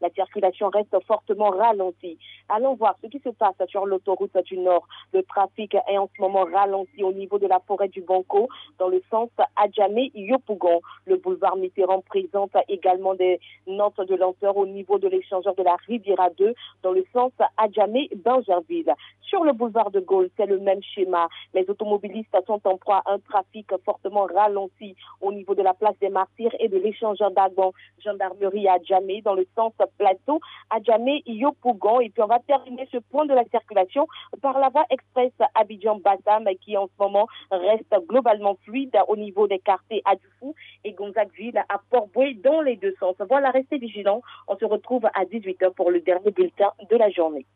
La circulation reste fortement ralentie. Allons voir ce qui se passe sur l'autoroute du Nord. Le trafic est en ce moment ralenti au niveau de la forêt du Banco dans le sens Adjamé-Yopougon. Le boulevard Mitterrand présente également des notes de lenteur au niveau de l'échangeur de la Riviera 2 dans le sens Adjamé-Bangerville. Sur le boulevard de Gaulle, c'est le même schéma. Les automobilistes sont en proie à un trafic fortement ralenti au niveau de la place des Martyrs et de l'échangeur d'Agon, gendarmerie à Djamé, dans le sens plateau à Djamé, Yopougon. Et puis on va terminer ce point de la circulation par la voie express Abidjan-Bassam qui en ce moment reste globalement fluide au niveau des quartiers Adufou et Gonzagueville à Port-Boué dans les deux sens. Voilà, restez vigilants. On se retrouve à 18h pour le dernier bulletin de la journée.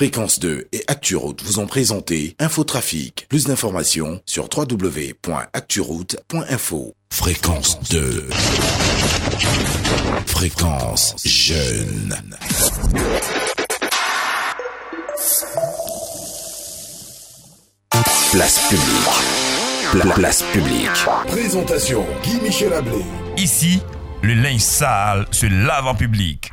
Fréquence 2 et ActuRoute vous ont présenté Infotrafic. Plus d'informations sur www.acturoute.info. Fréquence 2. Fréquence jeune. Place publique. Pla- place publique. Présentation Guy Michel Ablé. Ici, le linge sale se lave en public.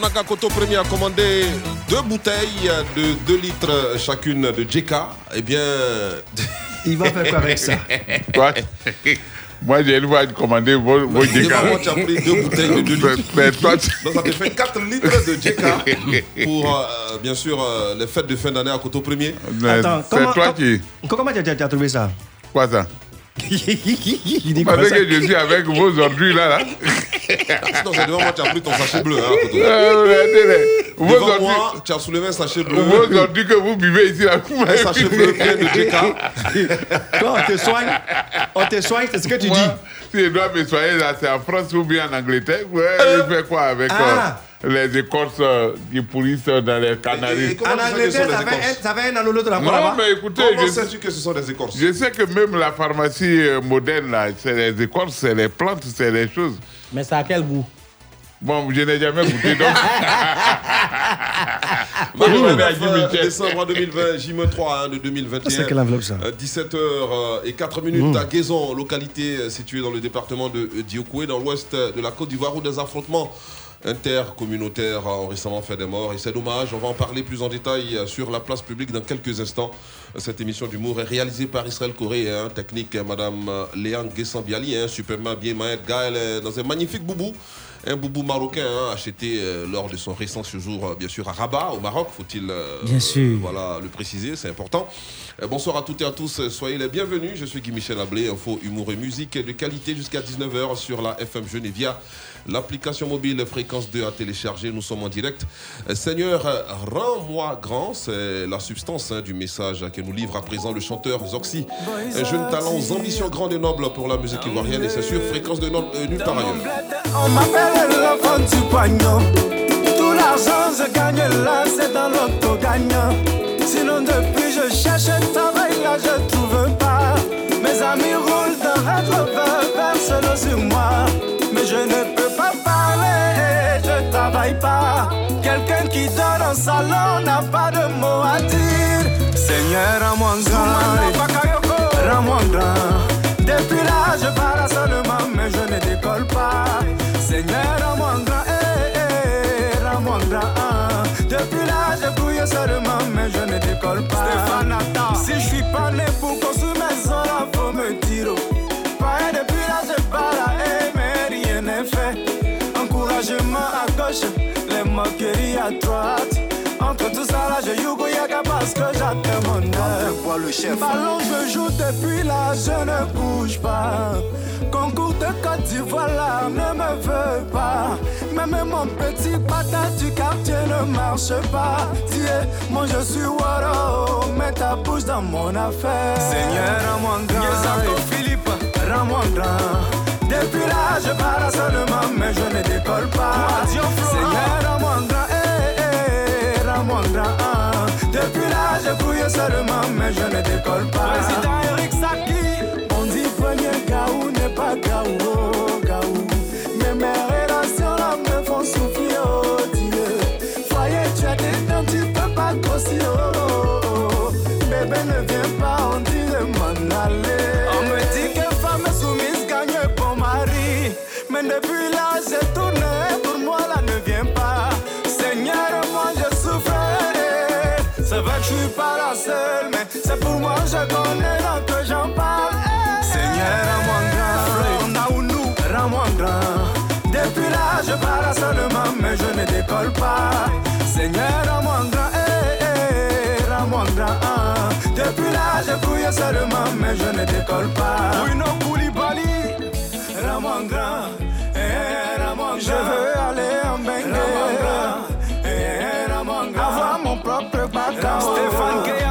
Qu'un coteau premier a commandé deux bouteilles de 2 litres chacune de JK, eh bien. Il va faire quoi avec ça Quoi Moi, j'ai une fois commandé vos, vos Et JK. vraiment, tu as pris deux bouteilles de 2 litres. Mais toi, tu- Donc ça te fait 4 litres de JK pour, euh, bien sûr, euh, les fêtes de fin d'année à Coteau Premier. mais Attends, c'est comment- toi com- qui. Comment tu as, tu as trouvé ça Quoi ça Il pensez ça que je suis avec vos ordures là, là Sinon, c'est devant moi, tu as pris ton sachet bleu. Hein. Euh, Vos Devant ordures, moi, tu as soulevé un sachet bleu. vos ordures que vous buvez ici là. Un sachet bleu plein de JK. Toi, on te soigne. On te soigne, c'est ce que tu Moi, dis. Si je dois me soigner là, c'est en France ou bien en Angleterre. Ouais, je fais quoi avec Ah. euh, les écorces euh, qui pourrissent dans les Et- et Canaries? En sais Angleterre, sont ça fait, ça fait un an l'autre là-bas. Non, mais écoutez, Comment je, sais-tu que ce sont des écorces je sais que même la pharmacie euh, moderne, là, c'est les écorces, c'est les plantes, c'est les choses. Mais ça a quel goût? Bon, je n'ai jamais goûté, donc. Mardi Mmh. 29 Guy Michel. décembre 2020, J-3 hein, de 2021. C'est quelle enveloppe, ça 17h et 4 minutes à Guézon, localité euh, située dans le département de euh, Diokoué, dans l'ouest de la Côte d'Ivoire, où des affrontements intercommunautaires ont récemment fait des morts. Et c'est dommage, on va en parler plus en détail euh, sur la place publique dans quelques instants. Cette émission d'humour est réalisée par Israël Corée, hein, technique euh, Madame euh, Léane Guessambiali, hein, superment bien Maët Gaël, euh, dans un magnifique boubou. Un boubou marocain hein, acheté euh, lors de son récent séjour, euh, bien sûr, à Rabat, au Maroc, faut-il euh, Bien sûr. voilà, le préciser, c'est important. Euh, bonsoir à toutes et à tous, euh, soyez les bienvenus. Je suis Guy Michel Ablé, info, humour et musique de qualité jusqu'à 19h sur la FM Genevia. L'application mobile Fréquence 2 à télécharger, nous sommes en direct. Euh, Seigneur, euh, rends-moi grand, c'est la substance hein, du message que nous livre à présent le chanteur Zoxy. Un jeune talent aux ambitions grandes et nobles pour la musique ivoirienne et c'est sûr, Fréquence de no- euh, nulle part ailleurs. On m'appelle l'enfant du poignot. Tout l'argent je gagne là, c'est dans l'auto gagnant. Sinon depuis je cherche un travail là, je trouve pas. Mes amis roulent dans rétrovers, personne sur moi. Mais je ne peux pas parler, je travaille pas. Quelqu'un qui dort en salon n'a pas de mots à dire. Seigneur, rends-moi grand, rends-moi grand. Depuis là, je parle seulement, mais je ne décolle pas. Seigneur, rends-moi grand, eh, eh, rends-moi grand. Depuis là, je bouille seulement, mais je ne décolle pas. Si je suis pas né pour construire maison, là, faut me dire. oh. Pas depuis là, je parle, eh, mais rien n'est fait. Encouragement à gauche, les moqueries à droite. Tout ça là, je Yugo Yaga parce que j'attends mon heure. le chef. Ballon, je joue depuis là, je ne bouge pas. Concours de Côte d'Ivoire là, ne me veut pas. Même mon petit patate du quartier ne marche pas. Tiens, moi je suis Waro, mets ta bouche dans mon affaire. Seigneur, rends-moi grand. Philippe, rends-moi grand. Depuis là, je parle seulement, mais je ne décolle pas. Seigneur, rends-moi grand. Depuis là, je brouille seulement, mais je ne décolle pas. Président Eric Saki, on dit premier gaou n'est pas gaou, que je suis pas la seule, mais c'est pour moi je connais là que j'en parle. Seigneur, rends-moi grand. Rends-moi grand. Depuis là, je parle seulement, mais je ne décolle pas. Seigneur, rends-moi grand. eh, eh, rends-moi grand. Depuis là, je brouille seulement, mais je ne décolle pas. Oui, non, Koulibaly, rends-moi grand. rends-moi grand. Je veux propre bateau.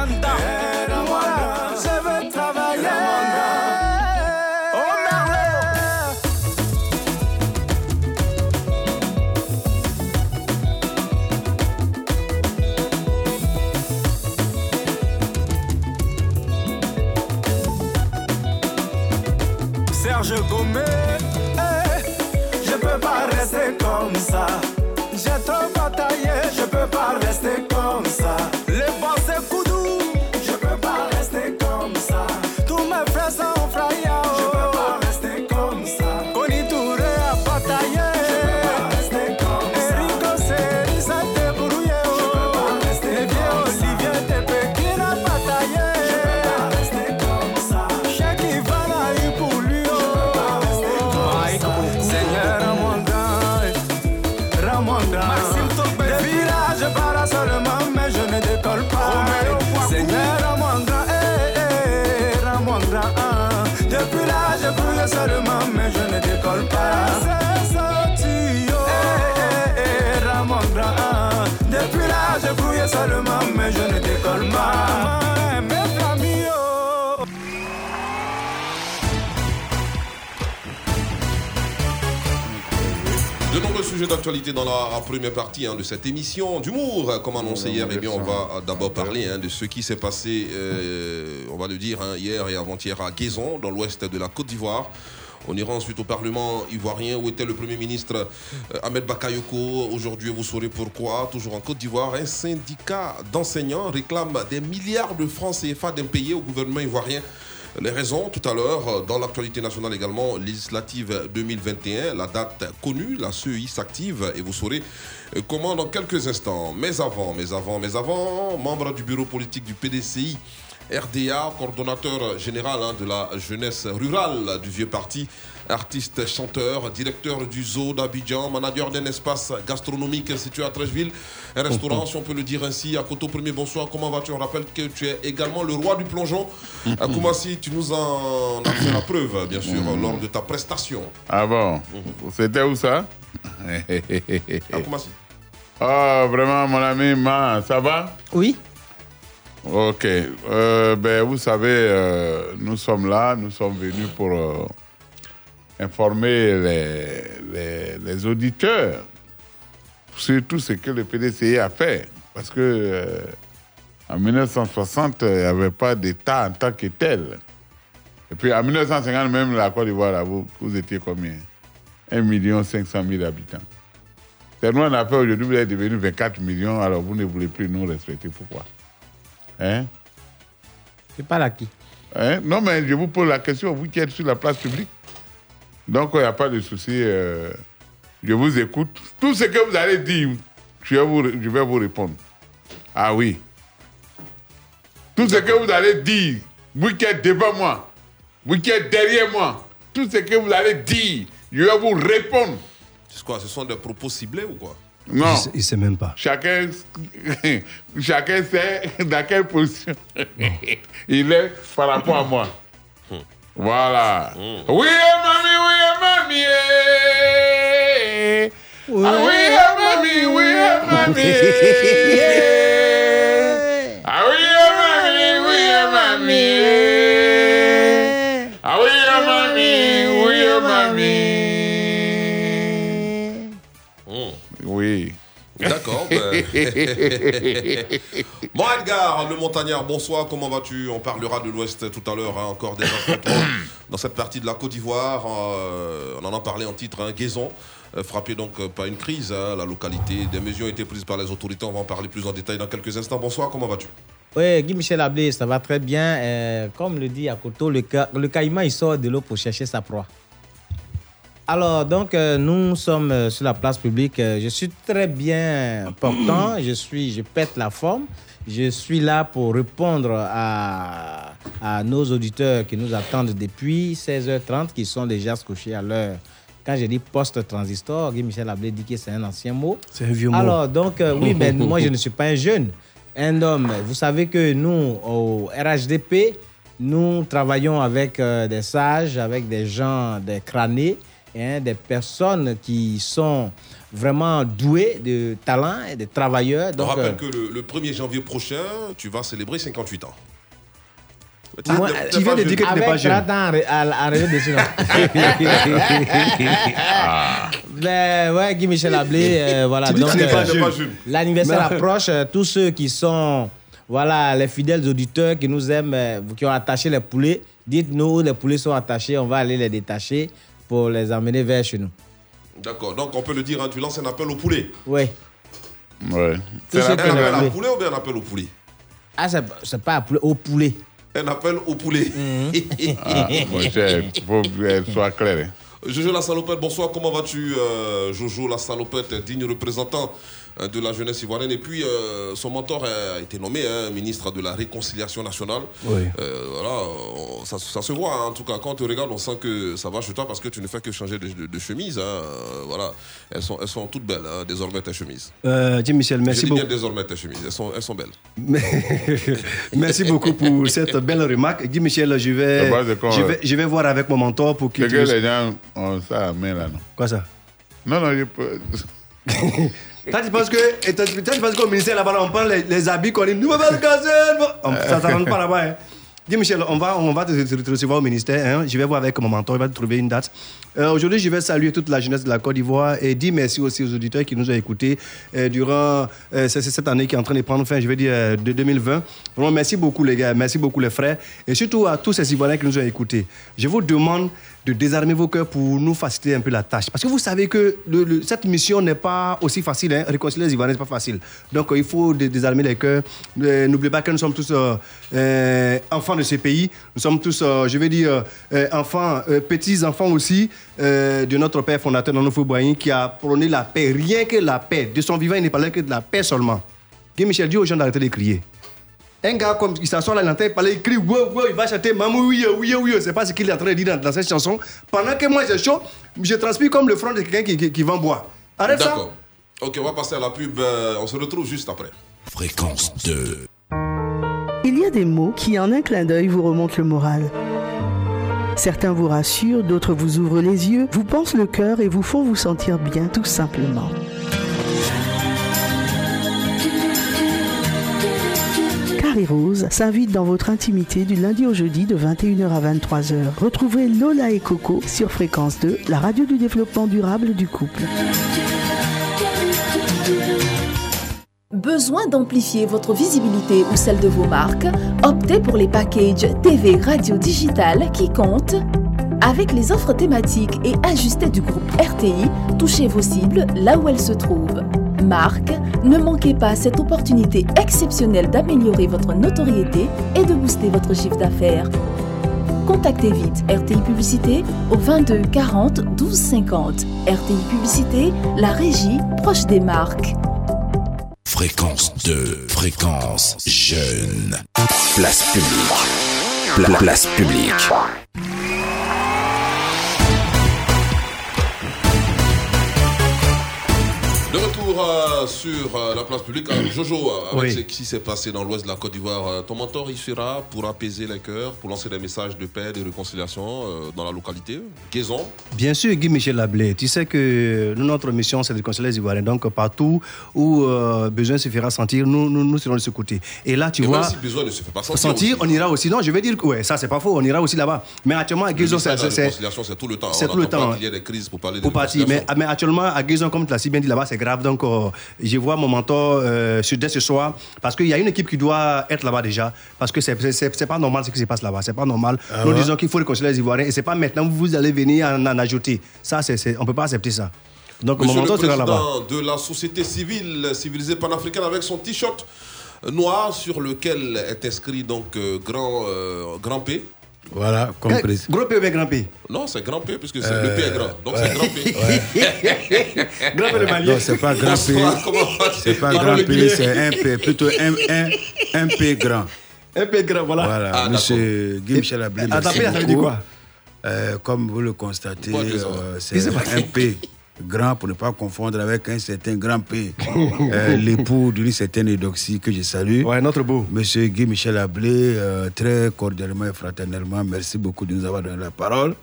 Sujets d'actualité dans la première partie hein, de cette émission d'humour. Comme annoncé hier, eh bien, on va d'abord parler hein, de ce qui s'est passé, euh, on va le dire, hein, hier et avant-hier à Guézon, dans l'ouest de la Côte d'Ivoire. On ira ensuite au Parlement ivoirien où était le Premier ministre euh, Ahmed Bakayoko. Aujourd'hui, vous saurez pourquoi. Toujours en Côte d'Ivoire, un syndicat d'enseignants réclame des milliards de francs CFA d'impayés au gouvernement ivoirien. Les raisons, tout à l'heure, dans l'actualité nationale également, législative 2021, la date connue, la CEI s'active et vous saurez euh, comment dans quelques instants. Mais avant, mais avant, mais avant, membre du bureau politique du PDCI, RDA, coordonnateur général hein, de la jeunesse rurale du vieux parti, artiste, chanteur, directeur du zoo d'Abidjan, manager d'un espace gastronomique situé à Trècheville, un restaurant, si on peut le dire ainsi, à Coteau Premier. Bonsoir, comment vas-tu? On rappelle que tu es également le roi du plongeon. À Koumassi, tu nous en as fait la preuve, bien sûr, lors de ta prestation. Ah bon? C'était où ça? À Koumassi. Ah, vraiment, mon ami, Ma, ça va? Oui. Ok. Euh, ben, vous savez, euh, nous sommes là, nous sommes venus pour euh, informer les, les- auditeurs sur tout ce que le PDCI a fait. Parce que en 1960, il n'y avait pas d'État en tant que tel. Et puis en 1950, même la Côte d'Ivoire, vous, vous étiez combien? 1 500 000 habitants. Nous, on aujourd'hui, vous êtes devenu 24 millions, alors vous ne voulez plus nous respecter. Pourquoi? Hein? C'est pas là qui. Hein? Non, mais je vous pose la question, vous qui êtes sur la place publique. Donc, il n'y a pas de souci. euh, je vous écoute. Tout ce que vous allez dire, je vais vous, je vais vous répondre. Ah oui. Tout ce que vous allez dire, vous qui êtes devant moi, vous qui êtes derrière moi, tout ce que vous allez dire, je vais vous répondre. C'est quoi Ce sont des propos ciblés ou quoi? Non. Il ne sait même pas. Chacun, chacun sait dans quelle position il est par rapport à moi. Voilà. Oui, eh, mamie, oui, mamie. Ah oui, mamie, oui, eh, mamie. D'accord. ben. bon, Edgar, le montagnard, bonsoir, comment vas-tu? On parlera de l'Ouest tout à l'heure, hein, encore des affrontements dans cette partie de la Côte d'Ivoire. euh, on en a parlé en titre, hein, Guézon, euh, frappé donc euh, par une crise, hein, la localité. Des mesures ont été prises par les autorités, on va en parler plus en détail dans quelques instants. Bonsoir, comment vas-tu? Oui, Guy Michel Ablé, ça va très bien. Euh, comme le dit Akoto, le, ca- le caïman, il sort de l'eau pour chercher sa proie. Alors, donc, euh, nous sommes euh, sur la place publique. Euh, je suis très bien portant. Je, suis, je pète la forme. Je suis là pour répondre à, à nos auditeurs qui nous attendent depuis 16h30, qui sont déjà couchés à l'heure. Quand j'ai dit post-transistor, Guy Michel Ablé dit que c'est un ancien mot. C'est un vieux mot. Alors, donc, oui, mais moi, je ne suis pas un jeune. Un homme. Vous savez que nous, au RHDP, nous travaillons avec des sages, avec des gens, des crânés, hein, des personnes qui sont vraiment douées de talent et de travailleurs. On Donc, rappelle euh, que le, le 1er janvier prochain, tu vas célébrer 58 ans. moi, T'es- t'es tu viens de dire que tu n'es avec pas jeune. 30 ans à, à- à arriver dessus, non. ben ouais, Guy Michel Ablé, euh, voilà. Tu donc, tu n'es pas euh. L'anniversaire Mais- approche. euh, tous ceux qui sont, voilà, les fidèles auditeurs qui nous aiment, euh, qui ont attaché les poulets, dites-nous où les poulets sont attachés. On va aller les détacher pour les emmener vers chez nous. D'accord, donc on peut le dire, hein, tu lances un appel au poulet. Oui. Ouais. C'est Un appel à poulet. ou bien un appel au poulet? Ah, c'est c'est pas au poulet. Un appel au poulet. Ah, mon cher, faut qu'elle soit claire. Jojo la salopette, bonsoir, comment vas-tu euh, Jojo la salopette, digne représentant de la jeunesse ivoirienne. Et puis, euh, son mentor a été nommé hein, ministre de la Réconciliation nationale. Oui. Euh, voilà, on- ça, ça se voit, hein. en tout cas, quand on te regarde, on sent que ça va chez toi parce que tu ne fais que changer de, de- de chemise. hein. Euh, voilà, elles sont, elles sont toutes belles, hein, désormais tes chemises. Euh, Jim Michel, Je merci dis bien beaucoup. désormais tes chemises, elles sont, elles sont belles. merci beaucoup pour cette belle remarque. Guy Michel, je vais, je vais, je vais voir avec mon mentor pour qu'il les gens ont ça à main là, non? Quoi ça? Non, non, je peux. Toi, tu penses que, toi, tu penses qu'au ministère là-bas, là, on prend les, les habits qu'on dit, nous, on va le casser. on- Ça ne rentre pas là-bas. Hein. Dis, Michel, on va, on va te, te- te recevoir au ministère. hein. Je vais voir avec mon mentor, il va te trouver une date. Euh, Aujourd'hui, je vais saluer toute la jeunesse de la Côte d'Ivoire et dire merci aussi aux auditeurs qui nous ont écoutés euh, durant euh, cette année qui est en train de prendre fin, je vais dire, euh, de 2020. Vraiment, merci beaucoup, les gars. Merci beaucoup, les frères. Et surtout à tous ces Ivoiriens qui nous ont écoutés. Je vous demande de désarmer vos cœurs pour nous faciliter un peu la tâche. Parce que vous savez que cette mission n'est pas aussi facile. Hein. Réconcilier les Ivoiriens, n'est pas facile. Donc, euh, il faut dé- désarmer les cœurs. Euh, N'oubliez pas que nous sommes tous euh, enfants de ce pays. Nous sommes tous, je vais dire, enfants, petits-enfants aussi de notre père fondateur, Nonofo Boigny, qui a prôné la paix. Rien que la paix. De son vivant, il ne parlait que de la paix seulement. Guy Michel dit aux gens d'arrêter de crier. Un gars comme il s'assoit là, il entend parler, il crie, wow, wow, il va chanter Mamou, oui, oui, oui, c'est pas ce qu'il est en train de dire dans, dans cette chanson. Pendant que moi j'ai chaud, je transpire comme le front de quelqu'un qui, qui, qui vend boire. Arrête ça. D'accord. Ok, on va passer à la pub. euh, on se retrouve juste après. Fréquence 2. Il y a des mots qui, en un clin d'œil, vous remontent le moral. Certains vous rassurent, d'autres vous ouvrent les yeux, vous pensent le cœur et vous font vous sentir bien, tout simplement. Carré Rose s'invite dans votre intimité du lundi au jeudi de 21h à 23h. Retrouvez Lola et Coco sur Fréquence 2, la radio du développement durable du couple. Besoin d'amplifier votre visibilité ou celle de vos marques? Optez pour les packages TV radio digital qui comptent. Avec les offres thématiques et ajustées du groupe RTI, touchez vos cibles là où elles se trouvent. Marque, ne manquez pas cette opportunité exceptionnelle d'améliorer votre notoriété et de booster votre chiffre d'affaires. Contactez vite RTI Publicité au 22 40 12 50. RTI Publicité, la régie proche des marques. Fréquence 2. Fréquence jeune. Place publique. Pla- place publique. Sur euh, la place publique, Alors, Jojo, euh, avec Oui. ce qui s'est passé dans l'ouest de la Côte d'Ivoire, euh, ton mentor il sera pour apaiser les cœurs, pour lancer des messages de paix, de réconciliation euh, dans la localité. Gaison, Bien sûr, Guy Michel Lablé, tu sais que notre mission, c'est de réconcilier les Ivoiriens. Donc, partout où euh, besoin se fera sentir, nous, nous, nous serons de ce côté. Et là, tu et vois. même si besoin ne se fait pas sentir. sentir, on ira aussi. Non, je vais dire que ouais, ça, c'est pas faux, on ira aussi là-bas. Mais actuellement, à message c'est. de c'est- tout le temps. c'est tout le temps. qu'il y ait des crises pour parler de pour partir. Mais, mais actuellement, à Guizon, comme tu l'as si bien dit là-bas, c'est grave. Donc, euh, je vois mon mentor euh, sur- dès ce soir. Parce qu'il y a une équipe qui doit être là-bas déjà. Parce que c'est- c'est pas normal ce qui se passe là-bas. C'est pas normal. Ah Nous ouais? disons qu'il faut réconcilier les Ivoiriens. Et c'est pas maintenant que vous allez venir en, en ajouter. Ça, c'est on peut pas accepter ça. Donc, mon le mentor sera là-bas. de la société civile civilisée panafricaine avec son t-shirt noir sur lequel est inscrit donc euh, grand, euh, grand P. Voilà, président. Gros P ou bien grand P Non, c'est grand P puisque c'est Euh, le P est grand. Donc c'est grand P. Grand P le malien. Non, c'est pas grand P. C'est pas grand P, c'est un P, plutôt un, un, un P grand. Un P grand, voilà. Voilà, Ah, monsieur Guy Michel Ablé, Attends, ça veut dire quoi? Euh, comme vous le constatez, euh, c'est un P grand pour ne pas confondre avec un certain grand P, euh, l'époux d'une certaine Eudoxie que je salue. Ouais, notre beau. Monsieur Guy Michel Ablé, euh, très cordialement et fraternellement, merci beaucoup de nous avoir donné la parole.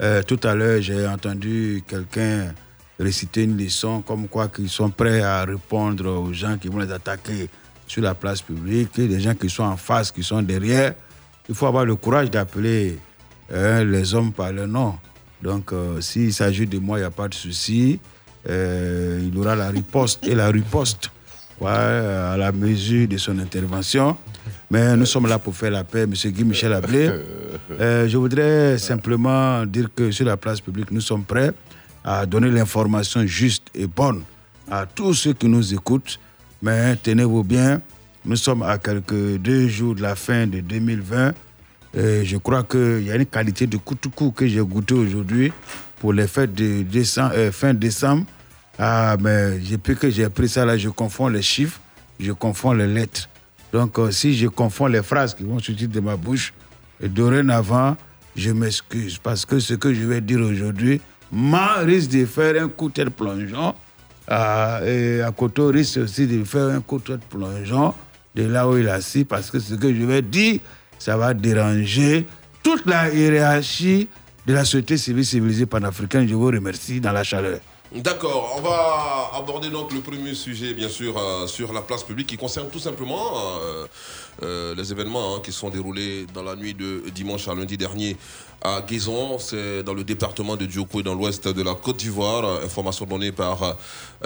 Euh, tout à l'heure, j'ai entendu quelqu'un réciter une leçon comme quoi qu'ils sont prêts à répondre aux gens qui vont les attaquer sur la place publique, des gens qui sont en face, qui sont derrière. Il faut avoir le courage d'appeler euh, les hommes par leur nom. Donc, euh, s'il s'agit de moi, il n'y a pas de souci. Euh, il aura la riposte et la riposte ouais, à la mesure de son intervention. Mais nous sommes là pour faire la paix, M. Guy Michel Ablé. Euh, je voudrais simplement dire que sur la place publique, nous sommes prêts à donner l'information juste et bonne à tous ceux qui nous écoutent. Mais tenez-vous bien, nous sommes à quelques deux jours de la fin de 2020. Et je crois qu'il y a une qualité de coutoukou que j'ai goûté aujourd'hui pour les fêtes de euh, fin décembre. Ah, mais depuis que j'ai pris ça là, je confonds les chiffres, je confonds les lettres. Donc, euh, si je confonds les phrases qui vont sortir de ma bouche, dorénavant, je m'excuse parce que ce que je vais dire aujourd'hui m'a risque de faire un coup de plongeon. Ah, et à côté risque aussi de faire un coup de plongeon de là où il assis parce que ce que je vais dire, ça va déranger toute la hiérarchie de la société civile civilisée panafricaine. Je vous remercie dans la chaleur. D'accord, on va aborder donc le premier sujet, bien sûr, euh, sur la place publique qui concerne tout simplement euh, euh, les événements hein, qui se sont déroulés dans la nuit de dimanche à lundi dernier à Guézon, c'est dans le département de Djoko dans l'ouest de la Côte d'Ivoire. Information donnée par euh,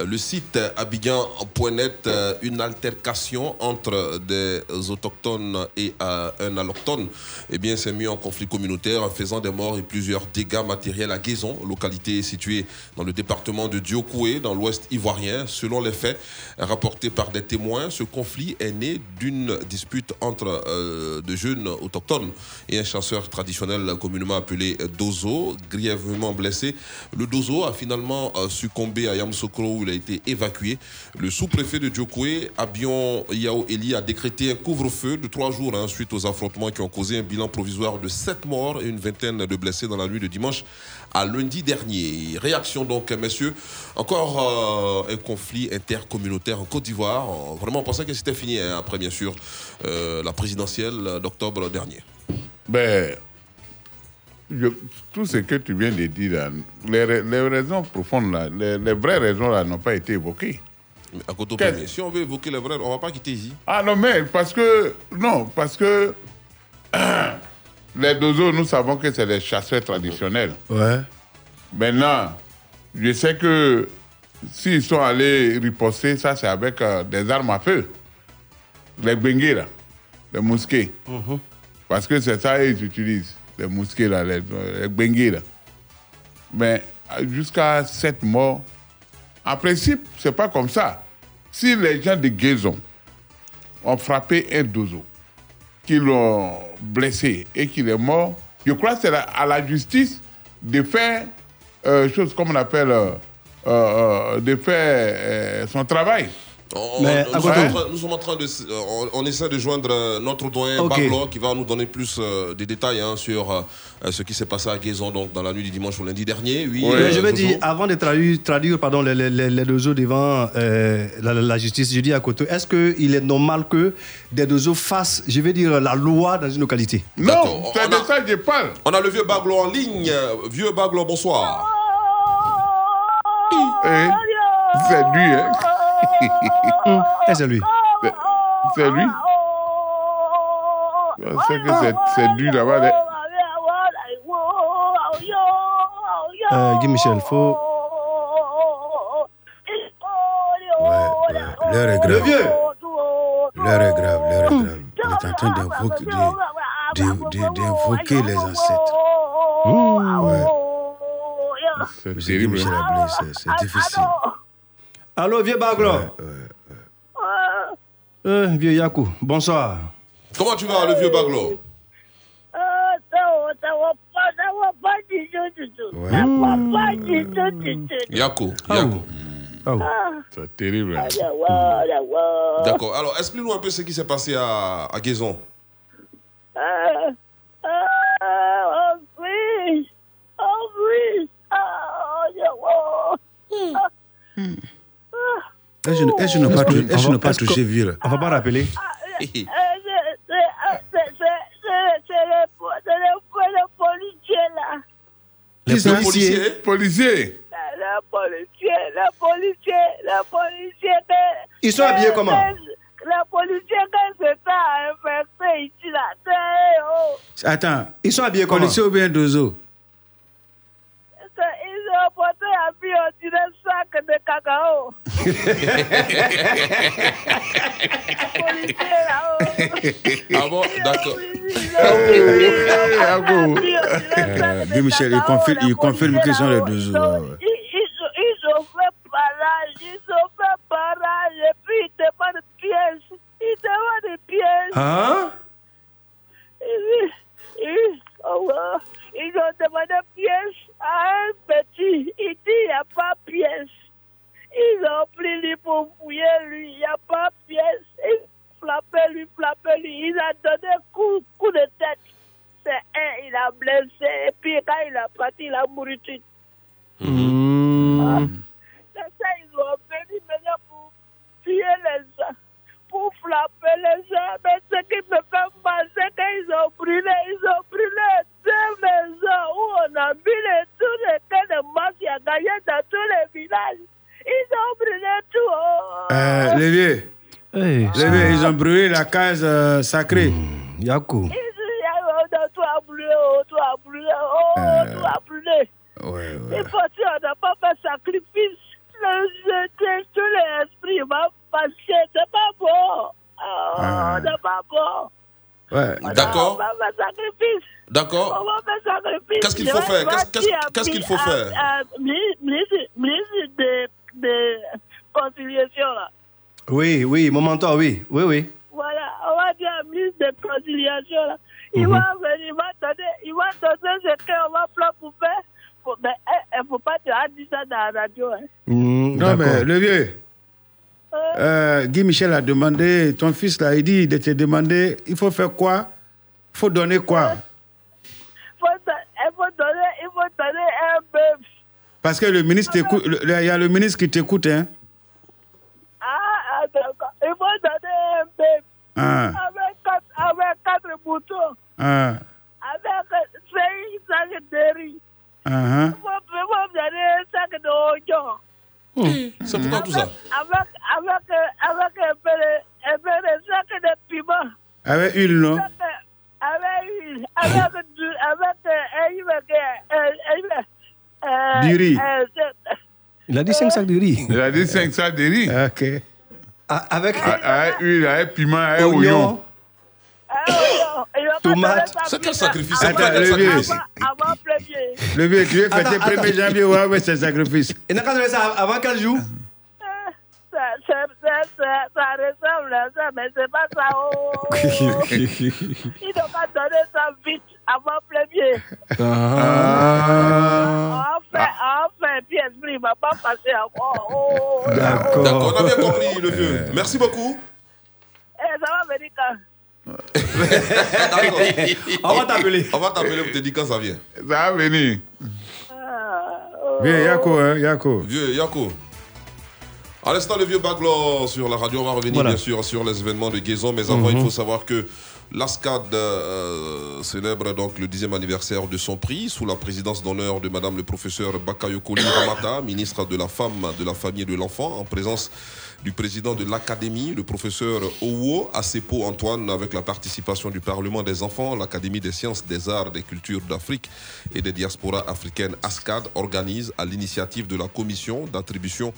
le site abidjan.net, euh, une altercation entre des autochtones et euh, un allochtone eh bien, s'est mis en conflit communautaire, faisant des morts et plusieurs dégâts matériels à Guézon, localité située dans le département de Diokoué, dans l'ouest ivoirien. Selon les faits rapportés par des témoins, ce conflit est né d'une dispute entre euh, de jeunes autochtones et un chasseur traditionnel appelé Dozo, grièvement blessé. Le Dozo a finalement euh, succombé à Yamsokro où il a été évacué. Le sous-préfet de Diokoué, Abion Yao Eli, a décrété un couvre-feu de trois jours hein, suite aux affrontements qui ont causé un bilan provisoire de sept morts et une vingtaine de blessés dans la nuit de dimanche à lundi dernier. Réaction donc, messieurs. Encore euh, un conflit intercommunautaire en Côte d'Ivoire. Vraiment, on pensait que c'était fini hein, après, bien sûr, euh, la présidentielle d'octobre dernier. Ben, je- tout ce que tu viens de dire, là, les, les raisons profondes, là, les, les vraies raisons là, n'ont pas été évoquées. Mais à côté premier, si on veut évoquer les vrais, on va pas quitter ici. Ah non, mais parce que. Non, parce que. les dozos, nous savons que c'est des chasseurs traditionnels. Ouais. Maintenant, je sais que s'ils sont allés riposter, ça c'est avec euh, des armes à feu. Les bengués, là, les mousquets. Parce que c'est ça qu'ils utilisent, les mousquets, là, les, les. Mais jusqu'à sept morts, en principe, c'est pas comme ça. Si les gens de Guézon ont frappé un dozo, qui l'ont blessé et qu'il est mort, je crois que c'est à la justice de faire euh, chose comme on appelle, euh, euh, de faire son travail. On- Mais on- à nous, sommes en train, nous sommes en train de. euh, On, on essaie de joindre euh, notre doyen Ok. Baglo qui va nous donner plus euh, des détails hein, sur euh, ce qui s'est passé à Guézon donc, dans la nuit du dimanche au lundi dernier. Oui, euh, je vais Jojo. dire, avant de traduire, traduire pardon, les, les, les, les deux devant euh, la, la- la justice, je dis à côté, est-ce qu'il est normal que des deux fassent, je vais dire, la loi dans une localité? D'accord. c'est on, de a, ça que je parle. on a le vieux Baglo en ligne. Vieux Baglo, bonsoir. Eh, c'est lui, hein. Eh, c'est lui. C'est- C'est lui. C'est que c'est- c'est lui là-bas. là. Euh, Guy Michel, faut. L'heure est Le grave. vieux L'heure est grave, l'heure est grave. Il est en train d'invoquer, de- de- de- d'invoquer les ancêtres. Ouais. C'est Monsieur terrible. Michel. Ablé, c'est- c'est difficile. Allô, vieux Baglo? Euh, Vieux Yakou, bonsoir. Comment tu vas, le vieux Baglo? Yako. Yako. C'est terrible. hein. D'accord. Alors, explique-nous un peu ce qui s'est passé à, à Guézon. Est-ce que je ne- est-ce que je n'ai pas, tou- est-ce que je n'ai pas que- touché Ville On va pas rappeler. Qui ça Le policier? Policier. Le policier, le policier, le policier. Ils sont habillés comment? Le policier que c'est ça infecté ici là. c'est, oh, Attends, Ils sont habillés comment? Policier ou bien dozo? Que Ils ont porté un vie, on dirait sac de cacao. Ah bon, d'accord. Euh, Guy Michel, il confirme, il confirme qu'ils sont les ouais. Ils, ils ont fait barrage, ils ont fait barrage et puis ils demandent des pièces. Ils demandent des pièces. Hein? Ils, ils, oh, oh, ils ont demandé pièces à un petit. Il dit il n'y a pas pièce. Ils ont pris lui pour fouiller lui, il n'y a pas pièce. Ils flappaient lui, flappaient lui. Il a donné coup, coup de tête. C'est un, il a blessé. Et puis quand il a parti, il a mouru tout de suite. C'est ça, ils ont venu maintenant pour tuer les gens, pour frapper les gens. Mais ce qui me fait mal, c'est qu'ils ont brûlé, ils ont brûlé deux maisons où on a mis les, tous les cas de mafia gagnés dans tous les villages. Ils ont brûlé tout. oh. Euh, les vieux, Hey, les vieux, ils ont brûlé la case euh, sacrée. Yakou. Ils disent, oh, non, tout a brûlé, oh, tout a brûlé, oh, tout a brûlé. Ouais, ouais. Et parce qu'on n'a pas fait sacrifice, le jeu de tous les esprits vont passer. C'est pas bon. Oh, Ah. C'est pas bon. Ouais. On D'accord. va faire sacrifice. D'accord. sacrifice. Qu'est-ce qu'il faut faire? Qu'est-ce- qu'il faut faire? de, de conciliation, là. Oui, oui, mon mentor, oui, oui, oui. Voilà, on va dire à ministre de conciliation, là. Il Mhm. va venir, il va donner, il va donner ce qu'on va faire pour faire. Mais il ne faut pas te dire ça dans la radio. Hein. Hmm, Non, mais le vieux, euh, Guy Michel a demandé, ton fils là, il dit, de te demander, il faut faire quoi? Il faut donner quoi Faut don- il faut donner, il faut donner un bœuf. Parce que le ministre t'écoute, il y a le ministre qui t'écoute, hein Ah, ah, d'accord. Il faut donner un bœuf. Ah, Avec quatre, avec quatre boutons. ah, Avec cinq sacs de riz. ah, ah. Il faut, donner un sac d'oignon. C'est pourquoi tout ça Avec, avec, avec un peu de, un peu de sac de piment. Avec une, non? Avec, avec, avec, du, avec, Du riz. Il a dit 5 sacs de riz. Il a dit 5 sacs de riz. Ok. Ah, Avec Avec huile, avec piment, avec oignon. Ah, Tomate. C'est quel sacrifice avant- C'est Attends, quel le vieux. sacrifice? Avant, avant premier. Le vieux, tu veux fêter Attends, 1er attends. janvier, ouais, ouais, c'est sacrifice. Il n'a qu'à ça avant quel jour Ça, ressemble à ça, mais c'est pas ça. Oh. Il doit pas donner ça vite. avant premier. Ah. Enfin, enfin, puis esprit, il m'a pas passé encore. Oh, oh, oh. D'accord, on a bien compris le vieux. Merci beaucoup. Eh, ça va venir quand On va t'appeler. On va t'appeler pour te dire quand ça vient. Ça va venir. Bien, Yako, hein, Yako. Vieux Yako. À l'instant, le vieux Baglo sur la radio. On va revenir Voilà. bien sûr sur les événements de Guézon. Mais avant, Mhm. il faut savoir que l'ASCAD euh, célèbre donc le dixième anniversaire de son prix sous la présidence d'honneur de Madame le professeur Bakayokoli Ramata, ministre de la Femme, de la Famille et de l'Enfant, en présence du président de l'Académie, le professeur Owo Asepo Antoine, avec la participation du Parlement des enfants, l'Académie des sciences, des arts, des cultures d'Afrique et des diasporas africaines ASCAD organise à l'initiative de la commission d'attribution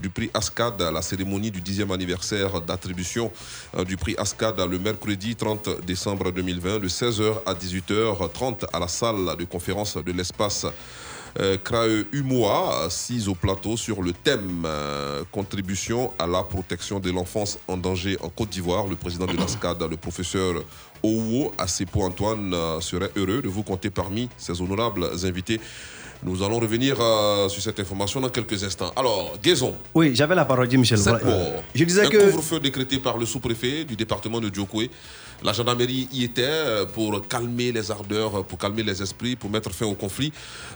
du prix ASCAD la cérémonie du 10e anniversaire d'attribution euh, du prix ASCAD le mercredi 30 décembre 2020 de 16h à 18h30 à la salle de conférence de l'espace euh, Krae Umoa, assise au plateau sur le thème euh, contribution à la protection de l'enfance en danger en Côte d'Ivoire. Le président de l'ASCAD, le professeur Ouwo Asepo Antoine, euh, serait heureux de vous compter parmi ses honorables invités. Nous allons revenir euh, sur cette information dans quelques instants. Alors, Guézon. Oui, j'avais la parole, dit Michel. Sept Voilà. morts. Je disais un que. couvre-feu décrété par le sous-préfet du département de Djokoué. La gendarmerie y était euh, pour calmer les ardeurs, pour calmer les esprits, pour mettre fin au conflit.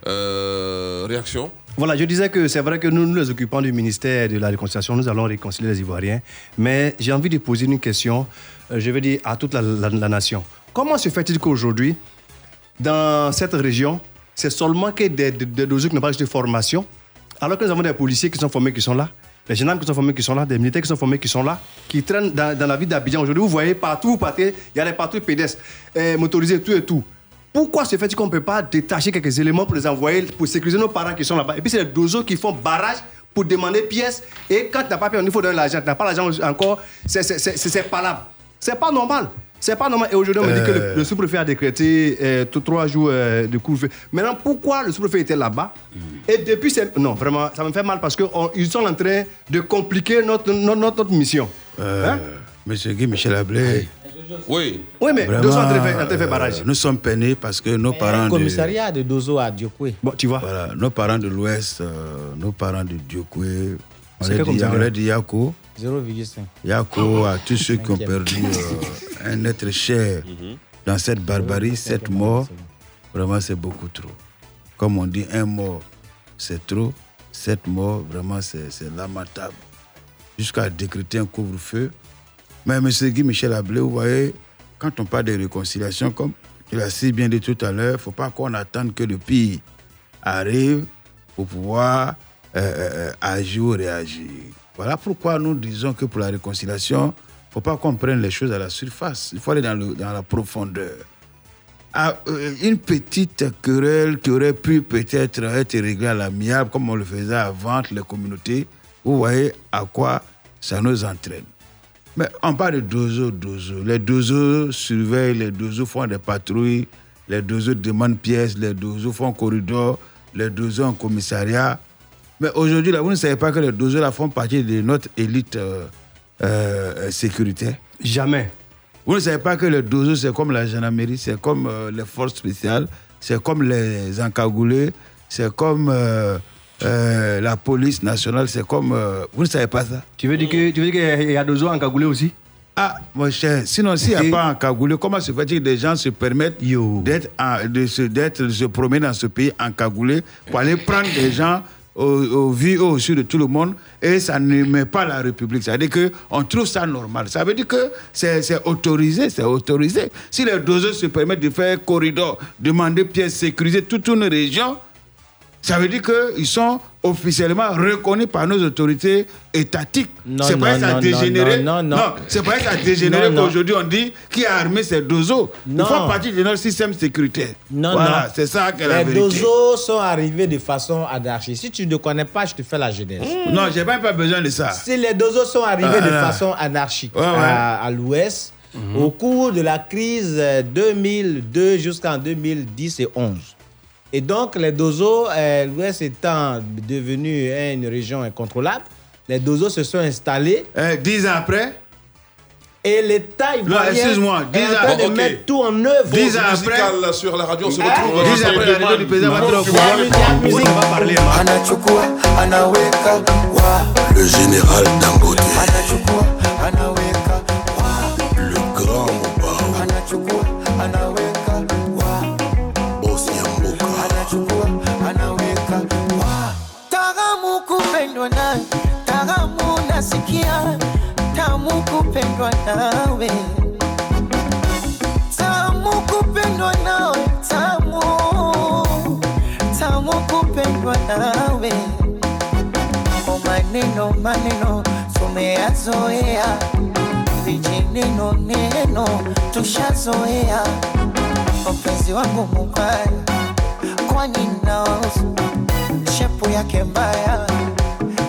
Euh, réaction? Voilà, je disais que c'est vrai que nous, nous, les occupants du ministère de la Réconciliation, nous allons réconcilier les Ivoiriens. Mais j'ai envie de poser une question, euh, je veux dire, à toute la, la- la nation. Comment se fait-il qu'aujourd'hui, dans cette région, c'est seulement que des, des, des qui n'ont pas de formation, alors que nous avons des policiers qui sont formés qui sont là, des gendarmes qui sont formés qui sont là, des militaires qui sont formés qui sont là, qui traînent dans, la ville d'Abidjan. Aujourd'hui, vous voyez partout, vous partez, il y a des patrouilles pédestres, euh, motorisées, tout et tout. Pourquoi se fait-il qu'on ne peut pas détacher quelques éléments pour les envoyer, pour sécuriser nos parents qui sont là-bas? Et puis c'est les dozos qui font barrage pour demander pièces. Et quand tu n'as pas payé, il faut donner l'argent. Tu n'as pas l'argent encore, c'est- là. C'est pas normal. C'est pas normal. Et aujourd'hui, on me dit que le, Euh. le sous-préfet a décrété euh, tout- trois jours euh, de couvre-feu. Maintenant, pourquoi le sous-préfet était là-bas? Et depuis, c'est- non, vraiment, ça me fait mal parce qu'ils sont en train de compliquer notre, notre, notre- notre mission. Euh, Hein? Monsieur Guy Michel Ablé. Oui. Oui, mais Vraiment, de en train de faire barrage. euh, Nous sommes peinés parce que nos parents. Le de- commissariat de Dozo à Diokwe. Bon, tu vois. Voilà, nos parents de l'Ouest, euh, nos parents de Diokwe, on on leur dit Yako. 0,5. Yako à tous ceux qui ont perdu euh, un être cher dans cette barbarie, sept morts, vraiment c'est beaucoup trop. Comme on dit, un mort c'est trop, sept morts, vraiment c'est c'est lamentable. Jusqu'à décréter un couvre-feu. Mais M. Guy Michel Ablé, vous voyez, quand on parle de réconciliation, comme tu l'as si bien dit tout à l'heure, il ne faut pas qu'on attende que le pire arrive pour pouvoir euh, euh, euh, agir ou réagir. Voilà pourquoi nous disons que pour la réconciliation, il ne faut pas qu'on prenne les choses à la surface. Il faut aller dans, le- dans la profondeur. Ah, euh, une petite querelle qui aurait pu peut-être être réglée à l'amiable, comme on le faisait avant les communautés, vous voyez à quoi ça nous entraîne. Mais on parle de dozo, dozo. Les dozo surveillent, les dozo font des patrouilles, les dozo demandent pièces, les dozo font corridor, les dozo en commissariat. Mais aujourd'hui, là, vous ne savez pas que les dozo là, font partie de notre élite euh, euh, sécuritaire? Jamais. Vous ne savez pas que les dozo, c'est comme la gendarmerie, c'est comme euh, les forces spéciales, c'est comme les encagoulés, c'est comme la police nationale, c'est comme... vous ne savez pas ça? Tu veux dire qu'il y a deux ans en cagoulé aussi? Ah, mon cher, sinon s'il n'y a pas encagoulé, comment se fait-il que des gens se permettent d'être en- de, se, de se promener dans ce pays encagoulé pour aller prendre des gens au, au vu de tout le monde et ça ne pas la République. Ça veut dire qu'on trouve ça normal. Ça veut dire que c'est autorisé, c'est autorisé. Si les doseurs se permettent de faire corridor, demander pièces, sécuriser toute une région, ça veut dire qu'ils sont officiellement reconnus par nos autorités étatiques. Non, C'est pas non, ça non, dégénéré. non, non, non. c'est pas ça dégénéré Non, non. qu'aujourd'hui on dit qui a armé ces dozos. Ils Non. font partie de notre système sécuritaire. Non, voilà, non. c'est ça que la Les vérité. dozos sont arrivés de façon anarchique. Si tu ne connais pas, je te fais la jeunesse. Non, j'ai même pas besoin de ça. Si les dozos sont arrivés Ah, de ah. façon anarchique Ouais, ouais. à, à l'ouest, au cours de la crise euh, 2002 jusqu'en 2010 et 11. Et donc, les dozos, euh, l'ouest étant devenu une région incontrôlable, les dozos se sont installés. dix ans après Et l'État ivoirien excuse-moi, est dix en ans- train de Ok. mettre tout en œuvre. Dix ans après- sur la radio, on se Ah, retrouve dix ans après. après l'arrivée du président. On va parler. hein. anachukua anaweka wa Le général Dangote, anachukua anaweka maneno maneno tumeyazoea. Vijineno neno tushazoea. Mpenzi wangu mubaya kwani nawausu shepu yake mbaya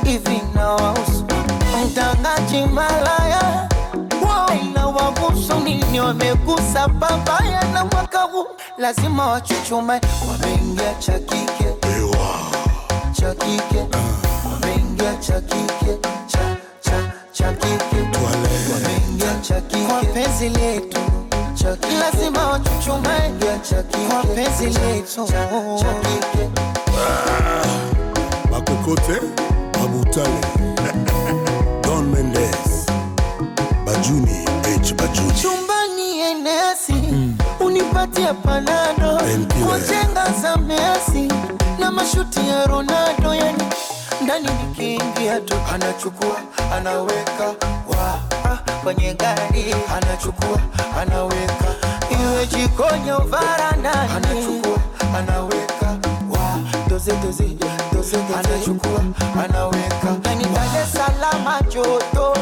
hivi nawausu mtangaji malaya nawahusu nini wamegusa babaya na mwaka huu. Lazima wachuchumae, wameingia cha kike. Cha kike wameingia cha kike cha cha cha kike. Wameingia cha kike. Kwa penzi letu. Cha kike. Lazima wachuchume cha kike. Kwa penzi letu. cha kike. Bakokote, Babutale, Don Mendes, Bajuni, H. Bajuni, chumbani enesi unipatie panado. Kwa jenga za Messi. Na mashuti ya Ronaldo yani ndani nikiingia tu. Anachukua anaweka wa. Ah, kwenye gari. Anachukua anaweka. Iwe jikoni au varandani. Anachukua anaweka wa. Doze doze doze anachukua anaweka ndani Dar es Salaam joto.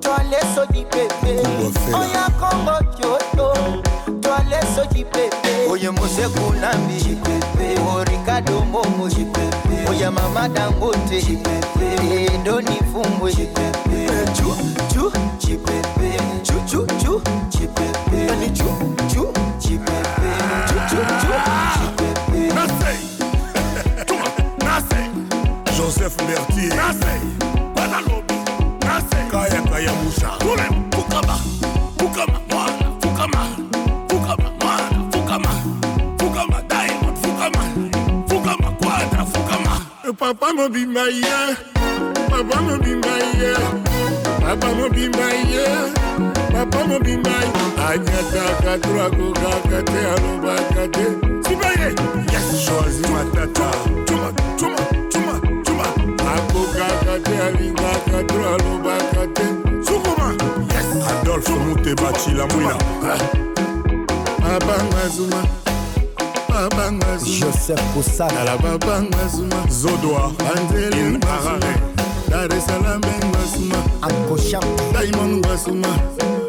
Twale soji pepe Oya Kongo joto. Twale soji pepe Oye Mose Kunambi. Jipepe O Ricardo Momo. Jipepe ya mama Dangote. Ndo nifumbwe chu chu chipepe chu chu chu chipepe ni chu chu chipepe chu chu chu chipepe nasei. Toi nasei. Joseph Mertier nasei. Panalobi. Nasei. Kaya Kaya Moussa tout le monde Eh, papa mobimba ye. Papa mobimba ye. Papa mobimba ye. Papa mobimba ye. Anyataka to akokaka te alobaka te sibaye yasoazi matata. Tuma tuma tuma tuma akokaka te alingaka to alobaka te sukuma. Adolfe mutebacila mwina. Ah. Abanga zuma. joseph kosanalababangazumazodoa anzelin arare daresalamengasuma akosham daimon ngasuma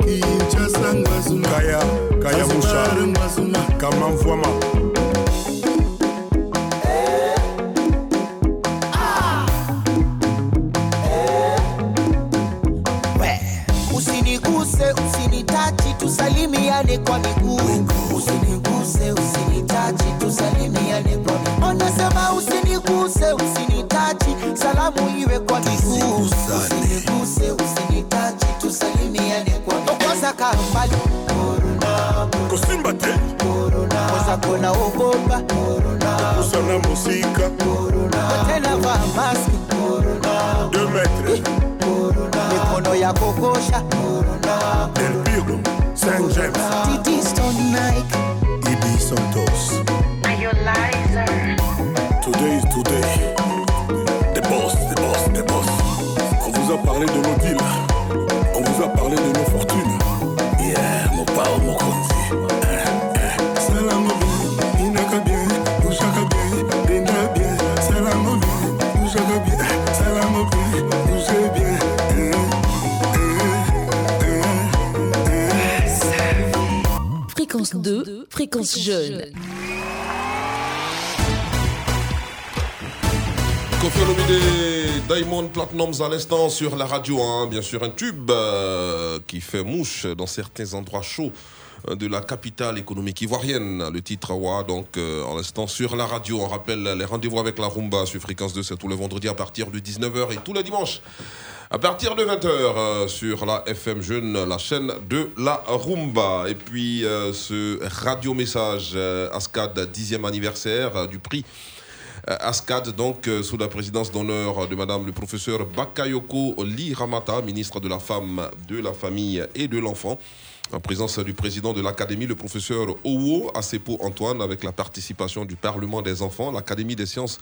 kinchasa ngasuma kaya kaya musha. ngasuma kamamvwama Usiniguse, usinitachi, tusalimiane kwa miguu. Usiniguse, usinitachi miguu. Anasema usiniguse, usinitachi, salamu iwe kwa miguu. Usiniguse, usinitachi, tusalimiane kwa miguu. Kwanza kaa mbali. Corona, Kosimba te. corona. Kwanza kona ogopa. Corona, Usana musika. corona. Tena vaa maski. Corona, Deux mètres. corona. Mikono ya kokosha. Corona. Del Piro. Saint James. Titi Stone Nike. Ibi Santos. Today is today. The boss, the boss, the boss. On vous a parlé de nos deals. On vous a parlé de nos fortunes. Yeah, mon pao, mon konzi. Salam bien, inaka bien, ushaka Olomide, Diamond Platinums à l'instant sur la radio, hein. bien sûr un tube euh, qui fait mouche dans certains endroits chauds euh, de la capitale économique ivoirienne. Le titre Awa, donc euh, en l'instant sur la radio. On rappelle les rendez-vous avec la Rumba sur Fréquence 2, c'est tous les vendredis à partir de 19h et tous les dimanches À partir de 20h sur la FM Jeune, la chaîne de la Rumba. Et puis euh, ce radio-message euh, ASCAD 10e anniversaire euh, du prix euh, ASCAD, donc euh, sous la présidence d'honneur de Madame le professeur Bakayoko Li Ramata, ministre de la Femme, de la Famille et de l'Enfant. En présence du président de l'Académie, le professeur Owo Asepo Antoine, avec la participation du Parlement des enfants, l'Académie des sciences,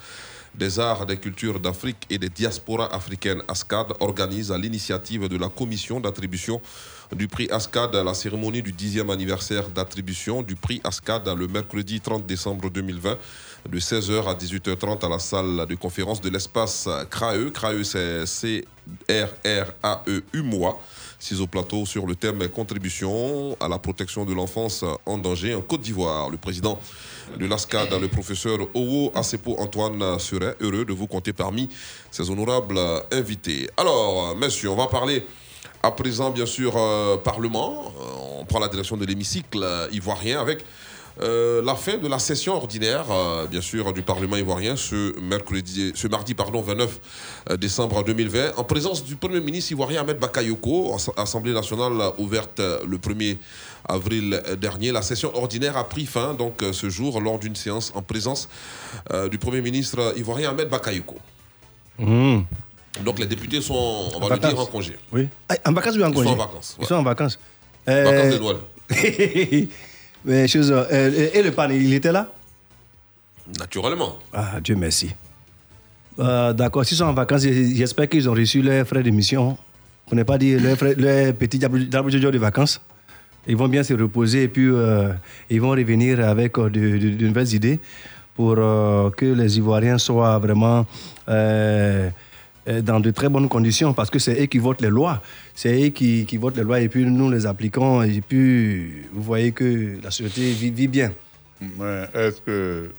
des arts, des cultures d'Afrique et des diasporas africaines ASCAD organise à l'initiative de la commission d'attribution du prix ASCAD la cérémonie du 10e anniversaire d'attribution du prix ASCAD le mercredi 30 décembre 2020 de 16h à 18h30 à la salle de conférence de l'espace CRAE. CRAE, c'est C-R-R-A-E UMOA. Au plateau sur le thème contribution à la protection de l'enfance en danger en Côte d'Ivoire. Le président de l'ASCAD, le professeur Owo Asepo Antoine, serait heureux de vous compter parmi ses honorables invités. Alors, messieurs, on va parler à présent, bien sûr, euh, Parlement. Euh, on prend la direction de l'hémicycle ivoirien avec euh, la fin de la session ordinaire, euh, bien sûr, du Parlement ivoirien ce, mercredi, ce mardi pardon, 29 euh, décembre 2020, en présence du Premier ministre ivoirien Ahmed Bakayoko, As- Assemblée nationale ouverte le 1er avril dernier. La session ordinaire a pris fin donc ce jour lors d'une séance en présence euh, du Premier ministre ivoirien Ahmed Bakayoko. Mmh. Donc les députés sont, on va En le dire, vacances. en congé. Oui. Ah, En vacances ou en Ils congé sont en vacances, Ils sont en vacances. Vacances de Noël. Mais chose, euh, et le pan, il était là? Naturellement. Ah, Dieu merci. Euh, D'accord, s'ils sont en vacances, j'espère qu'ils ont reçu leurs frais d'émission. Pour ne pas dire leurs, leurs petits diable de vacances. Ils vont bien se reposer et puis euh, ils vont revenir avec de, de- de nouvelles idées pour que les Ivoiriens soient vraiment dans de très bonnes conditions parce que c'est eux qui votent les lois. C'est eux qui, qui votent les lois et puis nous les appliquons et puis vous voyez que la société vit, vit bien. Est-ce que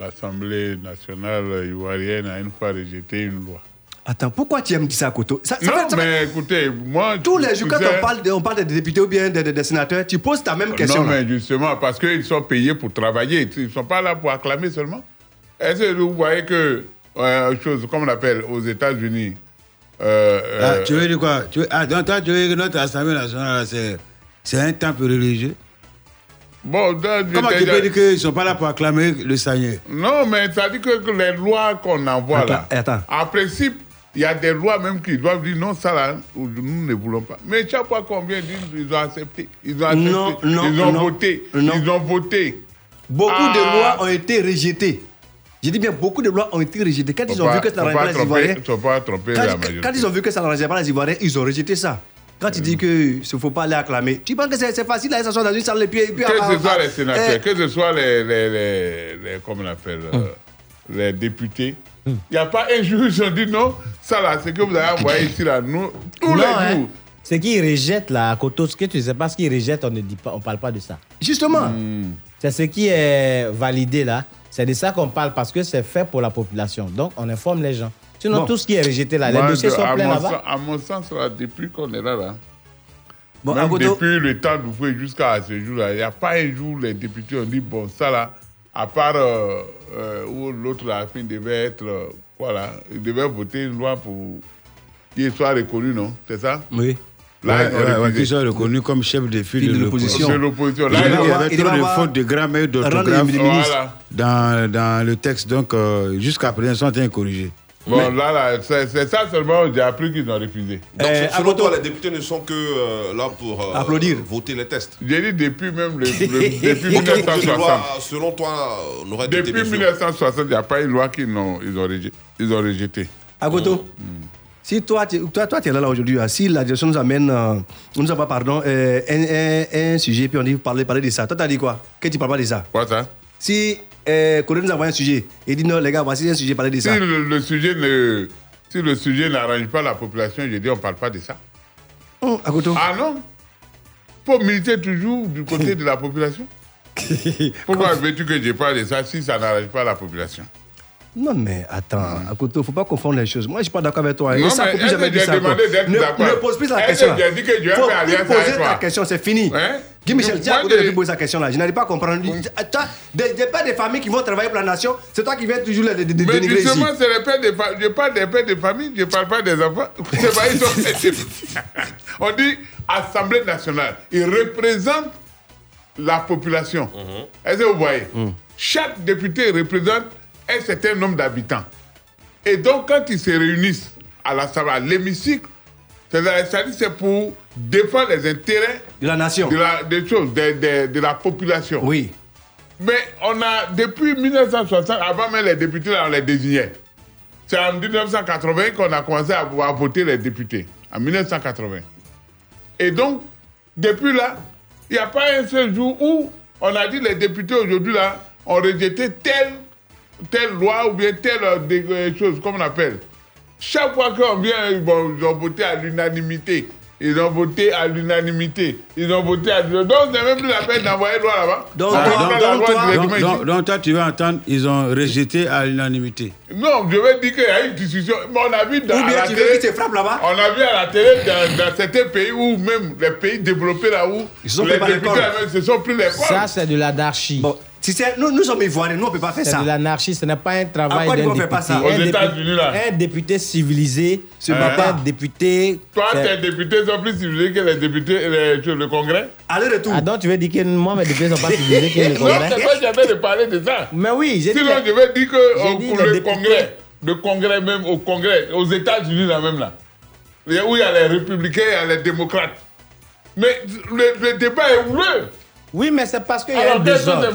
l'Assemblée nationale ivoirienne a une fois rejeté une loi? Attends, pourquoi tu aimes ça, Koto Ça- ça Non, fait- ça fait- mais écoutez, moi... Tous les jours, quand on parle, de- on parle des députés ou bien des, des- des sénateurs, tu poses ta même question. Non, mais justement, parce qu'ils sont payés pour travailler. Ils ne sont pas là pour acclamer seulement. Est-ce que vous voyez que, euh, chose, comme on appelle aux États-Unis, euh, Ah, euh, tu veux dire quoi? Tu veux, Ah, donc toi, tu veux dire que notre Assemblée nationale, c'est, c'est un temple religieux? Bon, Comment tu peux dire qu'ils ne sont pas là pour acclamer le Seigneur? Non, mais ça dit que, que les lois qu'on envoie là, Attends, en principe, il y a des lois même qui doivent dire non, ça là, nous ne voulons pas. Mais chaque fois qu'on vient dire, ils ont accepté. Ils ont accepté. Non, non, ils ont non, voté. non. Ils ont voté. Beaucoup Ah. de lois ont été rejetées. Je dis bien, beaucoup de lois ont été rejetées. Quand ils ont vu que ça n'arrangeait pas les Ivoiriens, quand, la ils ont vu que ça n'arrangeait pas les Ivoiriens, ils ont rejeté ça. Quand tu dis qu'il ne faut pas aller acclamer, tu penses que c'est c'est facile d'aller s'asseoir dans une salle et puis. et puis Que ce soit les sénateurs, eh, que ce soit les, les, les, les- comment on appelle, euh, les députés, il n'y a pas un jour où ils ont dit non, ça là, c'est que vous avez envoyé ici là, nous, tous Non, les hein. jours. Ce qu'ils rejettent là, à Koto, ce que tu sais pas, ce qu'ils rejettent, on ne dit pas, on parle pas de ça. Justement. Hmm. C'est ce qui est validé là. C'est de ça qu'on parle parce que c'est fait pour la population. Donc on informe les gens. Sinon Bon. tout ce qui est rejeté là, Moi, les dossiers je- sont à pleins mon là-bas. sens- À mon sens, là, depuis qu'on est là, là Bon, même depuis le temps d'ouvrir jusqu'à ce jour-là, il n'y a pas un jour où les députés ont dit, bon, ça là, à part euh, euh, où l'autre, la fin devait être, euh, voilà, il devait voter une loi pour qu'il soit reconnu, non? C'est ça? Oui. Là, Ouais, ils ont ouais, ouais, refusé. Qu'ils soient reconnus comme chef de file de l'opposition. Il y avait il trop de fautes de grammaire. Voilà. dans, dans le texte. Donc, euh, jusqu'à présent, ils sont incorrigés. Bon, là, là, c'est ça seulement, j'ai appris qu'ils ont refusé. Donc, Euh, selon toi, les députés ne sont que euh, là pour euh, Applaudir. voter les tests. J'ai dit depuis même le, le- depuis Aucune- aucune 1960. loi, selon toi, n'aurait été Depuis bien sûr. 1960, il n'y a pas une loi qu'ils ont, ils ont, rejeté, ils ont rejeté. Agoto, si toi, tu, toi, toi, es là, là aujourd'hui, hein, si la direction nous amène, euh, nous avons, pardon, euh, un, un, un sujet, puis on dit parler, parler de ça, toi, tu as dit quoi? Que tu parles pas de ça Quoi ça? Si euh, Corée nous envoie un sujet et dit non, les gars, voici un sujet, parler de si ça. le, le sujet ne, si le sujet n'arrange pas la population, je dis on ne parle pas de ça. Hum, Agoto. Ah non? Faut militer toujours du côté de la population. Pourquoi veux-tu que je parle de ça si ça n'arrange pas la population? Non, mais attends, Agoto, il ne faut pas confondre les choses. Moi, je ne suis pas d'accord avec toi. Non, ça, mais jamais j'ai ça. demandé encore. d'être ne, d'accord ne pose plus la question. dit que vais faut plus poser ta question, c'est fini. Hein Guy Michel, tiens, Moi, à côté de poser sa question là. Je n'arrive pas à comprendre. Ah, Toi, des, des pères de famille qui vont travailler pour la nation, c'est toi qui viens toujours les dé- dé- Mais dénigrer ici. justement, c'est les pères de famille. Je parle des pères de famille, je ne parle pas des enfants. C'est pas, ils sont... On dit Assemblée nationale. Ils représentent la population. Est-ce que vous voyez? Chaque député représente un certain nombre d'habitants. Et donc, quand ils se réunissent à l'Assemblée, à l'hémicycle, c'est pour défendre les intérêts de la nation, de la, des choses, de, de- de la population. Oui. Mais on a, depuis 1960, avant même les députés, on les désignait. C'est en 1980 qu'on a commencé à, à voter les députés. En 1980. Et donc, depuis là, il n'y a pas un seul jour où on a dit les députés aujourd'hui là ont rejeté telle, telle loi ou bien telle euh, euh, chose, comme on appelle. Chaque fois qu'on vient, ils, ont voté à l'unanimité. Ils ont voté à l'unanimité. Ils ont voté à l'unanimité. Donc, c'est même plus la peine d'envoyer loi là-bas. Donc, Ah, donc, la donc, loi toi, directement donc, ici. donc- donc, toi, tu vas entendre, ils ont rejeté à l'unanimité. Non, je veux dire qu'il y a eu une discussion. Mais on a vu dans Ou bien à la tu télé. veux qu'ils te frappent là-bas On a vu à la télé dans, dans certains pays où même les pays développés là où Ils sont les députés se sont pris les Ça, pommes. c'est de l'anarchie. Bon, si c'est- nous, nous sommes ivoiriens, nous on ne peut pas faire C'est ça. de l'anarchie, ce n'est pas un travail d'un député. fait pas ça. Aux Un dépu- États-Unis, là. Un député civilisé, C'est n'est pas un député. Toi, c'est- tes députés sont plus civilisés que les députés les- le Congrès Aller-retour. Ah donc tu veux dire que moi mes députés ne sont pas civilisés que le Non, Congrès c'est pas jamais de parler de ça. Mais oui, j'ai dit. Sinon, je vais dire que euh, dit pour le députés. Congrès, le Congrès même, au Congrès, aux États-Unis là même là, il y a- où il y a les républicains, il y a les démocrates. Mais le, le débat est houleux. Oui, mais c'est parce qu'il y a un désordre.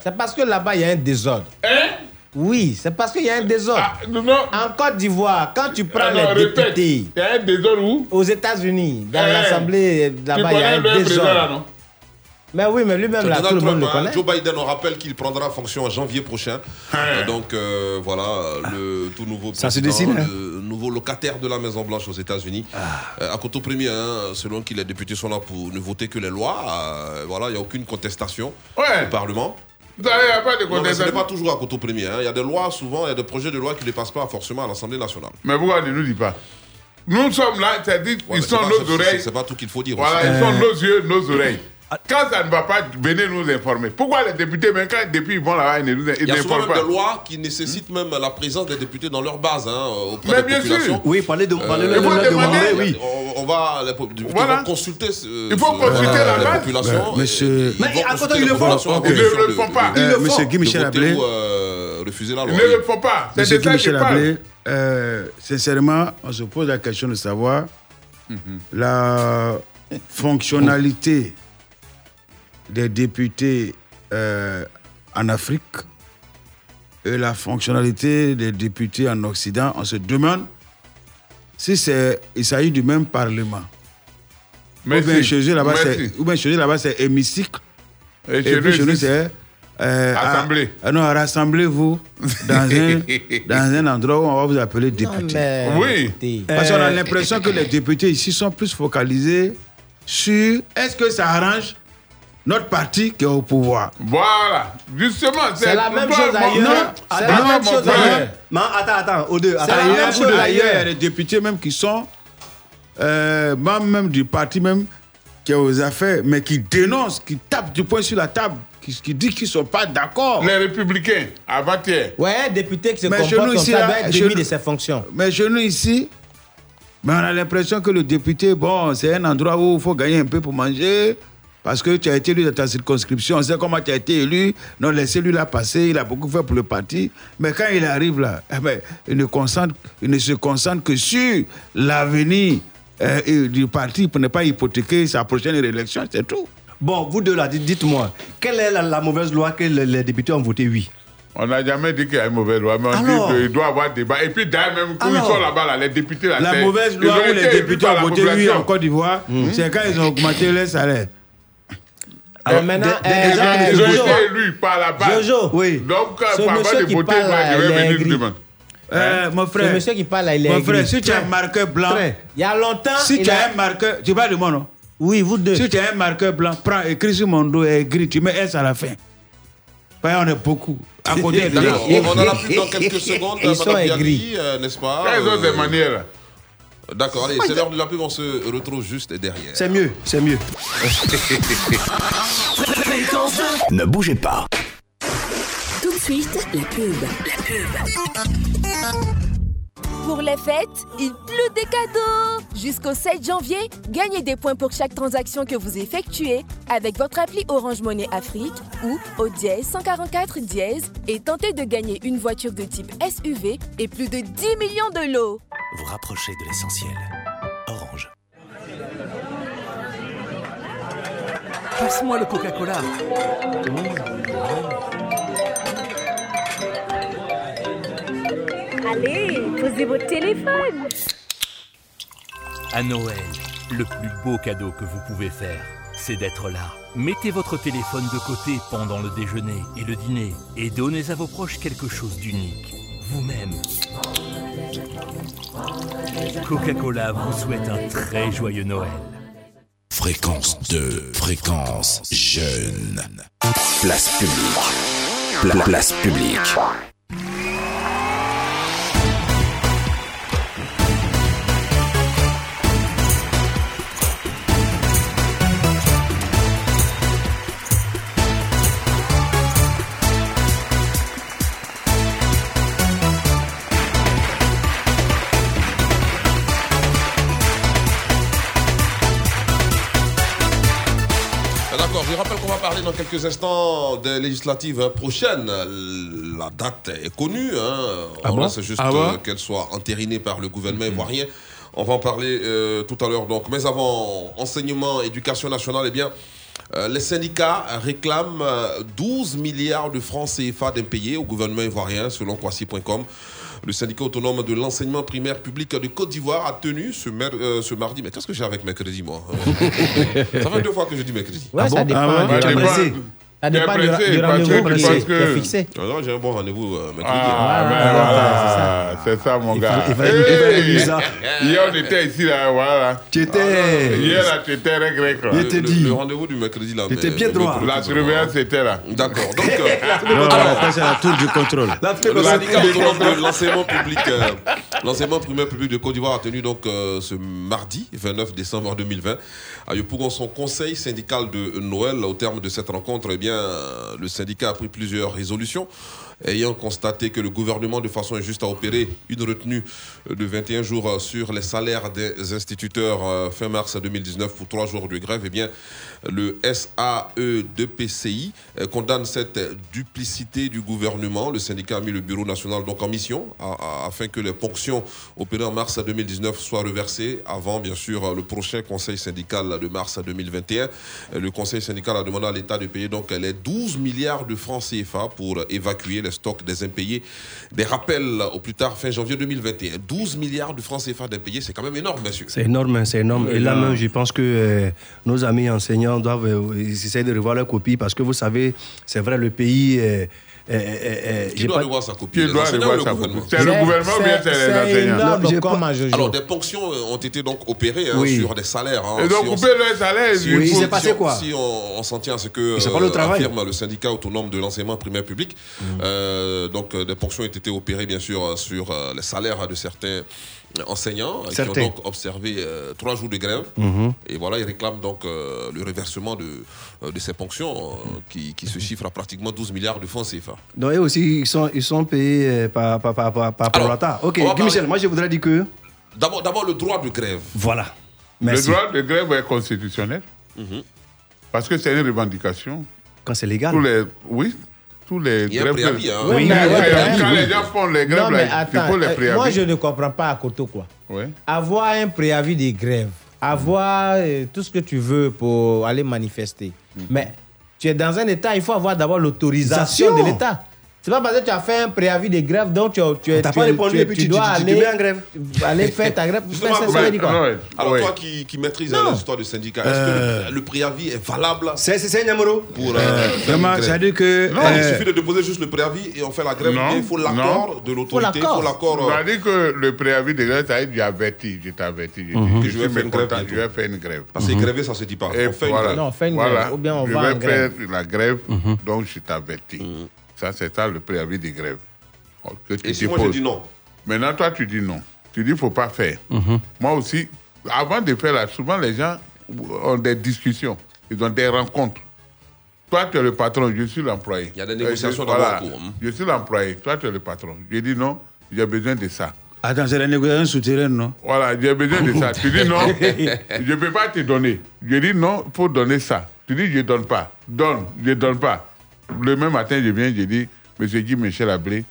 C'est parce que là-bas, il y a un désordre. Hein? Oui, c'est parce qu'il y a un désordre. Ah, non, En Côte d'Ivoire, quand tu prends Alors, les députés Il y a un désordre où? aux États-Unis, dans Eh, l'Assemblée, là-bas, il y a un là, désordre. non? Mais oui, mais lui-même, là, tout le monde le hein, connaît. Joe Biden, on rappelle qu'il prendra fonction en janvier prochain. Euh, donc euh, voilà, le tout nouveau Ça se président, dessine, hein. le nouveau locataire de la Maison Blanche aux États-Unis. Euh, à Coteau Premier, hein, selon qu'il les députés sont là pour ne voter que les lois. euh, voilà, il n'y a aucune contestation Ouais. au Parlement. Il n'y a pas de Non, mais ce n'est pas toujours à Coteau Premier. hein. Il y a des lois, souvent, il y a des projets de loi qui ne passent pas forcément à l'Assemblée nationale. Mais pourquoi ne nous dit pas? Nous sommes là, c'est-à-dire Ouais, ils mais sont c'est pas- nos c'est- oreilles. c'est- C'est pas tout qu'il faut dire. Voilà, aussi. ils sont nos yeux, nos oreilles. Quand ça ne va pas, venez nous informer. Pourquoi les députés, même quand depuis ils vont là-bas, ils ne nous ils Il y a souvent pas des lois qui nécessitent même la présence des députés dans leur base, hein, auprès Mais des bien populations. sûr. Oui, parler de, parler Euh, de, demander, demander, oui. On, on va, les po- députés Voilà. vont consulter. euh, Il faut consulter la les base. populations. Mais- monsieur- et- Mais ils consulter ils les le font. populations en Ils ne le font pas. Ils Euh, monsieur font. Guy Michel Ablé, euh, refuser la Ils loi. ne oui. le font pas. C'est Monsieur Guy Michel. Ablé, euh, sincèrement, on se pose la question de savoir la fonctionnalité des députés euh, en Afrique et la fonctionnalité des députés en Occident. On se demande si c'est il s'agit du même Parlement. Ou bien Merci. chez eux là-bas, c'est Merci. ou bien chez eux là-bas, c'est hémicycle. Et Et chez puis chez nous, c'est. euh, Assemblée. ah, non, rassemblez-vous dans un, dans un endroit où on va vous appeler député. mais, Oui. Parce qu'on a Euh, l'impression que les députés ici sont plus focalisés sur est-ce que ça arrange notre parti qui est au pouvoir. Voilà. Justement, C'est la même chose ailleurs. C'est la même chose ailleurs. Mais attends, attends, aux deux. Attends, la Ailleurs, même chose ailleurs, il y a des députés même qui sont euh, membres même du parti même qui est aux affaires, mais qui dénoncent, qui tapent du poing sur la table, qui, qui disent qu'ils ne sont pas d'accord. Les républicains, avant-hier. Ouais, député qui se Mais comporte comme ça doit être démis de ses fonctions. Mais chez nous ici, mais on a l'impression que le député, bon, c'est un endroit où il faut gagner un peu pour manger. Parce que tu as été élu dans ta circonscription, on sait comment tu as été élu. Non, laissez-lui là passer, il a beaucoup fait pour le parti. Mais quand il arrive là, eh ben, il, ne concentre, il ne se concentre que sur l'avenir euh, du parti pour ne pas hypothéquer sa prochaine réélection, c'est tout. Bon, vous deux là, dites- dites-moi, quelle est la, la mauvaise loi que les, les députés ont voté oui On n'a jamais dit qu'il y a une mauvaise loi, mais on Alors dit qu'il doit y avoir débat. Et puis d'ailleurs, même quand ils sont là-bas, là, les députés, là, La mauvaise loi où les députés ont voté oui en Côte d'Ivoire, c'est quand ils ont augmenté les salaires. Alors maintenant, des- euh, euh, qui Ils ont Jojo, été élus par la base. Jojo, Oui. Donc, Ce avant monsieur de là, je il est vais venir demander. Euh, mon ce frère, monsieur qui parle il est mon frère, si tu as un marqueur blanc. Il y a longtemps, si tu as un marqueur, tu parles de moi, non? Oui, vous deux. Si tu as un marqueur blanc, prends, écris sur mon dos et écris, tu mets S à la fin. On est beaucoup. À côté de on on en a plus dans quelques secondes, Ils sont aigris. Euh, n'est-ce pas Quelles ont des manières D'accord, allez, c'est l'heure de la pub, on se retrouve juste derrière. C'est mieux, c'est mieux. Ne bougez pas. Tout de suite, la pub. La pub. Pour les fêtes, il pleut des cadeaux Jusqu'au 7 janvier, gagnez des points pour chaque transaction que vous effectuez avec votre appli Orange Money Afrique ou au dièse 144 dièse et tentez de gagner une voiture de type SUV et plus de 10 millions de lots. Vous rapprochez de l'essentiel. Orange. Passe-moi le Coca-Cola. Allez, posez votre téléphone. À Noël, le plus beau cadeau que vous pouvez faire, c'est d'être là. Mettez votre téléphone de côté pendant le déjeuner et le dîner et donnez à vos proches quelque chose d'unique. Vous-même. Coca-Cola vous souhaite un très joyeux Noël. Fréquence 2, fréquence jeune. Place publique. Pla- place publique. Dans quelques instants des législatives prochaines. La date est connue, hein. Ah bon laisse juste Ah euh, qu'elle soit entérinée par le gouvernement ivoirien. On va en parler euh, tout à l'heure. Donc, mais avant, enseignement, éducation nationale, eh bien, euh, les syndicats réclament euh, 12 milliards de francs CFA d'impayés au gouvernement ivoirien, selon Kwasi.com. Le syndicat autonome de l'enseignement primaire public de Côte d'Ivoire a tenu ce, mer- euh, ce mardi. Mais qu'est-ce que j'ai avec mercredi, moi Ça fait deux fois que je dis mercredi. Ouais, ça dépend. Ah ouais, tu. Ça Tu dépend du, pressé, du parce que rendez-vous tu qui, est- que- fixé. Non, non, j'ai un bon rendez-vous euh, mercredi. Ah, ben voilà, c'est ça mon gars. il fallait- il fallait Hey, ça. Hier on était ici là, voilà. Tu étais. Hier là, tu étais rec rec là. Il Le, était le- dit. le rendez-vous du mercredi là. T'étais mais- bien droit. La surveillance était là. D'accord. Donc, euh, Non, alors, à la tour du contrôle. le syndicat autonome de l'enseignement public, euh, l'enseignement primaire public de Côte d'Ivoire a tenu donc euh, ce mardi 29 décembre 2020 à Yopougon son conseil syndical de Noël. Au terme de cette rencontre, eh bien, le syndicat a pris plusieurs résolutions. Ayant constaté que le gouvernement, de façon injuste, a opéré une retenue de 21 jours sur les salaires des instituteurs euh, fin mars 2019 pour trois jours de grève, eh le SAE2PCI euh, condamne cette duplicité du gouvernement. Le syndicat a mis le bureau national donc en mission afin que les ponctions opérées en mars 2019 soient reversées avant, bien sûr, le prochain conseil syndical de mars 2021. Euh, Le conseil syndical a demandé à l'État de payer donc les 12 milliards de francs CFA pour évacuer les stocks des impayés. Des rappels au plus tard fin janvier 2021. 12 milliards de francs CFA d'impayés, c'est quand même énorme, monsieur. C'est énorme, hein, c'est énorme. Et là même, je pense que euh, nos amis enseignants doivent euh, ils essayer de revoir leur copie parce que vous savez, c'est vrai, le pays. euh, euh, euh, Qui doit pas- revoir sa copie Qui Les doit enseignants revoir sa copie C'est le gouvernement ou bien c'est les enseignants pas-. Alors, des ponctions euh, ont été donc opérées hein, Oui. sur des salaires. hein. Et donc Si on- couper leur salaire, Si, il Oui, c'est passé si on- quoi Si on, on s'en tient à ce que pas le travail. affirme le syndicat autonome de l'enseignement primaire public, euh, donc euh, des ponctions ont été opérées bien sûr euh, sur euh, les salaires de certains enseignants qui ont donc observé euh, trois jours de grève. Mhm. Et voilà, ils réclament donc euh, le reversement de, euh, de ces ponctions euh, qui, qui se chiffrent à pratiquement 12 milliards de francs CFA. Donc, eux aussi, ils sont, ils sont payés par, par, par, par, par Alors, prorata. Ok, Guy Michel, moi je voudrais dire que. D'abord, d'abord le droit de grève. Voilà. Le droit de grève est constitutionnel. Parce que c'est une revendication. Quand c'est légal. Tous les, oui, tous les Il y a un grèves. préavis, hein. Oui, Oui, mais mais- ouais, oui, quand oui. les gens font les grèves, Non, mais là, il attends, faut les euh, préavis. moi je ne comprends pas à Koto quoi. Ouais. Avoir un préavis de grève, avoir euh, tout ce que tu veux pour aller manifester. Mais tu es dans un état, il faut avoir d'abord l'autorisation de l'état. C'est pas parce que tu as fait un préavis de grève, donc tu, tu, es- T'as tu, pas répondu tu, es- et puis tu tu- dois tu- tu te aller, mets en grève. aller faire ta grève. Ça, ça. Alors Ouais. toi qui, qui maîtrises euh, l'histoire du syndicat, est-ce Euh. que le, le préavis est valable? C'est c'est- numéro pour euh, Vraiment, ça dit que. Non, il euh, suffit de déposer juste le préavis et on fait la grève. Non, il faut l'accord de l'autorité, il faut l'accord. On euh, a dit que le préavis de grève, ça a été averti. Je t'ai averti. Je Mhm. dis, Que je vais faire une grève. Je vais faire une grève. Parce que gréver, ça se dit pas. On fait une grève. Non, on fait une Voilà. grève, ou bien on je va vais faire la grève, Mhm. donc je t'avertis. Ça, c'est ça le préavis de grève. Oh, Que tu Et si moi je dis non Maintenant, toi, tu dis non. tu dis, il ne faut pas faire. Moi aussi, avant de faire là, souvent les gens ont des discussions, ils ont des rencontres. Toi, tu es le patron, je suis l'employé. Il y a des négociations Euh, d'abord voilà. cours, hein. Je suis l'employé, toi, tu es le patron. Je dis non, j'ai besoin de ça. Attends, c'est la négociation souterraine, non? Voilà, j'ai besoin de ça. Tu dis non, je ne peux pas te donner. Je dis non, il faut donner ça. Tu dis je ne donne pas. Donne, je ne donne pas. Le même matin, je viens, je dis, monsieur Guy Michel Ablé,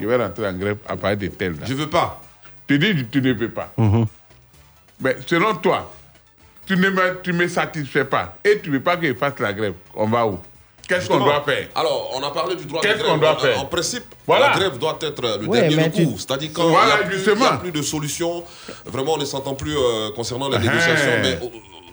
je vais rentrer en grève à partir de tel. Je ne veux pas. Tu dis tu ne peux pas. Mais selon toi, tu ne me, tu me satisfais pas et tu ne veux pas que je fasse la grève. On va où? Qu'est-ce qu'on doit faire? Alors, on a parlé du droit de Qu'est-ce grève. qu'on doit En- faire? En principe, Voilà. la grève doit être le Ouais, dernier recours. tu- C'est-à-dire quand Voilà, il n'y a, plus- a de solution, vraiment on ne s'entend plus euh, concernant les Ah. négociations. Mais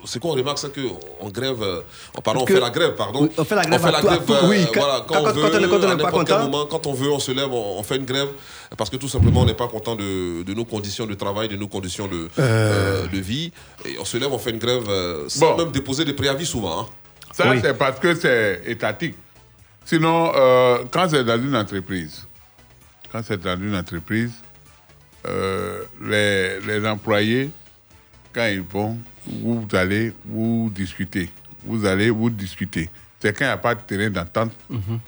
euh, ce qu'on remarque, c'est qu'en grève, euh, oh, pardon, on Que- fait la grève, pardon. On fait la grève tout- à tout- euh, oui, quand- voilà, quand, quand- on quand veut, on est- quand on n'est à pas n'importe quel content. moment, quand on veut, on se lève, on, on fait une grève parce que tout simplement on n'est pas content de, de nos conditions de travail, de nos conditions de, euh, de vie. Et on se lève, on fait une grève euh, sans même déposer des préavis souvent. hein. Ça, c'est parce que c'est étatique. Sinon, euh, quand c'est dans une entreprise, quand c'est dans une entreprise, euh, les, les employés, quand ils vont, vous allez vous discuter. Vous allez vous discuter. C'est quand il n'y a pas de terrain d'entente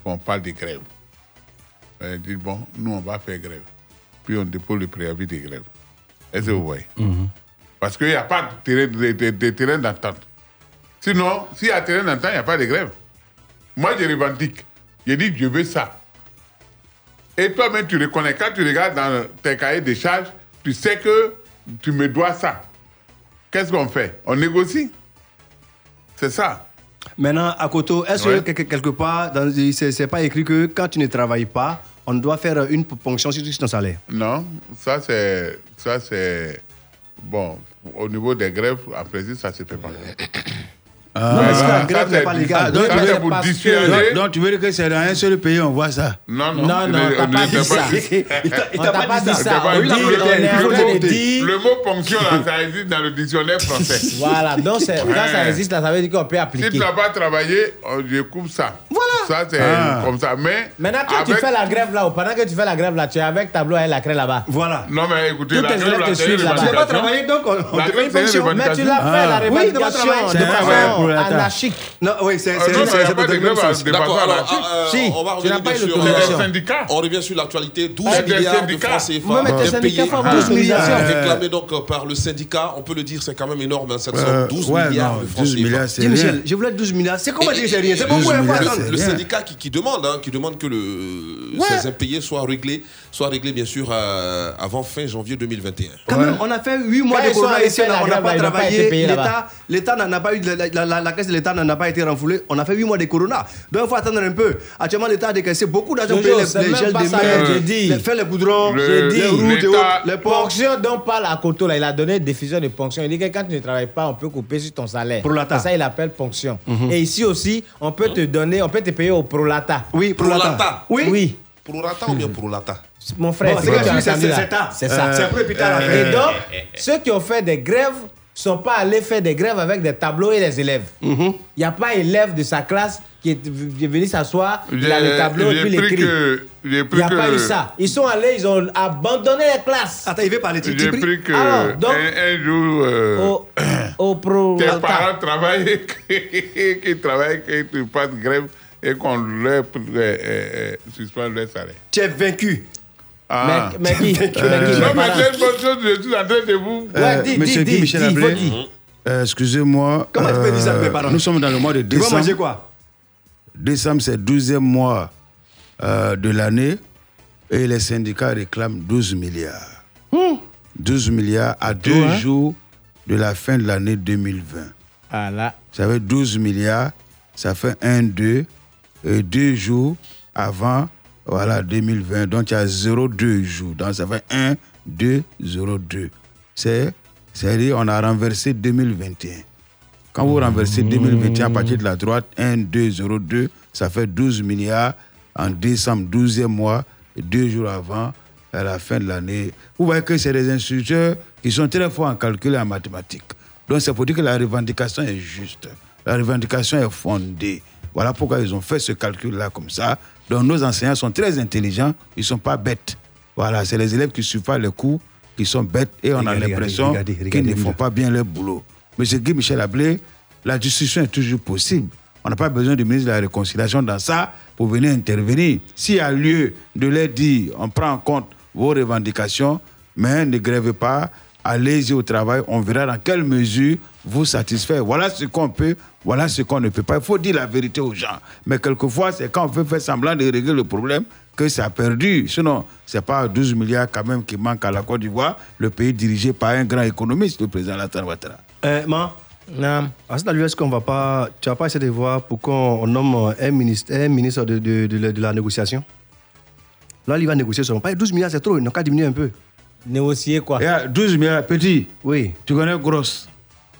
qu'on parle de grève. On dit, bon, nous, on va faire grève. Puis on dépose le préavis de grève. Est-ce que vous voyez? Parce qu'il n'y a pas de terrain, de, de- de terrain d'entente. Sinon, s'il y a terrain d'entente, il n'y a pas de grève. Moi, je revendique. Je dis, je veux ça. Et toi-même, tu reconnais. Quand tu regardes dans tes cahiers de charges, tu sais que tu me dois ça. Qu'est-ce qu'on fait? On négocie. C'est ça. Maintenant, à Koto, est-ce Ouais. que quelque- part, c'est pas écrit que quand tu ne travailles pas, on doit faire une ponction sur ton salaire? Non, ça c'est. Ça c'est. Bon, au niveau des grèves, en principe, ça ne se fait pas. Ah. Mais parce que la grève c'est n'est pas légale. Donc, tu veux dire que c'est dans un seul pays, on voit ça? Non, non. Non, non, t'as pas dit ça. Il t'a- pas dit ça. le- mot- de dire- Le mot ponction, là, ça existe dans le dictionnaire français. Voilà, donc c'est- quand ça existe, là, ça veut dire qu'on peut Si appliquer. tu n'as pas travaillé, on- je coupe ça. Voilà. Ça, c'est Ah. comme ça. Mais. Maintenant, quand tu fais la grève là, ou pendant que tu fais la grève là, tu es avec tableau et la craie là-bas. Voilà. Non, mais écoutez, la grève, là. Tu n'as pas travaillé, donc on- te fait une ponction. Mais tu l'as fait, la Oui, pour la- anarchique. Non, oui, c'est Euh, c'est- pas grève même sens. D'accord, euh, Si, on va revenir l'autorisation. euh, syndicats. On revient sur l'actualité. 12 Ah, des milliards de francs CFA syndicats font ah, 12 milliards. réclamés donc euh, par le syndicat. On peut le dire, c'est quand même énorme, hein, cette somme. Euh, 12 ouais, milliards non, de francs 12 CFA. Michel, je voulais 12 milliards. C'est comment dire c'est rien? C'est 12 c'est le syndicat qui, demande, hein, qui demande que le, ces impayés soient réglés, soient réglés bien sûr euh, avant fin janvier 2021. Quand même, on a fait 8 mois de corona ici, on n'a pas travaillé. payés l'État n'en a pas eu, la, la- caisse de l'État n'en a pas été renflouée. On a fait 8 mois de corona. Donc il faut attendre un peu. Actuellement, l'État a décaissé beaucoup d'argent pour les, les gels dit. les- faire les goudrons, Le- les routes et l'État- autres, les ports. Ponction dont parle à Koto, là, il a donné une décision de ponction. Il dit que quand tu ne travailles pas, on peut couper sur ton salaire. Prolata. Ça, il appelle ponction. Et ici aussi, on peut te donner, on peut te payer au prolata. Oui, prolata. l'ATA. Oui. Oui. Pour l'ATA ou bien pour l'ATA Mon frère, Bon, c'est ça. C'est ça. C'est un peu plus tard, la Et donc, ceux qui ont fait des grèves sont pas allés faire des grèves avec des tableaux et des élèves. Il n'y a pas élève de sa classe qui est qui est venu s'asseoir, il a le tableau et puis il pris écrit. que. J'ai Il n'y a que. pas eu ça. Ils sont allés, ils ont abandonné les classes. Attends, il veut parler. Tu J'ai pris que. Alors, donc- un, un jour. euh, Au, au pro. tes parents travaillent, qui travaillent, que tu fasses grève et qu'on leur euh, euh, suspend leur salaire. Tu es vaincu. Ah. Mais, mais qui, mais qui, non, mes mais parents c'est une bonne chose, je suis en train de vous. Ouais, dis, Monsieur dis, Guy Michel dis, Ablé, euh, excusez-moi. Comment tu peux dire ça, euh, mes parents? Nous sommes dans le mois de Tu vas manger décembre. quoi? Décembre, c'est le 12e mois euh, de l'année et les syndicats réclament 12 milliards. 12 milliards à deux hein? jours de la fin de l'année 2020. Ah là. Ça fait 12 milliards, ça fait 1, 2, et deux jours avant, voilà, 2020. Donc il y a 0,2 jours. Donc ça fait 1, 2, 0,2. C'est, c'est-à-dire on a renversé 2021. Quand vous renversez 2021 à partir de la droite, 1, 2, 0, 2, ça fait 12 milliards en décembre, 12e mois, deux jours avant, à la fin de l'année. Vous voyez que c'est des instituteurs qui sont très forts en calcul et en mathématiques. Donc c'est pour dire que la revendication est juste. La revendication est fondée. Voilà pourquoi ils ont fait ce calcul-là comme ça. Donc nos enseignants sont très intelligents, ils ne sont pas bêtes. Voilà, c'est les élèves qui suivent pas les cours qui sont bêtes et on a l'impression qu'ils ne font pas bien leur boulot. Monsieur Guy Michel Ablé, la discussion est toujours possible. On n'a pas besoin du ministre de la Réconciliation dans ça pour venir intervenir. S'il y a lieu de leur dire, on prend en compte vos revendications, mais ne grèvez pas, allez-y au travail, on verra dans quelle mesure vous satisfaire. Voilà ce qu'on peut, voilà ce qu'on ne peut pas. Il faut dire la vérité aux gens. Mais quelquefois, c'est quand on veut faire semblant de régler le problème que ça a perdu. Sinon, ce n'est pas 12 milliards quand même qui manquent à la Côte d'Ivoire, le pays dirigé par un grand économiste, le président Alassane Ouattara. Euh, Ma, à ce est-ce qu'on va pas, tu vas pas essayer de voir pourquoi on nomme un ministre, un ministre de, de, de la- de la négociation? Là, il va négocier son. Pas 12 milliards, c'est trop, il n'a qu'à diminuer un peu. Négocier quoi? 12 milliards, petit. Oui. Tu connais grosse?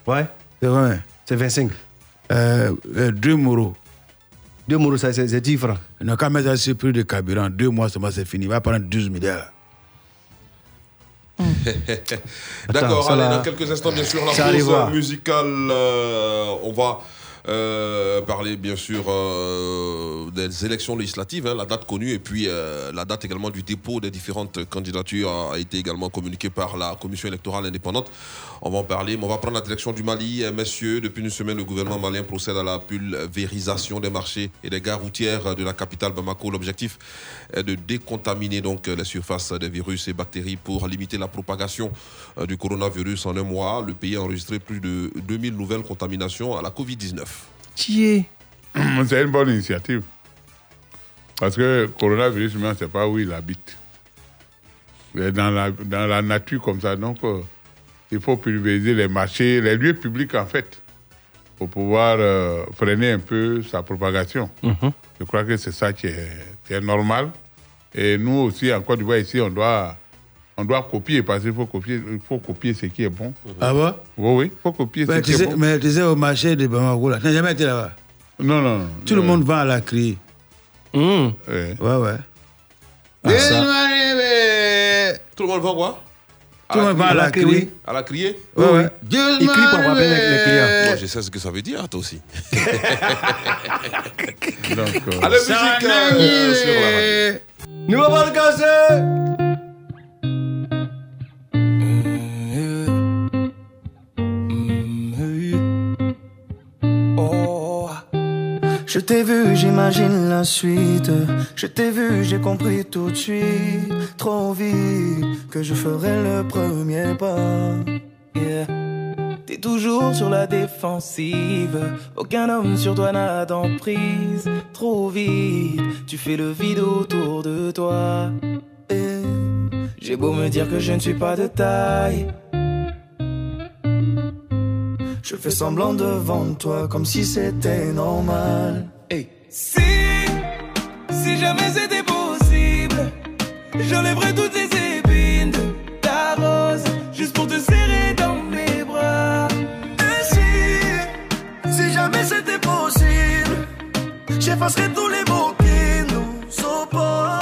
Ouais. C'est vrai. C'est 25. Euh, euh, deux moros. Deux moros, ça, c'est c'est 10 francs. Non, quand même, ça, c'est plus de carburant. Deux mois seulement, c'est fini. Il va prendre 12 milliards. D'accord, allez, va- dans quelques instants, bien sûr, la pause musicale. euh, on va parler, bien sûr, euh, des élections législatives, hein, la date connue, et puis euh, la date également du dépôt des différentes candidatures a, a été également communiquée par la Commission électorale indépendante. On va en parler, mais on va prendre la direction du Mali. Euh, messieurs, depuis une semaine, le gouvernement malien procède à la pulvérisation des marchés et des gares routières de la capitale Bamako. L'objectif de décontaminer donc les surfaces des virus et bactéries pour limiter la propagation euh, du coronavirus en un mois. Le pays a enregistré plus de 2000 nouvelles contaminations à la Covid-19. Qui C'est une bonne initiative. Parce que coronavirus, on ne sait pas où il habite. Il est dans la, dans la nature comme ça. Donc, euh, il faut pulvériser les marchés, les lieux publics, en fait, pour pouvoir euh, freiner un peu sa propagation. Je crois que c'est ça qui est, qui est normal. Et nous aussi, en Côte d'Ivoire, ici, on doit, on doit copier, parce qu'il faut copier, il faut copier ce qui est bon. Ah bon? Oui, oui, il faut copier Mais ce tu, qui sais, est bon. mais tu sais, au marché de Bamako, là, tu n'as jamais été là-bas? Non, non, non. Tout le monde va à la criée. ouais. Ouais, ouais. Ah, ça. Tout le monde va quoi? Tout le monde va à la criée. À la Ouais, ouais. Dieu Il crie pour m'en rappeler les, clients. Moi, je sais ce que ça veut dire, toi aussi. Donc, Allez, musique euh, sur la radio. Nous pas le casser je t'ai vu, j'imagine la suite. Je t'ai vu, j'ai compris tout de suite, trop vite, que je ferai le premier pas. Yeah. T'es toujours sur la défensive, aucun homme sur toi n'a d'emprise. Trop vite, tu fais le vide autour de toi. Eh, J'ai beau me dire que je ne suis pas de taille. Je fais semblant devant toi comme si c'était normal. Si, si jamais c'était possible, j'enlèverais toutes les épines de ta rose juste pour te serrer dans mes bras. Et si, si jamais c'était possible, j'effacerais tous les mots qui nous opposent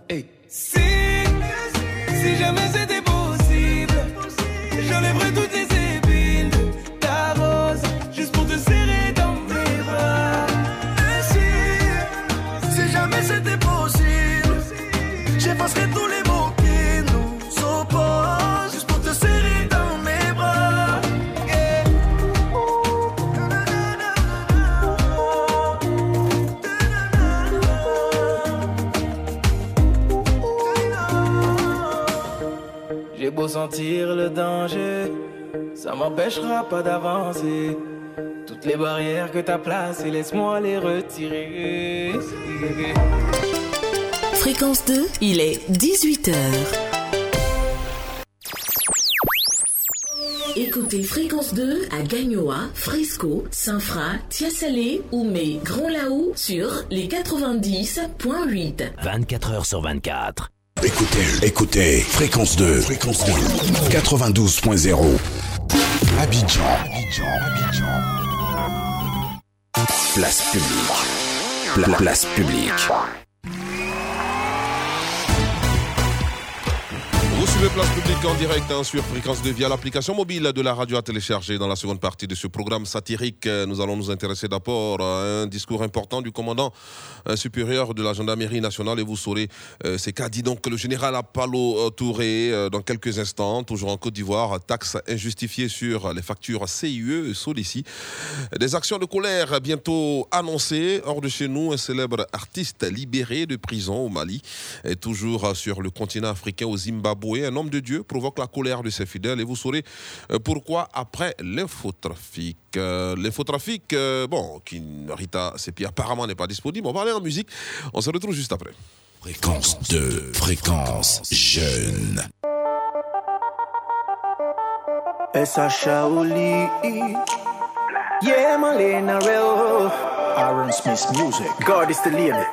Si, si jamais c'était beau sentir le danger, ça m'empêchera pas d'avancer. Toutes les barrières que t'as placées, laisse-moi les retirer. Fréquence 2, il est 18h. écoutez Fréquence 2 à Gagnoa, Fresco, Saint-Fra, Tiasalé, Oumé, Grand Laou sur les 90.8. 24 heures sur 24. Écoutez, écoutez, fréquence 2, fréquence 2, 92.0. Abidjan, Abidjan, Abidjan. Place publique. Pla- place publique. Place Publique en direct hein, sur Fréquence 2 via l'application mobile de la radio à télécharger. Dans la seconde partie de ce programme satirique, euh, nous allons nous intéresser d'abord à un discours important du commandant euh, supérieur de la gendarmerie nationale. Et vous saurez euh, c'est qu'a dit donc le général Apollo euh, Touré dans quelques instants, toujours en Côte d'Ivoire, taxe injustifiée sur les factures CIE, Solici. Des actions de colère bientôt annoncées. Hors de chez nous, un célèbre artiste libéré de prison au Mali, toujours sur le continent africain, au Zimbabwe. Un homme de Dieu provoque la colère de ses fidèles et vous saurez euh, pourquoi après l'infotrafic. Euh, L'infotrafic, euh, bon, qui Rita Sepi apparemment n'est pas disponible. On va aller en musique. On se retrouve juste après. Fréquence 2, fréquence jeune. Shaoli. Yeah, Malena Real. Aaron Smith Music. God is the limit.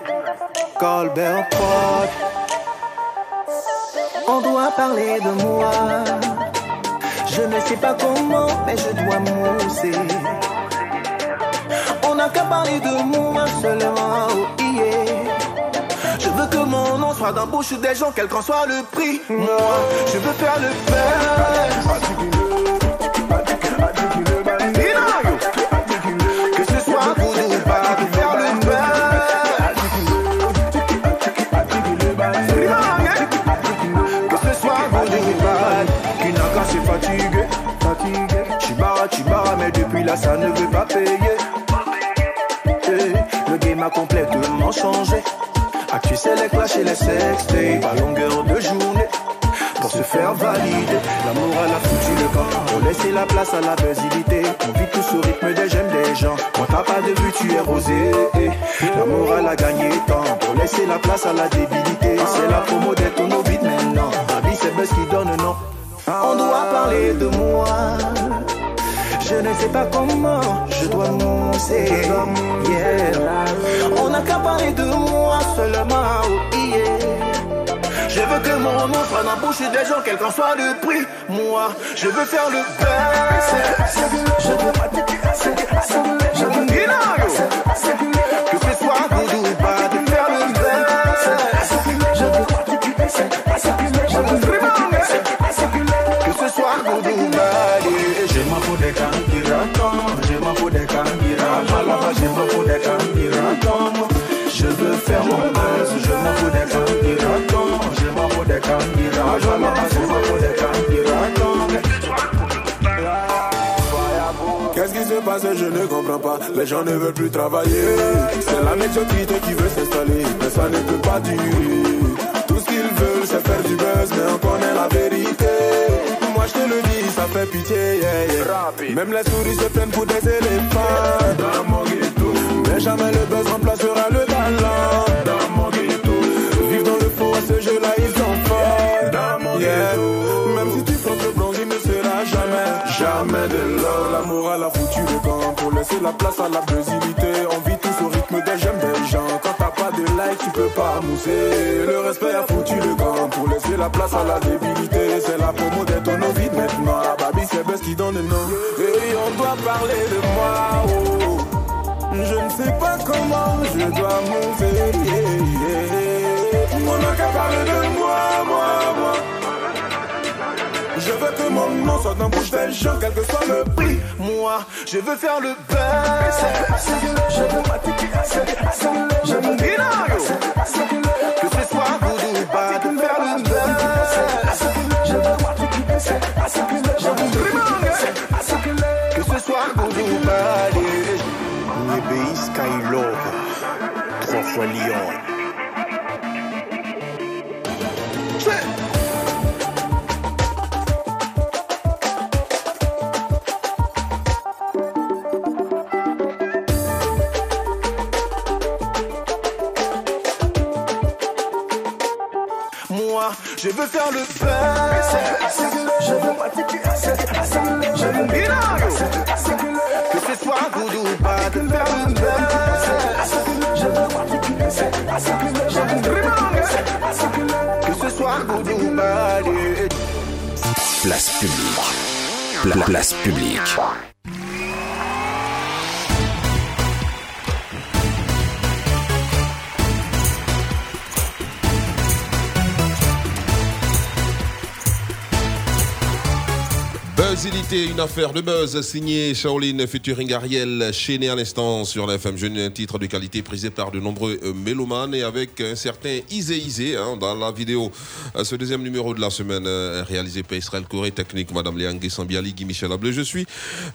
Colbert Port. On doit parler de moi. Je ne sais pas comment, mais je dois mousser. On n'a qu'à parler de moi seulement. Oh, yeah. Je veux que mon nom soit dans la bouche des gens, quel qu'en soit le prix. Moi, je veux faire le beurre. Ça ne veut pas payer. Le game a complètement changé. Actu les clashs et les sextape à longueur de journée. Pour se faire valider, l'amour a la foutu le camp. Pour laisser la place à la basilité. On vit tous au rythme des j'aime des gens. Quand t'as pas de but, tu es rosé. L'amour a la gagné tant. Pour laisser la place à la débilité. C'est la promo des tonneaux vides maintenant. La vie c'est buzz qui donne non. On doit parler de moi. Je ne sais pas comment je dois mousser. Yeah. On n'a qu'à parler de moi seulement. oh, yeah. Je veux que mon nom soit dans la bouche des gens, quel qu'en soit le prix. Moi, je veux faire le best. Je veux je veux faire mon buzz, je m'en fous des racontent, je m'en fous des racontent, je m'en fous des racontent. Qu'est-ce qui se passe? Je ne comprends pas. Les gens ne veulent plus travailler. C'est la médiocrité qui veut s'installer, mais ça ne peut pas durer. Tout ce qu'ils veulent, c'est faire du buzz, mais on connaît la vérité. Moi je te le dis, ça fait pitié. yeah, yeah. Même les souris se prennent pour des éléphants. Dans mon jamais le buzz remplacera le talent. Dans mon ghetto. Vivre dans le faux à ce jeu-là, ils sont forts. Dans mon ghetto. Même si tu comptes le blanc, il ne sera jamais, jamais de l'or. L'amour à la foutu le camp pour laisser la place à la buzilité. On vit tous au rythme des j'aime des gens. Quand t'as pas de like, tu peux pas mousser. Le respect a foutu le camp pour laisser la place à la débilité. C'est la promo des tonneaux vides maintenant. Ah, Babi, c'est Buzz qui donne le nom. Et on doit parler de moi. oh. Je ne sais pas comment je dois yeah. On n'a qu'à parler de moi, moi, moi. Je veux que mon nom soit dans bouche des gens, quel que soit le prix. Moi, je veux faire le best. Je veux je veux que Je veux faire le buzz. Pla- place publique. Buzzilité, une affaire de buzz signée Shaolin featuring Ariel chaîné à l'instant sur la FM Jeune, un titre de qualité prisé par de nombreux euh, mélomanes et avec un certain Isé Isé hein, dans la vidéo. Euh, Ce deuxième numéro de la semaine euh, réalisé par Israël Corée Technique, Madame Léangue Sambiali, Guy Michel Ablé, je suis.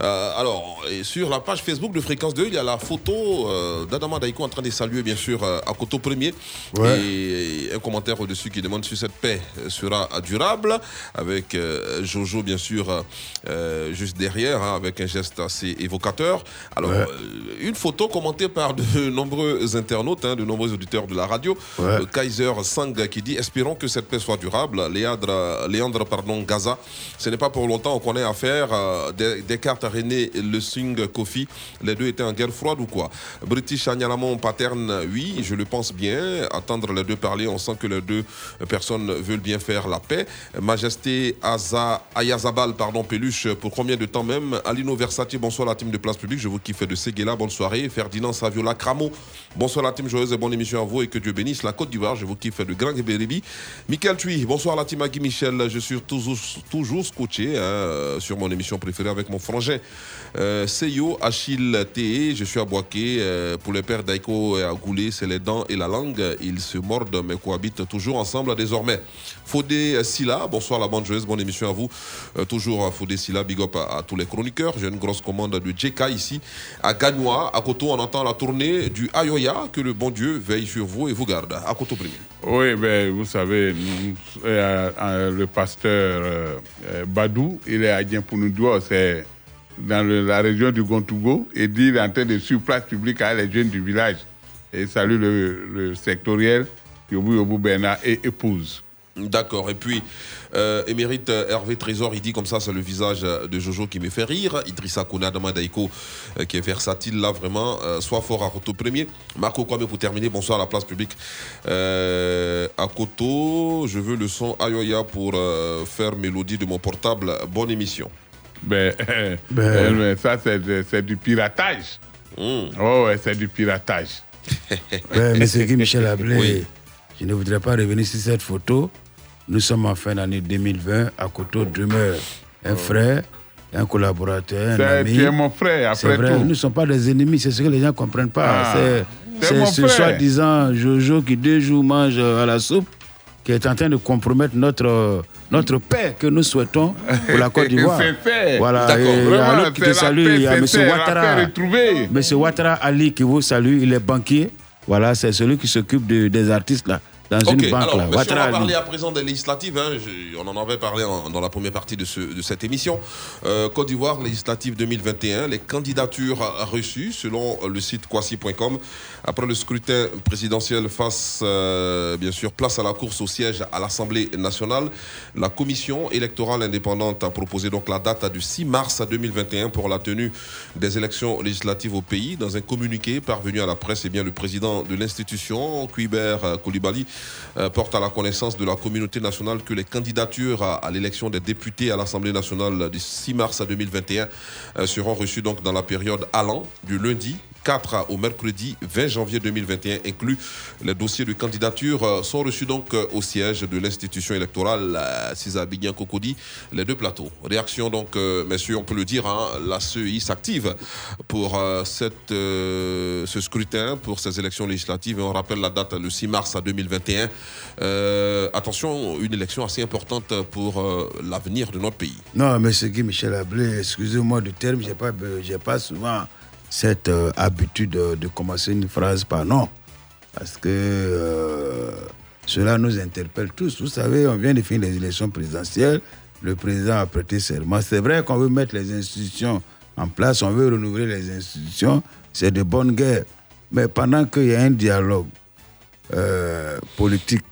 Euh, alors, et sur la page Facebook de Fréquence 2, il y a la photo euh, d'Adama Daiko en train de saluer bien sûr euh, Akoto Premier Ouais. et un commentaire au-dessus qui demande si cette paix sera durable avec euh, Jojo bien sûr euh, euh, juste derrière hein, avec un geste assez évocateur. Alors Ouais. euh, une photo commentée par de nombreux internautes, hein, de nombreux auditeurs de la radio. Ouais. Le Kaiser Sang qui dit espérons que cette paix soit durable. Léandre, Léandre pardon, Gaza, ce n'est pas pour longtemps qu'on ait affaire euh, des, Descartes, René, Le Sing, Kofi. Les deux étaient en guerre froide ou quoi? British Agnalamon Paterne, oui, je le pense bien. Attendre les deux parler, on sent que les deux personnes veulent bien faire la paix. Majesté Aza, Ayazabal, pardon, Peluche, pour combien de temps même Alino Versati, bonsoir la team de Place Publique, je vous kiffe de Seguela, bonne soirée. Ferdinand Saviola Cramo, bonsoir la team joyeuse et bonne émission à vous et que Dieu bénisse la Côte d'Ivoire, je vous kiffe de Grand Bérébi. Michael Thuy, bonsoir la team Agui Michel, je suis toujours, toujours scotché hein, sur mon émission préférée avec mon frangin. Euh, Seyo, Achille Té, je suis à Boaké. euh, pour les pères d'Aiko et Agoulé, c'est les dents et la langue. Ils se mordent mais cohabitent toujours ensemble désormais. Fodé Silla, bonsoir la bande joueuse, bonne émission à vous. Euh, toujours à Fodé Silla, big up à, à tous les chroniqueurs. J'ai une grosse commande de JK ici à Gagnois. À Koto, on entend la tournée du Ayoya. Que le bon Dieu veille sur vous et vous garde. À Koto premier. Oui, ben, vous savez, euh, euh, le pasteur euh, euh, Badou, il est à Diempounoudouo, c'est dans la région du Gontougo, et dit il est en train de sur place publique avec les jeunes du village. Et salue le, le sectoriel, Yobu Yobu Bernard et épouse. D'accord. Et puis, euh, émérite euh, Hervé Trésor, il dit comme ça, c'est le visage de Jojo qui me fait rire. Idrissa Kouna Daiko, euh, qui est versatile là, vraiment. euh, soit fort à Koto premier. Marco Kwame pour terminer. Bonsoir à la place publique. Euh, à Koto, je veux le son Ayoya pour euh, faire mélodie de mon portable. Bonne émission. Ben, Ben. mais ça, c'est c'est du piratage. Oh, ouais, c'est du piratage. Ouais, Monsieur Guy Michel Ablé, je ne voudrais pas revenir sur cette photo. Nous sommes en fin d'année 2020 à Koto Drummer, un frère, un collaborateur, un ami. tu es mon frère, après vrai, tout. Nous ne sommes pas des ennemis, c'est ce que les gens ne comprennent pas. Ah, c'est ce soi-disant Jojo qui deux jours mange à la soupe, qui est en train de compromettre notre, notre paix que nous souhaitons pour la Côte d'Ivoire. Voilà, vraiment, qui te salue, il y a M. Ouattara. M. Ali qui vous salue, il est banquier. Voilà, c'est celui qui s'occupe de- des artistes là, dans Ok, une banque alors, là. monsieur, on va parler à présent des législatives. hein. Je- on en avait parlé en- dans la première partie de, ce- de cette émission. Euh, Côte d'Ivoire, législative 2021, les candidatures reçues selon le site quasi.com. Après le scrutin présidentiel face, euh, bien sûr, place à la course au siège à l'Assemblée nationale, la commission électorale indépendante a proposé donc la date du 6 mars 2021 pour la tenue des élections législatives au pays. Dans un communiqué parvenu à la presse, eh bien, le président de l'institution, Kuiber Koulibaly, porte à la connaissance de la communauté nationale que les candidatures à, l'élection des députés à l'Assemblée nationale du 6 mars 2021 euh, seront reçues dans la période allant du lundi 4 au mercredi 20 janvier 2021 inclus. Les dossiers de candidature euh, sont reçus donc euh, au siège de l'institution électorale euh, Cisa Bignan Cocody, les deux plateaux. Réaction donc, euh, messieurs, on peut le dire, hein, la CEI s'active pour euh, cette, euh, ce scrutin, pour ces élections législatives. Et on rappelle la date le 6 mars 2021. Euh, attention, une élection assez importante pour euh, l'avenir de notre pays. Non, M. Guy Michel Ablé, excusez-moi du terme, je n'ai pas souvent cette euh, habitude de, commencer une phrase par non. Parce que euh, cela nous interpelle tous. Vous savez, on vient de finir les élections présidentielles. Le président a prêté serment. C'est vrai qu'on veut mettre les institutions en place, on veut renouveler les institutions. C'est de bonne guerre. Mais pendant qu'il y a un dialogue euh, politique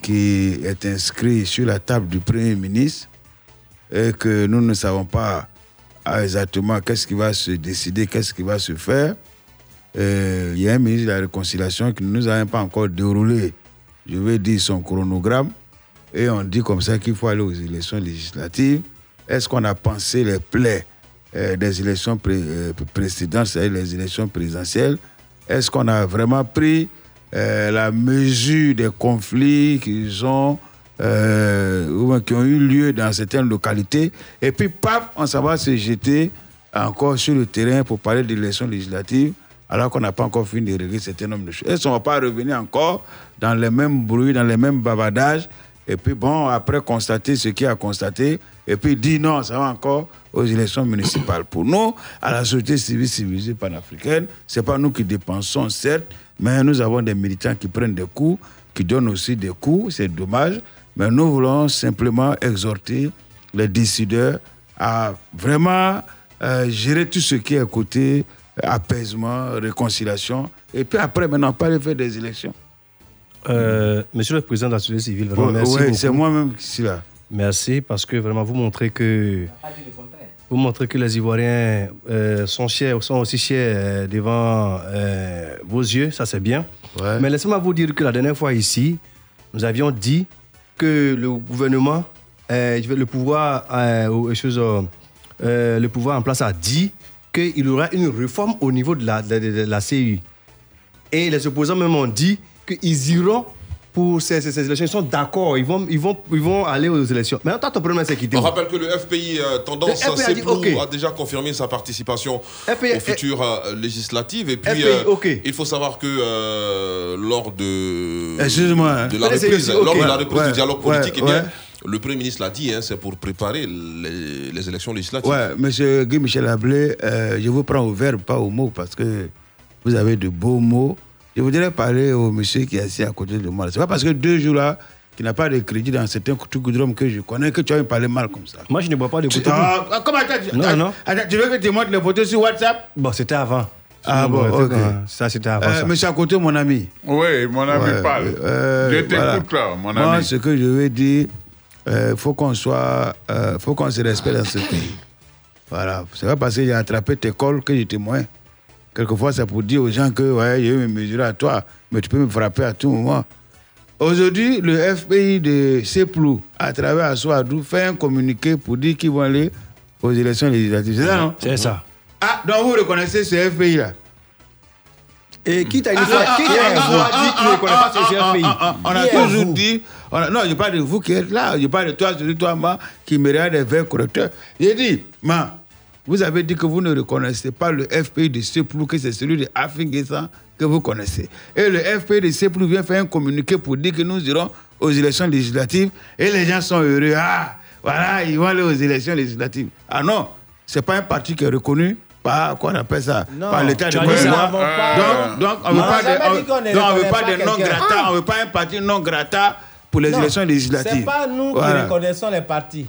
qui est inscrit sur la table du Premier ministre et que nous ne savons pas ah, exactement qu'est-ce qui va se décider, qu'est-ce qui va se faire? Euh, Il y a un ministre de la Réconciliation qui ne nous a pas encore déroulé, je vais dire, son chronogramme. Et on dit comme ça qu'il faut aller aux élections législatives. Est-ce qu'on a pensé les plaies euh, des élections euh, précédentes, c'est-à-dire les élections présidentielles? Est-ce qu'on a vraiment pris la mesure des conflits qu'ils ont, euh, qui ont eu lieu dans certaines localités Et puis, paf, on s'en va se jeter encore sur le terrain pour parler d'élections législatives alors qu'on n'a pas encore fini de régler certains nombre de choses. Est-ce qu'on ne va pas revenir encore dans les mêmes bruits, dans les mêmes bavardages et puis bon, après constater ce qu'il a constaté, et puis dire non, ça va encore aux élections municipales. Pour nous, à la société civile civilisée panafricaine, ce n'est pas nous qui dépensons, certes, mais nous avons des militants qui prennent des coups, qui donnent aussi des coups, c'est dommage, mais nous voulons simplement exhorter les décideurs à vraiment euh, gérer tout ce qui est côté euh, apaisement, réconciliation, et puis après, maintenant, pas de faire des élections. Euh, monsieur le Président de la société civile, vraiment merci. beaucoup. c'est moi-même qui suis là. Merci parce que vraiment vous montrez que vous montrez que les Ivoiriens euh, sont chers, sont aussi chers devant vos yeux, ça c'est bien. Mais laissez-moi vous dire que la dernière fois ici, nous avions dit que le gouvernement, euh, le pouvoir, euh, euh, le pouvoir en place a dit qu'il y aura une réforme au niveau de la, de- de la CU. Et les opposants même ont dit qu'ils iront pour ces, ces- ces élections. Ils sont d'accord, ils vont, ils, vont, ils vont aller aux élections. Mais toi, ton problème, c'est qu'ils On rappelle que le FPI euh, Tendance Le FPI a dit plus, OK. a déjà confirmé sa participation FPI aux futures euh, législatives. Et puis, FPI, euh, il faut savoir que euh, lors de, hein. de la reprise, lors de la reprise Ouais, du dialogue ouais, politique, eh bien, ouais. le Premier ministre l'a dit, hein, c'est pour préparer les, les élections législatives. Ouais, monsieur Guy Michel Ablé, euh, je vous prends au verbe, pas au mot, parce que vous avez de beaux mots. Je voudrais parler au monsieur qui est assis à côté de moi. C'est pas parce que deux jours là, qui n'a pas de crédit dans certains coutumes que je connais, que tu vas me parler mal comme ça. Moi, je ne bois pas de Tu- couteau. Ah, ah, comment attends, Non, non. attends, tu veux que je te montre les photos sur WhatsApp? Bon, c'était avant. Ah bon, bon, ok. Ça, c'était avant. Euh, ça. monsieur à côté, mon ami. Oui, mon ami Ouais, parle. euh, je t'écoute voilà. là, mon Moi, ami. ce que je veux dire, il faut qu'on soit, euh, faut qu'on se respecte dans ce pays. Voilà. C'est pas parce que j'ai attrapé tes cols que je témoigne. Quelquefois, c'est pour dire aux gens que ouais, j'ai me mesurer à toi, mais tu peux me frapper à tout moment. Aujourd'hui, le FPI de Seplou, à travers Assoadou, fait un communiqué pour dire qu'ils vont aller aux élections législatives. C'est ça, non? C'est ça. Ah, donc vous reconnaissez ce FPI-là Et qui t'a Ah, dit ça Qui t'a dit qu'il ne connaît pas ce GFPI On a Qui est toujours dit. on a- non, je parle de vous qui êtes là. Je parle de toi, celui toi, moi, qui me regarde des verts correcteurs. J'ai dit, ma, vous avez dit que vous ne reconnaissez pas le FPI de Seplou, que c'est celui de Afingesa que vous connaissez. Et le FPI de Seplou vient faire un communiqué pour dire que nous irons aux élections législatives et les gens sont heureux. Ah, voilà, ils vont aller aux élections législatives. Ah non, c'est pas un parti qui est reconnu par, quoi on appelle ça, Non, par l'État de pas. Donc, donc, on ne veut pas de, non grata, on veut pas un parti non grata pour les Non, élections législatives. C'est pas nous Voilà. qui reconnaissons les partis.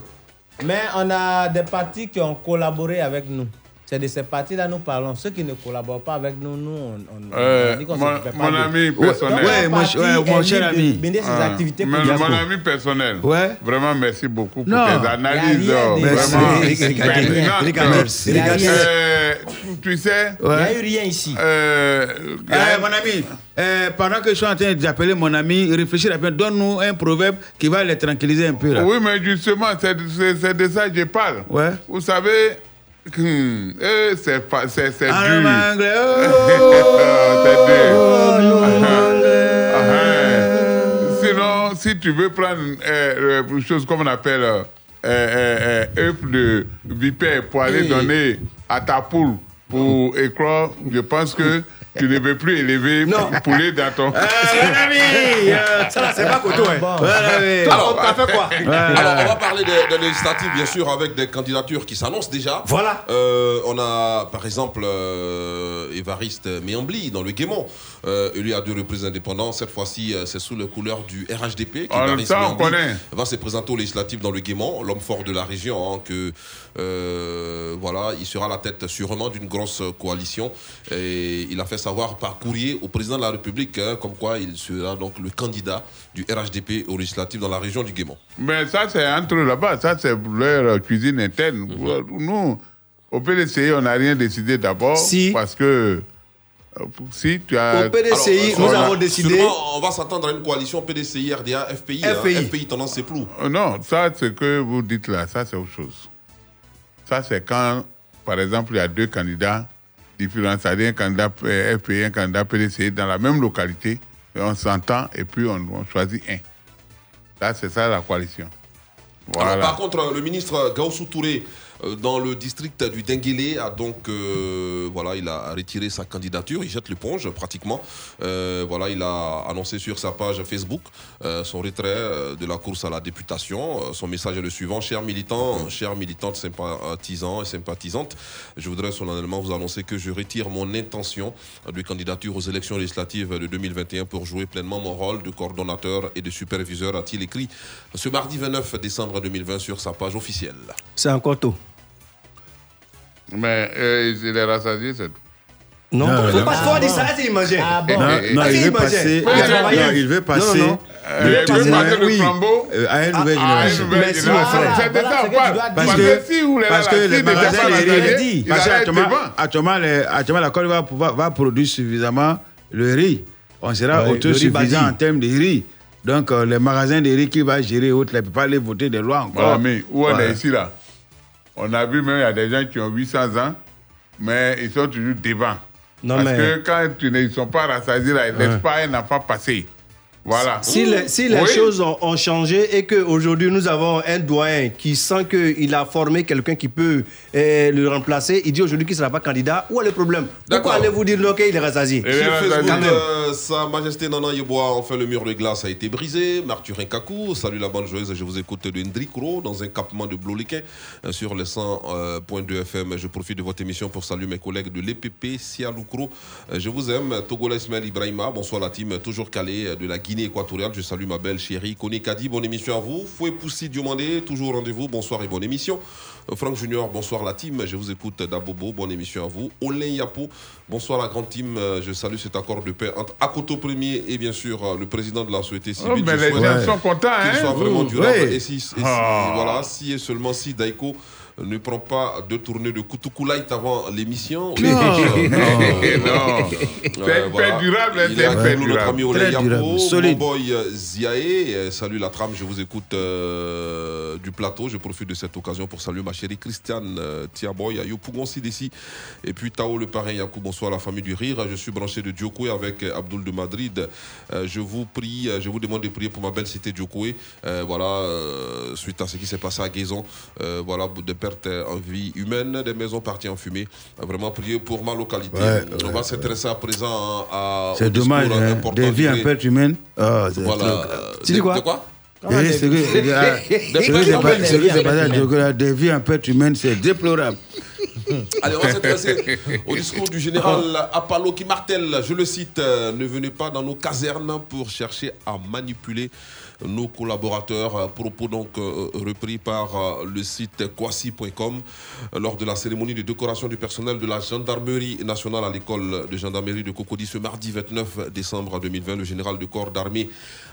Mais on a des partis qui ont collaboré avec nous. C'est de ces partis-là nous parlons. Ceux qui ne collaborent pas avec nous, nous, on, on- Euh, a dit qu'on mon- fait pas mon ami personnel. Ouais, mon ouais, mon cher de ami. mener ses Ah, activités mais politiques. mon ami personnel, Ouais. vraiment merci beaucoup pour tes analyses. De- Merci. Vraiment tu sais, Il n'y a eu rien ici. euh, Eh, mon ami, eh, pendant que je suis en train d'appeler mon ami, réfléchis à bien, donne-nous un proverbe qui va les tranquilliser un peu. Là. Oui, mais justement, c'est de ça que je parle. Ouais. Vous savez, hum, euh, c'est fa- c'est En dur. c'est dur. oh, Ah, ah. Sinon, si tu veux prendre euh, euh, une chose comme on appelle euh, euh, euh, œuf de vipère pour aller Oui. donner à ta poule pour éclore, je pense que tu ne veux plus élever poulet dans ton... Mon ami, euh, Ça là, c'est pas coteau, hein. Bon. Toi, t'as fait quoi Alors, on va parler des, des législatives, bien sûr, avec des candidatures qui s'annoncent déjà. Voilà. Euh, on a, par exemple, euh, Évariste Méambli dans le Guémont. Euh, lui a deux représentants indépendants. Cette fois-ci, euh, c'est sous les couleurs du RHDP. Ah, qu'Évariste ça, on Méambli connaît. va se présenter aux législatives dans le Guémont, l'homme fort de la région, hein, que euh, voilà, il sera à la tête sûrement d'une grosse coalition. Et il a fait ça savoir par courrier au président de la République, hein, comme quoi il sera donc le candidat du RHDP au législatif dans la région du Guémont. Mais ça, c'est entre là-bas. Ça, c'est leur cuisine interne. Mhm. Nous, au PDCI, on n'a rien décidé d'abord. Si. Parce que euh, si tu as. Au PDCI, Alors, nous euh, avons décidé. sûrement, on va s'attendre à une coalition PDCI, RDA, FPI. hein. FPI. FPI tendance c'est flou. Euh, Non, ça, ce que vous dites là, ça, c'est autre chose. Ça, c'est quand, par exemple, il y a deux candidats différents, c'est-à-dire un candidat FPI, un candidat PDCI dans la même localité, et on s'entend et puis on, on choisit un. Ça, c'est ça la coalition. Voilà. Alors, par contre, le ministre Gaussou Touré, dans le district du Denguélé, a donc, euh, voilà, il a retiré sa candidature, il jette l'éponge pratiquement. Euh, voilà, il a annoncé sur sa page Facebook euh, son retrait euh, de la course à la députation. Euh, son message est le suivant chers militants, chers militantes, sympathisants et sympathisantes, je voudrais solennellement vous annoncer que je retire mon intention de candidature aux élections législatives de 2021 pour jouer pleinement mon rôle de coordonnateur et de superviseur, a-t-il écrit ce mardi 29 décembre 2020 sur sa page officielle. C'est encore tôt. Mais euh, il est rassasié, c'est tout. Non, Non, faut pas dire ça, est-ce qu'il mangeait Non, Eh, non, il veut mangeait passer, Il non, il veut passer. Euh, il veut passer le flambeau? Euh, à une nouvelle à une génération. nouvelle Merci, mon frère. Ça, Parce que si vous parce que les magasins de riz, dit, parce il qu'actuellement, devant. actuellement, les- actuellement, la Côte d'Ivoire va, produire suffisamment le riz. On sera autosuffisant en termes de riz. Donc, euh, les magasins de riz qui va gérer autres, ils ne peuvent pas aller voter des lois encore. Voilà, mais où on est ici, là? On a vu même, il y a des gens qui ont 800 ans, mais ils sont toujours devant. Non, Parce mais- que quand tu ne- ils ne sont pas rassasiés, là, ils ne Ouais. laissent pas un enfant passer. Voilà. Si les, si les Oui. choses ont, ont changé et qu'aujourd'hui nous avons un doyen qui sent qu'il a formé quelqu'un qui peut euh, le remplacer, il dit aujourd'hui qu'il ne sera pas candidat, où est le problème? Pourquoi allez-vous dire non, qu'il est rassasié? Sur Facebook, Quand même. euh, Sa Majesté Nana Yeboah, enfin le mur de glace a été brisé. Marturin Kakou, salut la bonne joueuse, je vous écoute de Ndrikro dans un campement de Bloliquin euh, sur le 100.2 FM. Je profite de votre émission pour saluer mes collègues de l'EPP, Sialoukro. Euh, Je vous aime. Togola Ismaël Ibrahima, bonsoir la team, toujours calé euh, de la Guinée équatoriale. Je salue ma belle chérie Kone Kadi, bonne émission à vous. Fouet Poussi Diomandé, toujours rendez-vous, bonsoir et bonne émission. Euh, Franck Junior, bonsoir la team, je vous écoute d'Abobo, bonne émission à vous. Olin Yapo, bonsoir la grande team, Euh, je salue cet accord de paix entre Akoto Premier et bien sûr euh, le président de la société civile. Oh, mais Je les gens sont contents, Qu'il hein. soit vraiment durable. ouais. Et si, et si- Ah. voilà, si et seulement si Daiko ne prend pas deux tournées de Kutuku Light avant l'émission. Non. euh, Non. euh, C'est voilà. durable, hein, c'est nous, notre durable. ami Olé Yapo, durable, mon boy euh, Ziaé. Euh, Salut la trame, je vous écoute euh, du plateau. Je profite de cette occasion pour saluer ma chérie Christiane euh, Tiaboy, Ayo Pougon Sidessi, et puis Tao le parrain Yakou. Bonsoir la famille du rire. Je suis branché de Diokoué avec Abdoul de Madrid. Je vous prie, je vous demande de prier pour ma belle cité Diokoué. Voilà, suite à ce qui s'est passé à Guézon, voilà, des en vie humaine, des maisons parties en fumée. Vraiment prier pour ma localité. Ouais, On va s'intéresser à présent à. au C'est dommage, hein. des vies en perte humaine. C'est Voilà. trop- euh, de- de quoi c'est ce passé à Des vies en perte humaine, c'est déplorable. Allez, on va s'intéresser au discours du général Apollo qui martèle, je le cite, euh, ne venez pas dans nos casernes pour chercher à manipuler nos collaborateurs. Euh, Propos donc euh, repris par euh, le site kwasi.com euh, lors de la cérémonie de décoration du personnel de la gendarmerie nationale à l'école de gendarmerie de Cocody ce mardi 29 décembre 2020. Le général de corps d'armée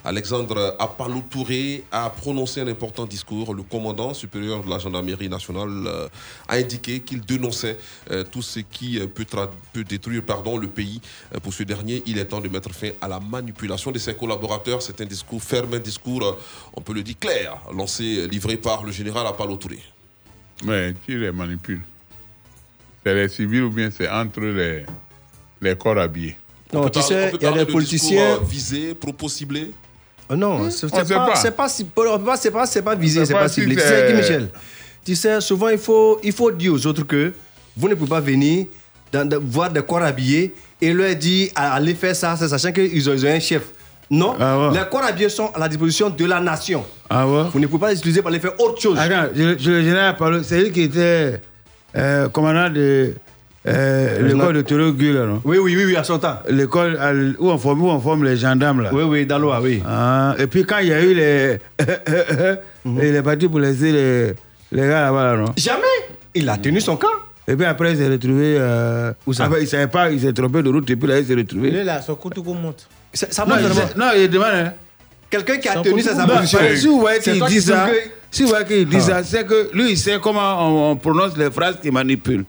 Alexandre Apollo Touré a prononcé un important discours. Le commandant supérieur de la gendarmerie nationale euh, a indiqué qu'il dénonçait euh, tout ce qui euh, peut, détruire pardon, le pays. Euh, pour ce dernier, il est temps de mettre fin à la manipulation de ses collaborateurs. C'est un discours ferme, un discours, on peut le dire clair, lancé, livré par le général Apollo Touré. Mais qui les manipule? C'est les civils ou bien c'est entre les, les corps habillés? Non, On peut tu sais, il y a des de politiciens- euh, visés, propos ciblés? Oh non, c'est pas, pas. c'est pas, pas- c'est pas, c'est pas visé, c'est pas pas si ciblé. Tu c'est- sais, Guy Michel, tu sais, souvent il faut, il faut dire aux autres que vous ne pouvez pas venir dans, de- voir des corps habillés et leur dire aller faire ça, sachant qu'ils ont, ils ont un chef. Non, les corps habillés sont à la disposition de la nation. Ah ouais Vous ne pouvez pas les utiliser pour aller faire autre chose. Attends, je, je, le général Apollo, c'est lui qui était euh, commandant de euh, l'école de Torogu, là, non? Oui, oui, oui, oui, à son temps. L'école à où on, forme, où on forme les gendarmes, là? Oui, oui, Daloa, oui. Ah, et puis quand il y a eu les. il est parti pour laisser les, les gars là-bas, là, non? Jamais Il a tenu son camp. Et puis après, il s'est retrouvé. Euh, Où ça? enfin, il ne savait pas, il s'est trompé de route et puis là, il s'est retrouvé. Lui, là, son couteau monte. Ça, ça non, non, il demande. Quelqu'un qui a tenu position. Bah, si vous voyez qu'il dit ça, si vous voyez qu'il dit Ah. ça, c'est que lui, il sait comment on, on prononce les phrases qu'il manipule.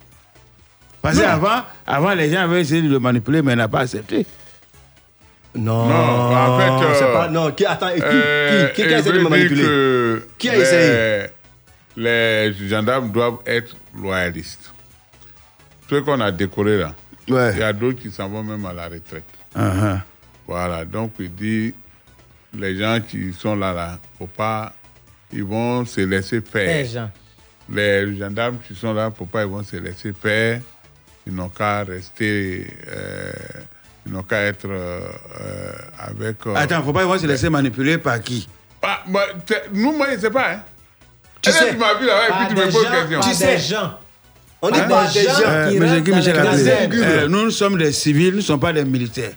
Parce qu'avant, avant, les gens avaient essayé de le manipuler, mais il n'a pas accepté. Non, Non, en fait, euh, c'est pas. Non, qui, attends, qui, Euh, qui, qui, qui a essayé de me manipuler? que Qui a les- essayé? Les gendarmes doivent être loyalistes. Ceux qu'on a décorés là, il Ouais. y a d'autres qui s'en vont même à la retraite. Uh-huh. Voilà, donc il dit, les gens qui sont là, là, faut pas, ils vont se laisser faire. Eh, Jean. Les gendarmes qui sont là, faut pas, ils vont se laisser faire. Ils n'ont qu'à rester, euh, ils n'ont qu'à être euh, euh, avec... euh, Attends, faut pas ils vont se laisser manipuler par qui? Ah, bah, c'est- nous, moi, je ne sais pas. Hein. Tu sais, tu m'as vu là, et Par puis tu me des poses gens, question. Tu sais. des gens. On Hein est pas des gens. gens Euh, qui rentrent Guy dans les euh, nous, nous sommes des civils, nous ne sommes pas des militaires.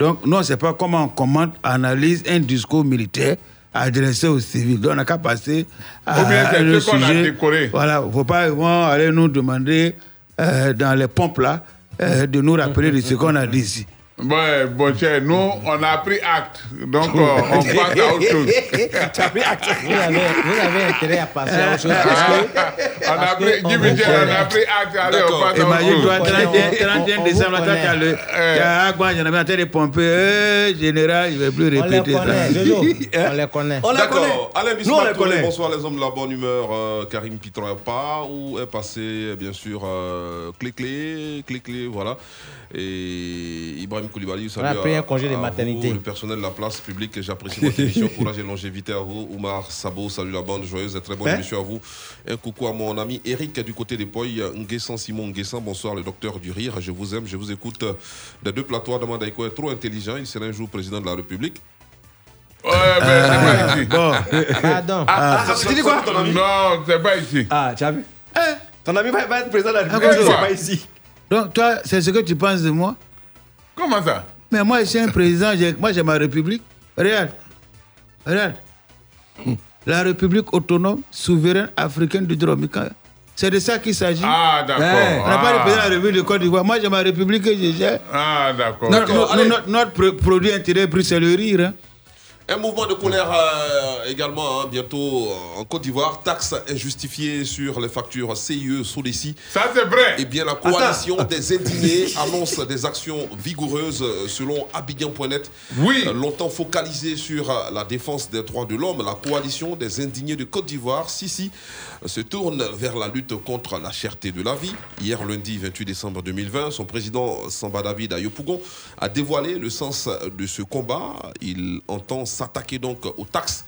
Donc, nous, on ne sait pas comment on commente, analyse un discours militaire adressé aux civils. Donc, on n'a qu'à passer à Ou bien c'est le a sujet. décorés. Voilà, il ne faut pas ils vont aller nous demander euh, dans les pompes là euh, de nous rappeler de ce qu'on a dit ici. Ouais, bon, cher, nous, on a pris acte. Donc, euh, on passe à autre chose. Tu as pris acte. Vous avez, vous avez intérêt à passer à autre chose parce que. On a pris, on Michel, on a pris acte. Allez, on passe à autre chose. 31, On- 31 on- on décembre, toi, tu as le. Tu as train de pomper. Euh, général, je ne vais plus On les répéter connaît, ça. On les connaît. On la connaît. Bismarck, la connaît. bonsoir les hommes de la bonne humeur. Euh, Karim Pitron est pas où est passé, bien sûr, euh, Clé-Clé, Clé-Clé, voilà. Et Ibrahim Koulibaly, a pris à- un congé de maternité. vous, le personnel de la place publique, j'apprécie votre émission. Courage et longévité à vous. Oumar Sabo, salut la bande, joyeuse et très bonne Hein? émission à vous. Un coucou à mon ami Eric du côté des Poy, Nguessan Simon Nguessan, bonsoir le docteur du rire, je vous aime, je vous écoute. Des deux plateaux, Daïko est trop intelligent, il sera un jour président de la République. Ouais, mais c'est pas ici. Bon, Pardon. Ah, ah, tu dis quoi Non, c'est pas ici. Ah, tu as vu? Ton ami va, va être président de la Ah, République, c'est pas ici. Donc toi, c'est ce que tu penses de moi Comment ça? Mais moi, je suis un président, moi j'ai ma république. Regarde. Regarde. La République autonome, souveraine africaine du Dromika. C'est de ça qu'il s'agit. Ah, d'accord. Ouais. On n'a pas de Ah. président de la République de Côte d'Ivoire. Moi, j'ai ma république que je gère. Ah, d'accord. Notre, produit intérieur brut, c'est le rire. hein. Un mouvement de colère euh, également, hein, bientôt euh, en Côte d'Ivoire. Taxe injustifiée sur les factures CIE Sodeci. Ça, c'est vrai. Eh bien, la coalition des indignés annonce des actions vigoureuses euh, selon Abidjan.net. Oui. Euh, Longtemps focalisée sur euh, la défense des droits de l'homme, la coalition des indignés de Côte d'Ivoire, Sisi, se tourne vers la lutte contre la cherté de la vie. Hier, lundi 28 décembre 2020, son président Samba David Ayopougon a dévoilé le sens de ce combat. Il entend s'attaquer donc aux taxes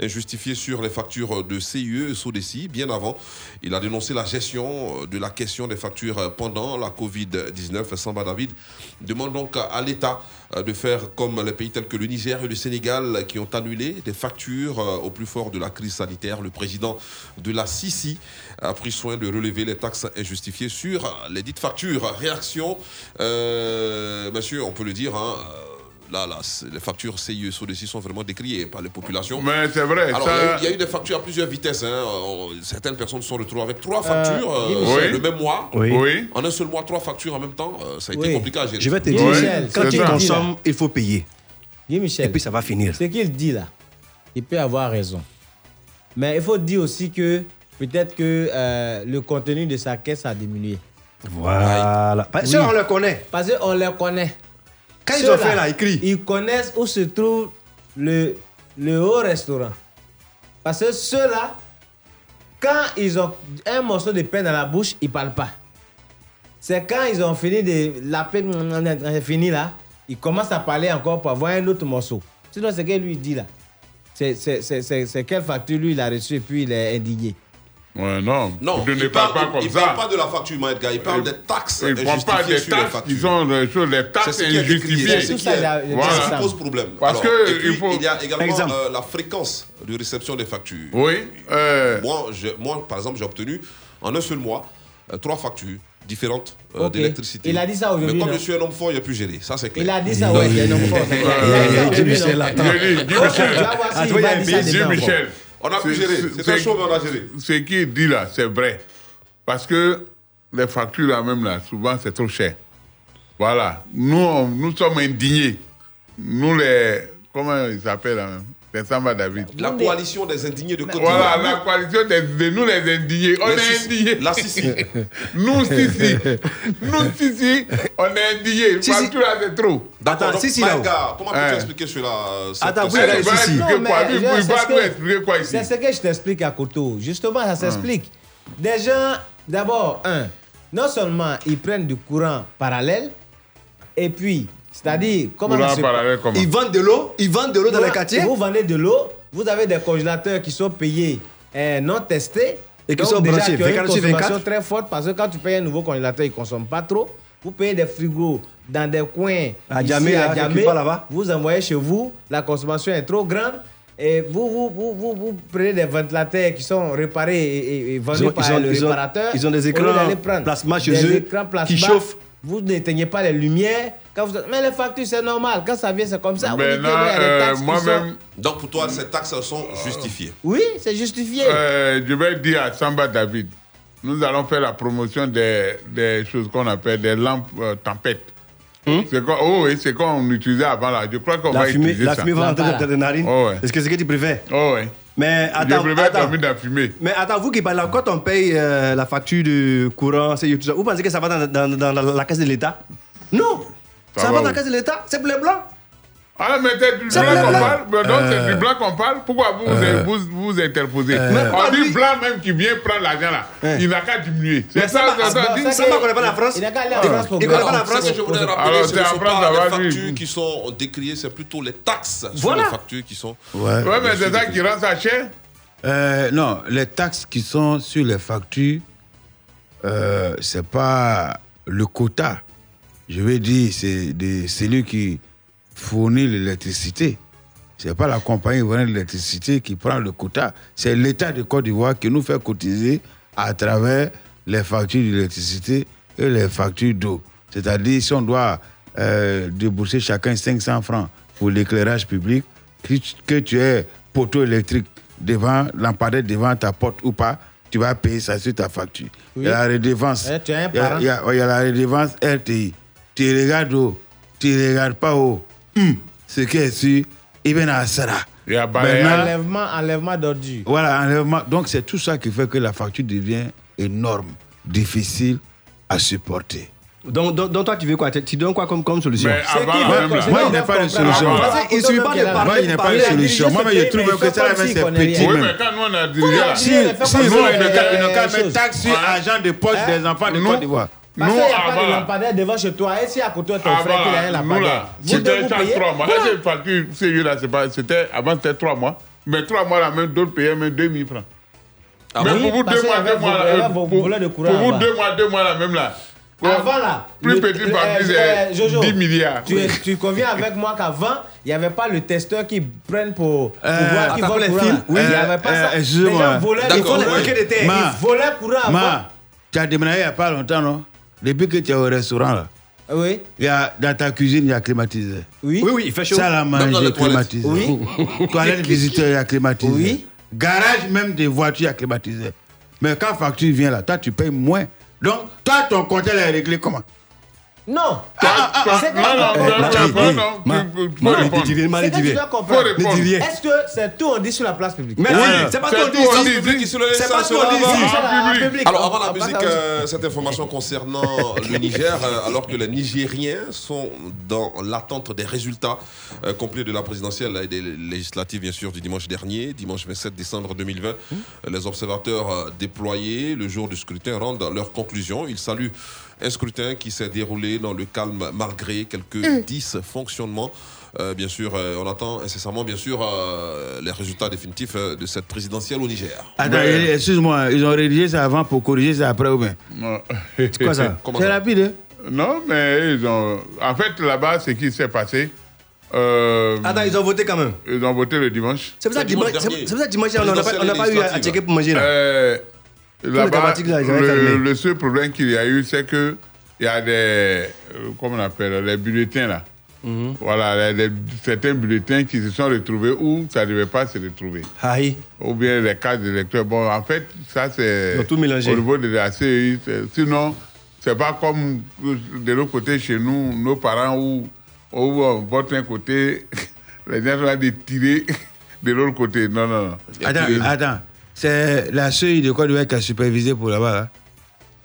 injustifiées sur les factures de CIE et Sodeci. Bien avant, il a dénoncé la gestion de la question des factures pendant la Covid-19. Samba David demande donc à l'État de faire comme les pays tels que le Niger et le Sénégal qui ont annulé des factures au plus fort de la crise sanitaire. Le président de la Sisi a pris soin de relever les taxes injustifiées sur les dites factures. Réaction, euh, monsieur, on peut le dire, hein, là, les factures CIE Sodeci sont vraiment décriées par les populations. Mais c'est vrai. Alors, ça... il y a eu- il y, a eu des factures à plusieurs vitesses. hein. On- Certaines personnes se sont retrouvées avec trois factures euh, Guy Michel. le même mois. Oui. Oui. En un seul mois, trois factures en même temps, euh, ça a été Oui. compliqué à gérer. Je vais te dire, Michel, quand tu consommes, il faut payer. Guy Michel. Et puis ça va finir. Ce qu'il dit là, il peut avoir raison. Mais il faut dire aussi que peut-être que euh, le contenu de sa caisse a diminué. Voilà. Parce que Oui. on le connaît. Parce qu'on les connaît. Quand ils ont fait là, écrit. Ils connaissent où se trouve le, le haut restaurant. Parce que ceux-là, quand ils ont un morceau de pain dans la bouche, ils ne parlent pas. C'est quand ils ont fini de la est fini là, ils commencent à parler encore pour avoir un autre morceau. Sinon, c'est ce que lui dit là. C'est quelle facture lui il a reçu et puis il est indigné. Ouais, non. Non, ne il parles parle, pas comme il ça. parle pas de la facture, Maëtka, il parle des taxes Il ne prend pas injustifiées des sur les taxes sont euh, sur les taxes est injustifiées. c'est ce Tout qui, ça, est- il a- il a Voilà. pose problème. Parce Alors, que et puis, il faut- il y a également euh, la fréquence de réception des factures. Oui. euh, Moi, je- moi, par exemple, j'ai obtenu en un seul mois euh, trois factures différentes euh, Ok. d'électricité. Il a dit ça aujourd'hui, Mais comme non je suis un homme fort, il n'y a plus géré. Ça, c'est clair. Il a dit ça, ouais, c'est un homme fort. Il a dit ça Euh, aujourd'hui, Michel, attends. Ok, Michel. Ah, il demain Michel. On a pu gérer. c'est- un mais on a géré. Ce qu'il dit là, c'est vrai. Parce que les factures là même là, souvent c'est trop cher. Voilà. Nous, on- nous sommes indignés. Nous les. Comment ils s'appellent là même? Les Samba David. La coalition des indignés de Côte Voilà, d'Ivoire. la coalition des, de nous les indignés. On Les est Sissi. indignés. La Sissi. nous, si, si. Nous, si, si. On est indignés. Facture là, c'est trop. D'accord, donc, Maïga, comment peux-tu expliquer cela cette Attends, vous allez je- Il- c'est va ce nous que- expliquer quoi ici C'est ce que je t'explique à Koto. Justement, ça s'explique. Des gens, d'abord, un, non seulement ils prennent du courant parallèle, et puis, c'est-à-dire, comment Courant ça se- comment? Ils vendent de l'eau, ils vendent de l'eau dans les quartiers. Vous vendez de l'eau, vous avez des congélateurs qui sont payés euh, non testés. Et qui sont déjà, branchés qui ont une 24 sur consommation 24. très forte parce que quand tu payes un nouveau congélateur, il ne consomme pas trop. Vous payez des frigos dans des coins À Djamé, à quelque Djamé. Vous envoyez chez vous, la consommation est trop grande. Et vous, vous, vous, vous, vous prenez des ventilateurs qui sont réparés et, et- vendus ont- par ont- le ils ont- réparateur. ils ont des écrans plasma chez eux qui chauffent. Vous n'éteignez pas les lumières. Quand vous... Mais les factures, c'est normal. Quand ça vient, c'est comme ça. Maintenant, euh, moi-même, sont- Donc pour toi, ces taxes sont justifiées. Oui, c'est justifié. Euh, je vais dire à Samba David, nous allons faire la promotion des, des choses qu'on appelle des lampes euh, tempêtes. C'est quoi Oh oui, c'est qu'on utilisait avant là. Je crois qu'on La va fumée, utiliser la ça. fumée va rentrer dans tes narines. Oh ouais. Est-ce que c'est ce que tu préfères? Oh ouais. Mais attends, je préfère attends. dormir dans la fumée. Mais attends, vous qui parlez, quand on paye euh, la facture de courant, c'est tout ça, vous pensez que ça va dans, dans- dans la, la caisse de l'État? Non Ça Ça, va va dans la caisse de l'État? C'est pour les blancs? Ah, mais c'est du C'est blanc qu'on parle Mais Donc c'est Euh. du blanc qu'on parle Pourquoi vous Euh. vous, vous interposez? Mais On dit lui- blanc même qui vient prendre l'argent là. Il n'a qu'à diminuer. C'est ça, ça c'est ça. ça dit ça va, connaît pas la France Il n'a qu'à aller en Ah. France pour Il connaît pas voir. la France. Ce que je voudrais rappeler, Alors, ce c'est ne sont pas les factures qui sont décriées, c'est plutôt les taxes Voilà. sur les factures qui sont... Ouais. Ouais, mais c'est ça qui rend ça cher? Euh, non, les taxes qui sont sur les factures, euh, c'est pas le quota. Je veux dire, c'est celui qui fournit l'électricité. C'est pas la compagnie fournit l'électricité qui prend le quota. C'est l'État de Côte d'Ivoire qui nous fait cotiser à travers les factures d'électricité et les factures d'eau. C'est-à-dire, si on doit euh, débourser chacun 500 francs pour l'éclairage public, que tu- aies poteau électrique devant, lampadaire devant ta porte ou pas, tu vas payer ça sur ta facture. Oui. Il y a la redevance. Eh, tu as un il, y a, parent. il y a- il y a la redevance RTI. Tu regardes haut, tu regardes pas haut. Hum, ce qui est sûr, il vient à Sarah. Il y a Maintenant, Enlèvement, enlèvement d'ordures. voilà, enlèvement. Donc c'est tout ça qui fait que la facture devient énorme, difficile à supporter. donc, donc, donc toi, tu veux quoi? Tu tu donnes quoi comme, comme solution? Mais avant, C'est qui même veut- là. Moi, il n'y a pas de solution. Qu'il suffit pas de parler. Moi, il n'y a pas de solution. Moi, je trouve que ça, c'est petit. Oui, même. mais quand nous on a Si, dirigé si, qu'à- mettre chose. taxe sur Ouais. argent de poche Hein? des enfants de Nous- Côte d'Ivoire. Parce Nous, qu'il n'y a pas de avant- lampadaire devant chez toi. Et si à côté de ton frère qui a un nous là, c'était trois mois. Voilà. Là, c'est facture sérieux là, c'est pas, c'était, avant c'était trois mois. Mais trois mois là, même d'autres payaient même 2000 francs. Ah mais oui, pour vous deux mois, deux mois là, pour, vous deux mois, deux mois là, même là. Avant là, Plus petit c'est Jojo, 10 milliards. Tu, tu conviens avec moi qu'avant, il n'y avait pas le testeur qui prenne pour, pour Euh, voir qui vole courant. fils, là. oui. il n'y avait pas Euh, ça. euh, Les gens volaient, ils volaient, courant. Ma, tu as déménagé il n'y a pas longtemps, non? Depuis que tu es au restaurant, là. Oui. Il y a, dans ta cuisine, il y a climatisé. Oui. Oui, oui, il fait chaud. Salle à manger, climatisé. Oui. Toilette visiteur, il y a climatisé. Oui. Garage même des voitures, il y a climatisé. Mais quand facture vient là, toi, tu payes moins. Donc, toi, ton compteur est réglé comment? Non. Ah, ah, C'est non, non, non, problème non, non, non, Ma- tu-. Est-ce que c'est tout on dit sur la place publique? Merci. Ouais. C'est pas tout, on dit. C'est pas ce qu'on dit. Ah. Alors On- avant la on musique, euh, cette information concernant le Niger, euh, alors que les Nigériens sont dans l'attente des résultats euh, complets de la présidentielle et des législatives, bien sûr, du dimanche dernier, dimanche 27 décembre 2020. Mmh. Les observateurs déployés le jour du scrutin rendent leurs conclusions. Ils saluent un scrutin qui s'est déroulé dans le calme malgré quelques Mmh. dysfonctionnements. Euh, bien sûr, euh, on attend incessamment, bien sûr, euh, les résultats définitifs euh, de cette présidentielle au Niger. Attends, Mais- excuse-moi, ils ont rédigé ça avant pour corriger ça après ou bien? C'est quoi ça? Comment C'est ça? rapide, hein? Non, mais ils ont. En fait, là-bas, ce qui s'est passé. euh, Attends, ils ont voté quand même. ils ont voté le dimanche. C'est pour ça C'est que dimanche, dimanche c'est c'est dimanche, on n'a pas, on n'a pas eu à Présidentielle checker pour manger là. Euh, là-bas, là, le, seul problème qu'il y a eu, c'est que il y a des. euh, comment on appelle Les bulletins là. Voilà, les- les- certains bulletins qui se sont retrouvés où ça ne devait pas se retrouver. Aïe. Ou bien les cartes d'électeurs. Bon, en fait, ça c'est tout mélangé. au niveau de la CEI. Sinon, c'est pas comme de l'autre côté chez nous, nos parents où, où on vote un côté, les gens sont de tirer de l'autre côté. Non, non, non. Attends, attends. C'est la de quoi doit être supervisée pour là-bas. Là.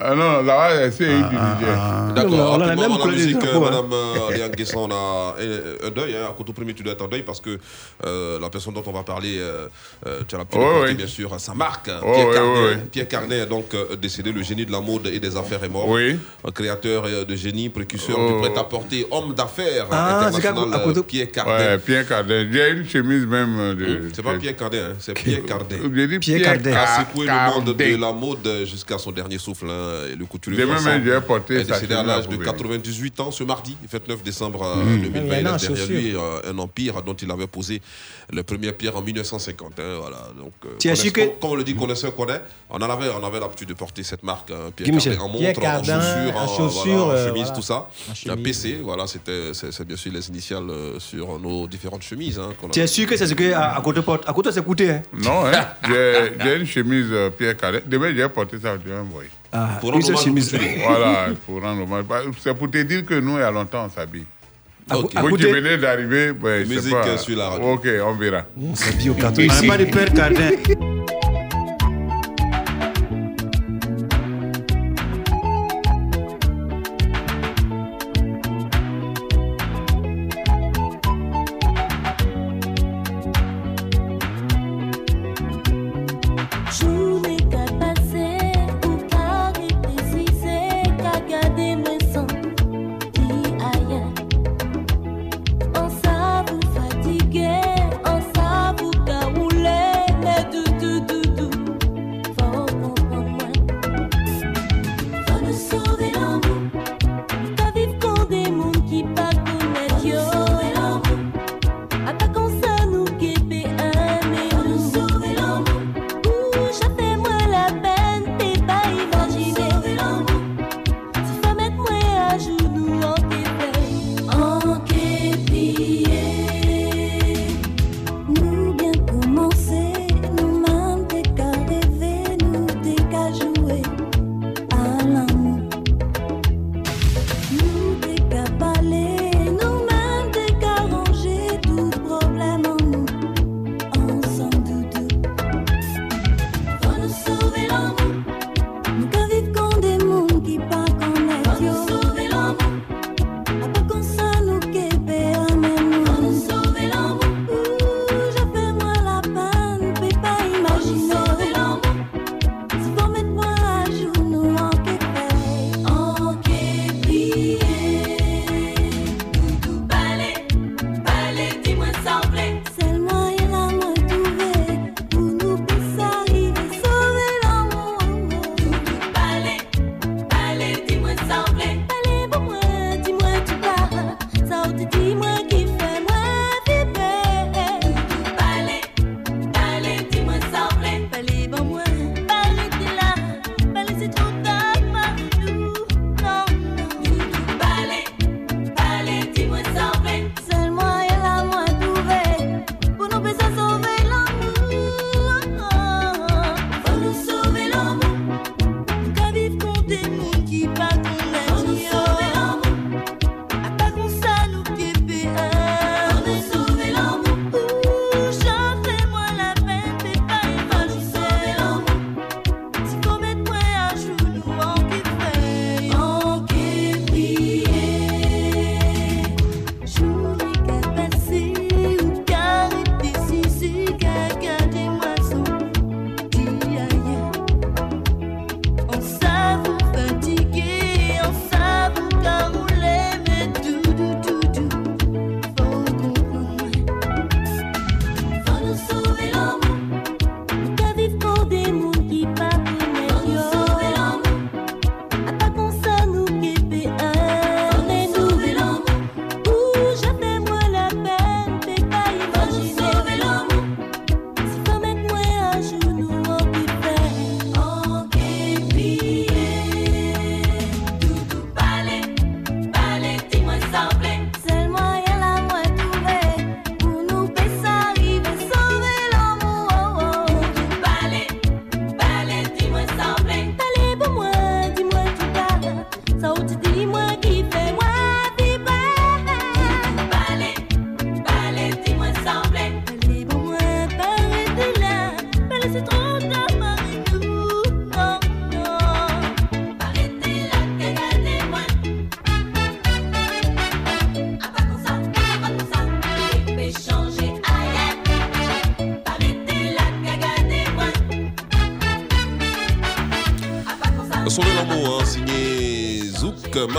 Ah non, là-bas, c'est CEI du Ah, Niger. D'accord, On a la même la musique, euh, hein. Madame euh, Guesson, on a un, un deuil. Hein. À Coteau Premier, tu dois être en deuil parce que euh, la personne dont on va parler, euh, euh, tu as la porter, ouais. bien sûr, sa marque. hein, Pierre, ouais, Carnet. Pierre Carnet est donc euh, décédé, le génie de la mode et des affaires est mort. Oui. Un créateur de génie, précurseur Oh. du prêt-à-porter, homme d'affaires Ah, c'est international, à euh, Pierre Carnet. Ouais, Pierre Cardet. J'ai une chemise même de. Hum, C'est pas Pierre Cardet, hein, c'est Pierre Cardet. J'ai dit Pierre Cardet. a secoué le monde de la mode jusqu'à son dernier souffle. hein, le couturier Demain Vincent même, j'ai porté est décédé à l'âge de Pouvet. 98 ans ce mardi, 29 décembre euh, Mhm. 2020. Ah, Il laisse derrière lui euh, un empire dont il avait posé le premier pierre en 1950. hein, voilà. Donc, euh, Tu as connaisse- su que- comme, comme on le dit, connaisseur connaît. On en avait, on avait l'habitude de porter cette marque, hein, Pierre. Cardin, en Pierre montre, en Cardin, chaussures, en en, chaussures, voilà, en euh, chemise, voilà. tout ça. Un PC, voilà, c'était, c'est, c'est bien sûr les initiales euh, sur nos différentes chemises. hein, a- Tu es sûr que c'est ce que à, à côté porte À côté, c'est coûté. Hein? Non, hein. J'ai j'ai une chemise euh, Pierre Cardet. Demain, j'ai porté ça. Je vais envoyer. Ah, Pour rendre hommage. Voilà, pour rendre hommage. Bah, C'est pour te dire que nous, il y a longtemps, on s'habille. À, Ok. à Vous qui venez d'arriver, ben, je sais Musique, pas. sur la radio. Ok, on verra. on s'habille au carton. On n'a pas de père Cardin.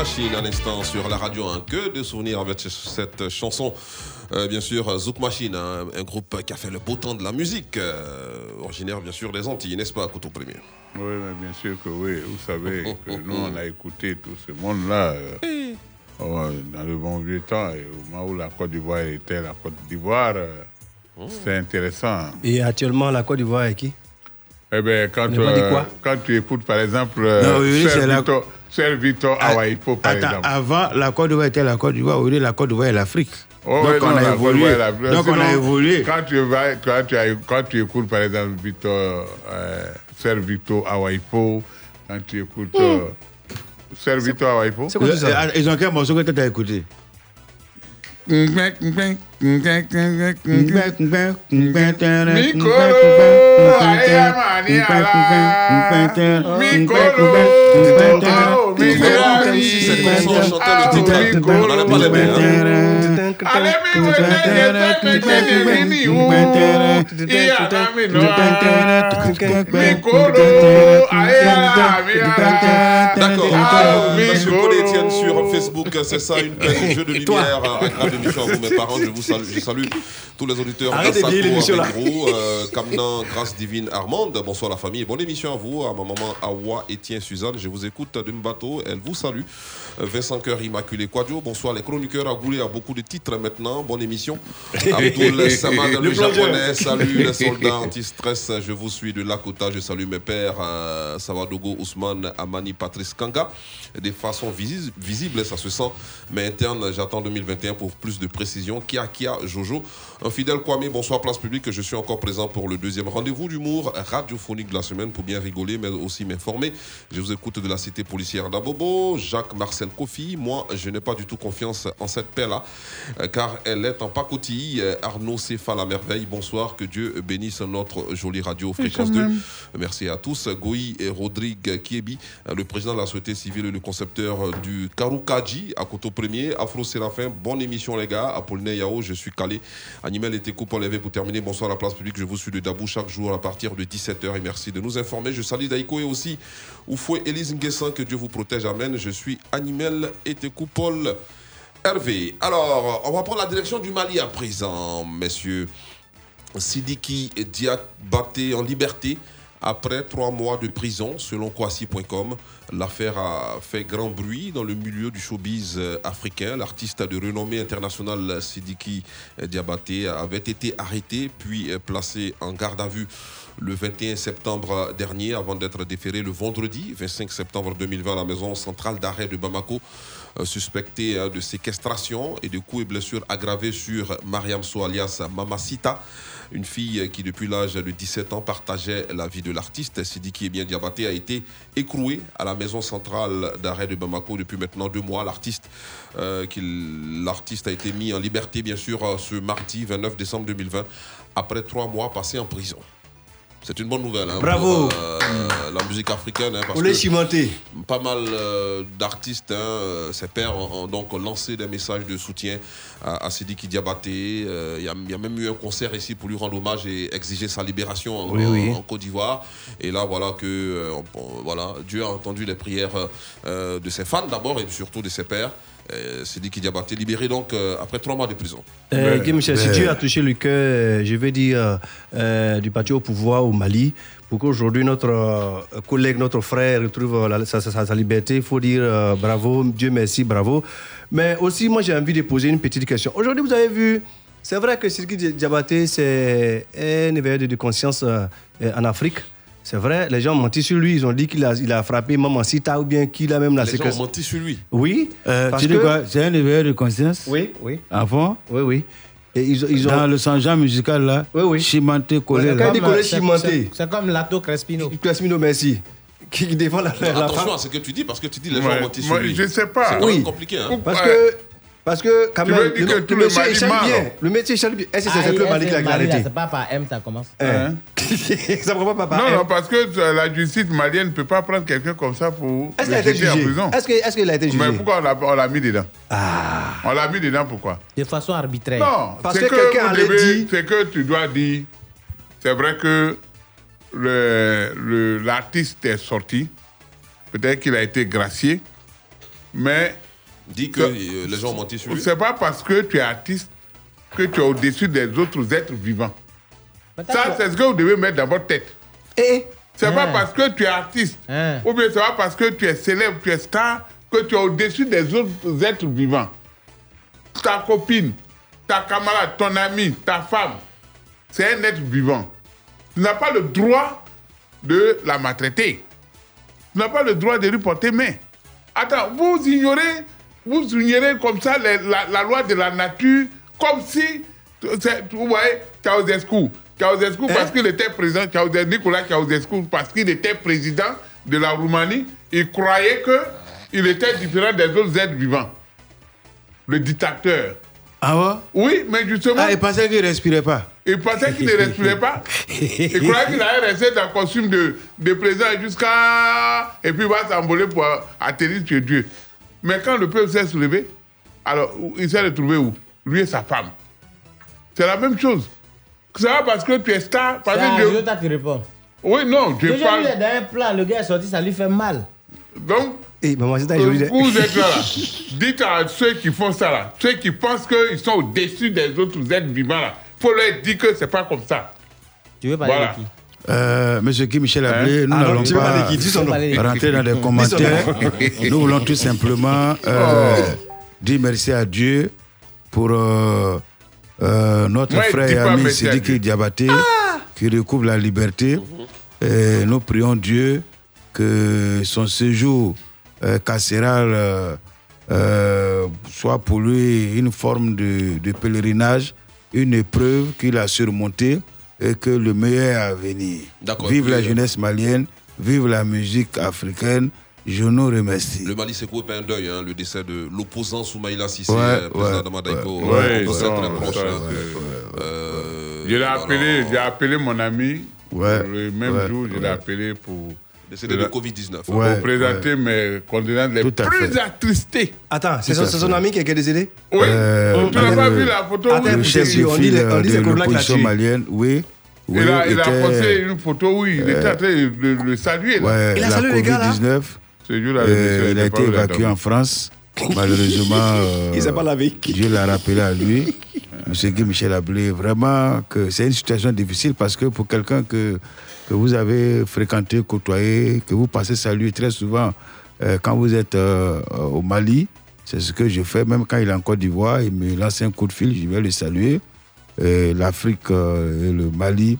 Machine à l'instant sur la radio. Un que de souvenirs avec cette chanson. Euh, bien sûr, Zouk Machine, hein, un groupe qui a fait le beau temps de la musique, euh, originaire bien sûr des Antilles, n'est-ce pas, Couteau Premier? Oui, mais bien sûr que oui. Vous savez que nous, on a écouté tout ce monde-là euh, oh, dans le bon vieux temps. Et au moment où la Côte d'Ivoire était la Côte d'Ivoire, euh, c'était intéressant. Et actuellement, la Côte d'Ivoire est qui? Eh bien, quand, euh, quand tu écoutes, par exemple, euh, Non, oui, oui, c'est la- Victor, Ah, Awaipo, par Attends, exemple. avant, la Côte d'Ivoire était la Côte d'Ivoire. Aujourd'hui, la Côte d'Ivoire est l'Afrique. Oh, Donc, on non, a évolué. la- Donc, on a Sinon, évolué. Quand tu, vas, quand, tu, quand tu écoutes, par exemple, Victor, euh, Sir Victor Awaipo, quand tu écoutes euh, Sir Victor Awaipo. Euh, Ils ont quel morceau que tu as écouté? C'est comme D'accord. Alors, Monsieur Paul Etienne sur Facebook, c'est ça, une peine, jeu de lumière, un grave émission à mes parents. Je vous salue, je salue tous les auditeurs Arrête de l'émission, là. Gros, euh, Grâce Divine, Armande. Bonsoir la famille. Bonne émission à vous, à ma maman Awa, Etienne, Suzanne. Je vous écoute d'un bateau. Elle vous salue. Vincent Cœur, Immaculé Quadio. Bonsoir les chroniqueurs à Goulet, à beaucoup de titres maintenant. Bonne émission. Abdoul Samad, le, Le japonais. Salut les soldats anti-stress. Je vous suis de Lakota. Je salue mes pères, euh, Savadogo, Ousmane, Amani, Patrice Kanga. De façon visi- visible, ça se sent. Mais interne, j'attends 2021 pour plus de précision. Kia Jojo. Un fidèle Kwame, bonsoir place publique. Je suis encore présent pour le deuxième rendez-vous d'humour radiophonique de la semaine pour bien rigoler, mais aussi m'informer. Je vous écoute de la cité policière d'Abobo. Jacques Marcel Kofi. Moi, je n'ai pas du tout confiance en cette paix-là, euh, car elle est en pacotille. Euh, Arnaud Céphale à merveille. Bonsoir. Que Dieu bénisse notre jolie radio Fréquence quand 2. même. Merci à tous. Goï et Rodrigue Kiebi, euh, le président de la société civile et le concepteur du Karukaji à Koto Premier. Afro Séraphin, bonne émission les gars. Apollinaire Yao, je suis calé. Animal était coupé levé pour terminer. Bonsoir à la place publique. Je vous suis de Dabou chaque jour à partir de 17h et merci de nous informer. Je salue Daiko et aussi Oufoué Élise Nguessan. Que Dieu vous protège. Amen. Je suis Animal était Paul Hervé. Alors, on va prendre la direction du Mali à présent, messieurs. Sidiki Diabaté en liberté après trois mois de prison, selon Kwasi.com. L'affaire a fait grand bruit dans le milieu du showbiz euh, africain. L'artiste de renommée internationale Sidiki Diabaté avait été arrêté puis euh, placé en garde à vue le 21 septembre dernier avant d'être déféré le vendredi 25 septembre 2020 à la maison centrale d'arrêt de Bamako euh, suspecté euh, de séquestration et de coups et blessures aggravés sur Mariam So alias Mamacita, une fille qui depuis l'âge de 17 ans partageait la vie de l'artiste. Sidiki bien Diabaté a été écroué à la maison centrale d'arrêt de Bamako depuis maintenant deux mois. L'artiste euh, a été mis en liberté bien sûr euh, ce mardi 29 décembre 2020 après trois mois passés en prison. C'est une bonne nouvelle hein, Bravo. pour euh, la musique africaine. hein, parce On que- pas mal euh, d'artistes, hein, euh, ses pairs ont, ont donc lancé des messages de soutien à, à Sidiki Diabaté. Euh, Il y, a- il y a même eu un concert ici pour lui rendre hommage et exiger sa libération en, Oui, en- oui. en Côte d'Ivoire. Et là, voilà que on- on- voilà, Dieu a entendu les prières de ses fans d'abord et surtout de ses pairs. Euh, Sidiki Diabaté libéré donc euh, après trois mois de prison. Euh, Guy Michel, si Dieu a touché le cœur, euh, je vais dire, euh, du parti au pouvoir au Mali, pour qu'aujourd'hui notre euh, collègue, notre frère retrouve sa, sa- sa liberté, il faut dire euh, bravo, Dieu merci, bravo. Mais aussi, moi j'ai envie de poser une petite question. Aujourd'hui, vous avez vu, c'est vrai que Sirki Diabaté, c'est un éveil de conscience en Afrique. C'est vrai, les gens ont menti sur lui, ils ont dit qu'il a, il a frappé Maman Sita ou bien qu'il a même la Les gens séquence. ont menti sur lui. Oui. Euh, parce tu dis que- quoi? C'est un éveil de conscience? Oui, oui. Avant Oui, oui. Et ils, ont- ils ont... Dans le sang-jean musical, là, oui, oui. chimenté, collé. Quand il dit collé C'est- cimenté. c'est- comme Lato Crespino. Crespino, merci. Qui défend la, la, la Attention à ce que tu dis parce que tu dis les gens Ouais, ont menti sur moi, lui. je sais pas. C'est Oui. compliqué. Hein. Parce Ouais. que, parce que quand Tu même, veux dire que le, tout le le monsieur Mali échappe ment, bien. Le métier échappe bien. Est-ce que c'est le Mali qui l'a arrêté C'est pas par M, ça commence. Hein? Ça prend pas par Non, M. non, parce que euh, la justice malienne ne peut pas prendre quelqu'un comme ça pour Est-ce qu'il le a été jeter en jugé? prison. Est-ce que- est-ce qu'il a été jugé? Mais pourquoi on l'a- on l'a mis dedans? Ah. On l'a mis dedans pourquoi? De façon arbitraire. Non, Parce c'est que quelqu'un dire- C'est que tu dois dire. C'est vrai que le- le- l'artiste est sorti Peut-être qu'il a été gracié. Mais. Dit que euh, les gens ont menti sur lui. C'est pas parce que tu es artiste que tu es au-dessus des autres êtres vivants. Ça, c'est ce que vous devez mettre dans votre tête. Et C'est pas parce que tu es artiste, Hein. ou bien c'est pas parce que tu es célèbre, tu es star, que tu es au-dessus des autres êtres vivants. Ta copine, ta camarade, ton ami, ta femme, c'est un être vivant. Tu n'as pas le droit de la maltraiter. Tu n'as pas le droit de lui porter main. Attends, vous ignorez, vous ignorez comme ça les- la, la loi de la nature, comme si, vous voyez, Ceausescu, Ceausescu parce qu'il était président, Ceausescu, Nicolas Ceausescu, parce qu'il était président de la Roumanie, il croyait qu'il était différent des autres êtres vivants. Le dictateur. Ah ouais? Oui, mais justement. Ah, il pensait qu'il ne respirait pas. Il pensait qu'il ne respirait pas. Il croyait qu'il allait rester dans le costume de, de président jusqu'à. Et puis il va s'envoler pour atterrir sur Dieu. Mais quand le peuple s'est soulevé, alors il s'est retrouvé où? Lui et sa femme. C'est la même chose. C'est pas parce que tu es star. Parce que Jota qui répond. Oui, non, je Déjà, parle. lui, dans un plan, le gars est sorti, ça lui fait mal. Donc, Eh, maman, Euh, vous êtes là, là. Dites à ceux qui font ça là, ceux qui pensent qu'ils sont au-dessus des autres êtres vivants là, faut leur dire que c'est pas comme ça. Tu veux parler Voilà. de qui? Euh, Monsieur Guy Michel Ablé, nous Ah n'allons pas rentrer dans son commentaires. nous voulons tout simplement euh, dire merci à Dieu pour euh, notre frère et ami Sidiki. Diabaté qui recouvre la liberté. Et nous prions Dieu que son séjour carcéral soit pour lui une forme de, de pèlerinage, une épreuve qu'il a surmontée que le meilleur est à venir. D'accord. Vive la Et puis, jeunesse malienne, vive la musique africaine. Je nous remercie. Le Mali s'est coupé un deuil, hein, le décès de l'opposant Soumaïla Sissé, Ouais, euh, président ouais, ouais, euh, ouais, ça, proche. ça, hein. c'est- Euh, Je l'ai appelé, j'ai appelé mon ami. Ouais, Le même ouais, jour, je l'ai ouais. appelé pour. Décédé de Covid-19. Pour Ouais, présenter mes condoléances les plus attristés. Attends, c'est son, c'est son ami qui est décédé? Oui. Euh, tu n'as pas le- vu la photo Attends, où Le il- chef on dit de on dit de là-dessus. malienne, oui. Oui il a, il a était- posté une photo où il était en train de le saluer. là. Ouais, Il a la salué les gars, là Covid-19, Ce jour-là, euh, il a été évacué en France. Malheureusement, euh, Il s'est pas lavé. Dieu l'a rappelé à lui. Monsieur Guy Michel Ablé, vraiment que c'est une situation difficile parce que pour quelqu'un que, que vous avez fréquenté, côtoyé, que vous passez saluer très souvent euh, quand vous êtes euh, au Mali, c'est ce que je fais. Même quand il est en Côte d'Ivoire, il me lance un coup de fil, je vais le saluer. L'Afrique euh, et le Mali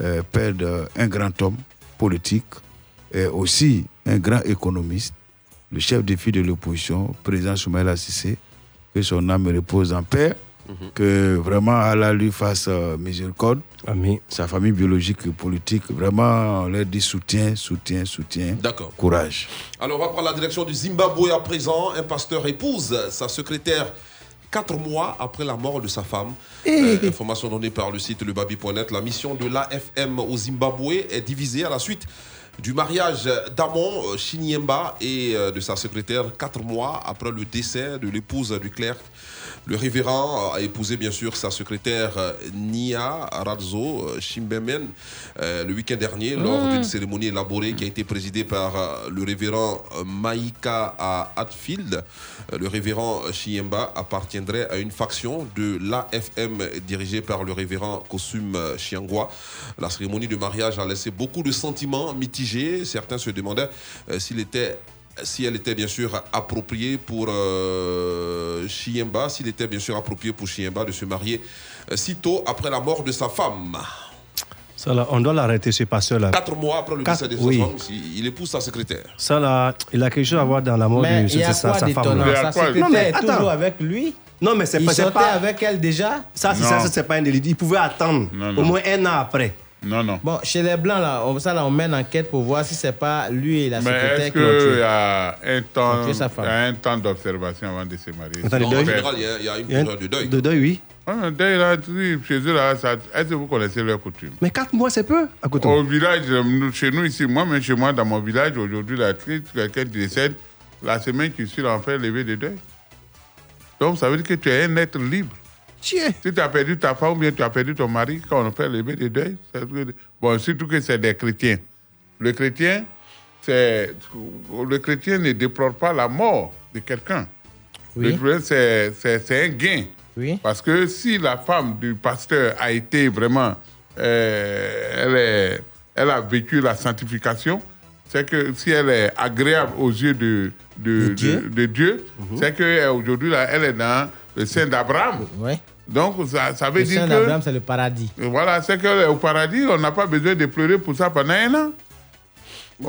euh, perdent un grand homme politique et aussi un grand économiste, le chef de file de l'opposition, président Soumaïla Sissé, que son âme repose en paix, que vraiment Allah lui fasse euh, miséricorde. Amen. Sa famille biologique et politique, vraiment, on leur dit soutien, soutien, soutien, D'accord. courage. Alors, on va prendre la direction du Zimbabwe à présent. Un pasteur épouse sa secrétaire quatre mois après la mort de sa femme. Euh, information donnée par le site lebabi.net. La mission de l'AFM au Zimbabwe est divisée à la suite du mariage d'Amon euh, Chiniemba et euh, de sa secrétaire quatre mois après le décès de l'épouse du clerc. Le révérend a épousé bien sûr sa secrétaire euh, Nia Radzo euh, Chimbemen euh, le week-end dernier lors d'une cérémonie élaborée qui a été présidée par euh, le révérend euh, Maïka à Hatfield. Euh, Le révérend Chiemba appartiendrait à une faction de l'AFM dirigée par le révérend Kosum euh, Chiangwa. La cérémonie de mariage a laissé beaucoup de sentiments mitigés. Certains se demandaient euh, s'il était si elle était bien sûr appropriée pour euh, Chiemba, s'il était bien sûr approprié pour Chiemba de se marier euh, si tôt après la mort de sa femme. Ça, là, on doit l'arrêter, ce pasteur-là. Quatre mois après le décès de sa oui. femme, il il épouse sa secrétaire. Ça, là, il a quelque chose à voir dans la mort Mais de il y a sa, femme. Il a Sa quoi secrétaire Non, mais est attends. toujours avec lui? Non, mais c'est Il pas, c'est sortait pas. avec elle déjà? Ça, ça, ça, c'est pas un délit. Il pouvait attendre Non, au moins un an après. Non, non. Bon, chez les Blancs, là, on, ça, là, on mène enquête pour voir si c'est pas lui et la Mais secrétaire est-ce qui l'ont qu'il y a un temps, Ont tué sa femme. il y a un temps d'observation avant de se marier? Attends, le Non, deuil en général, il y a, il y a une période de deuil. De deuil, oui. Ah, un deuil, là, chez eux, là, ça- est-ce que vous connaissez leurs coutumes Mais quatre mois, c'est peu à côté. Au village, euh, chez nous ici, moi, même chez moi, dans mon village, aujourd'hui, la triste, quelqu'un décède, la semaine qui suit, fait lever de deuil. Donc, ça veut dire que tu es un être libre. Si tu as perdu ta femme ou bien tu as perdu ton mari, quand on fait lever de deuil, bon, surtout que c'est des chrétiens. Le chrétien, c'est le chrétien ne déplore pas la mort de quelqu'un. Oui. Le problème, c'est un gain. Parce que si la femme du pasteur a été vraiment, euh, elle, est- elle a vécu la sanctification, c'est que si elle est agréable aux yeux de, de, De Dieu. de- Dieu, c'est qu'aujourd'hui, là, elle est dans le sein d'Abraham. Donc, ça, ça veut Le dire sein que... d'Abraham, c'est le paradis. Voilà, c'est est au paradis, on n'a pas besoin de pleurer pour ça pendant un an.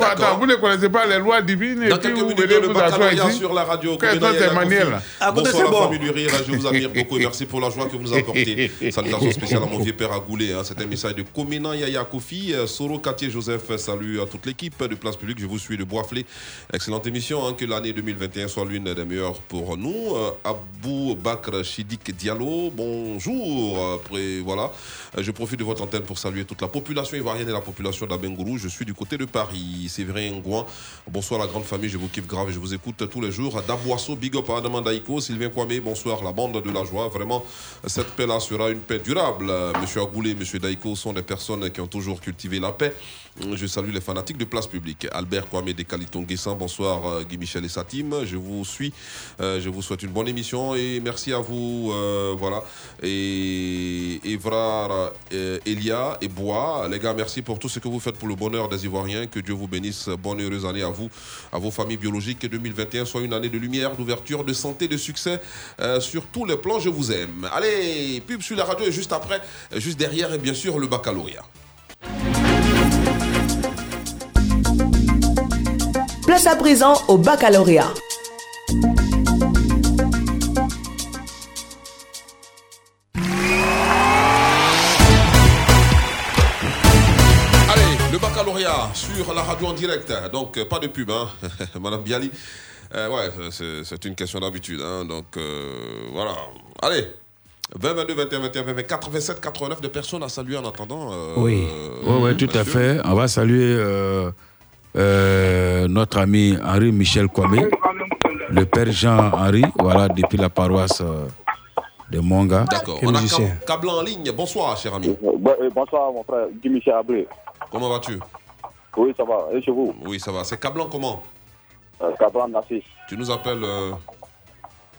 Attends, vous ne connaissez pas les lois divines et Dans puis quelques vous minutes, venez le vous asseoir baccalauréat ici. sur la radio. Quelles sont ces Ah, Bonsoir la famille du rire, je vous admire beaucoup et merci pour la joie que vous nous apportez. Salutations spéciales à mon vieux père Agoulé. Hein. C'est un message de Komina Yaya Kofi, euh, Soro Katier Joseph. Salut à toute l'équipe de Place Publique. Je vous suis de Boisflé. Excellente émission. hein. Que l'année 2021 soit l'une des meilleures pour nous. Euh, Abou Bakr Chidik Diallo, bonjour. Euh, Après, voilà. Je profite de votre antenne pour saluer toute la population ivoirienne et la population d'Abengourou. Je suis du côté de Paris. Séverin. Bonsoir la grande famille. Je vous kiffe grave je vous écoute tous les jours. Daboisseau, Big Up à Adaman Daïko, Sylvain Kwame. Bonsoir la bande de la joie. Vraiment, cette paix-là sera une paix durable. Monsieur Agoulé, Monsieur Daïko sont des personnes qui ont toujours cultivé la paix. Je salue les fanatiques de place publique. Albert Kwame de Caliton Guessin, bonsoir euh, Guy Michel et sa team. Je vous suis. Euh, je vous souhaite une bonne émission et merci à vous. euh, voilà. Et Evrar, Elia et Bois. Les gars, merci pour tout ce que vous faites pour le bonheur des Ivoiriens. Que Dieu vous bénisse. Bonne heureuse année à vous, à vos familles biologiques. Que 2021 soit une année de lumière, d'ouverture, de santé, de succès sur tous les plans. Je vous aime. Allez, pub sur la radio et juste après, juste derrière, et bien sûr, le baccalauréat. Place à présent au baccalauréat. Allez, le baccalauréat sur la radio en direct. Donc, euh, pas de pub, hein. Madame Bialy. Euh, ouais, c'est- une question d'habitude. hein. Donc, euh, voilà. Allez. 20, 22, 21, 21, 22, 87, 89 de personnes à saluer en attendant. euh, Oui, oui, tout à fait. On va saluer euh, euh, notre ami Henri Michel Kwame, le père Jean-Henri, voilà, depuis la paroisse euh, de Monga. D'accord. On a Cab- Cablan en ligne. Bonsoir, cher ami. euh, bonsoir, mon frère, Guy Michel Abré. Comment vas-tu? Oui, ça va. Et chez vous? Oui, ça va. C'est Cablan comment? Euh, Cabran Nassis, Tu nous appelles euh,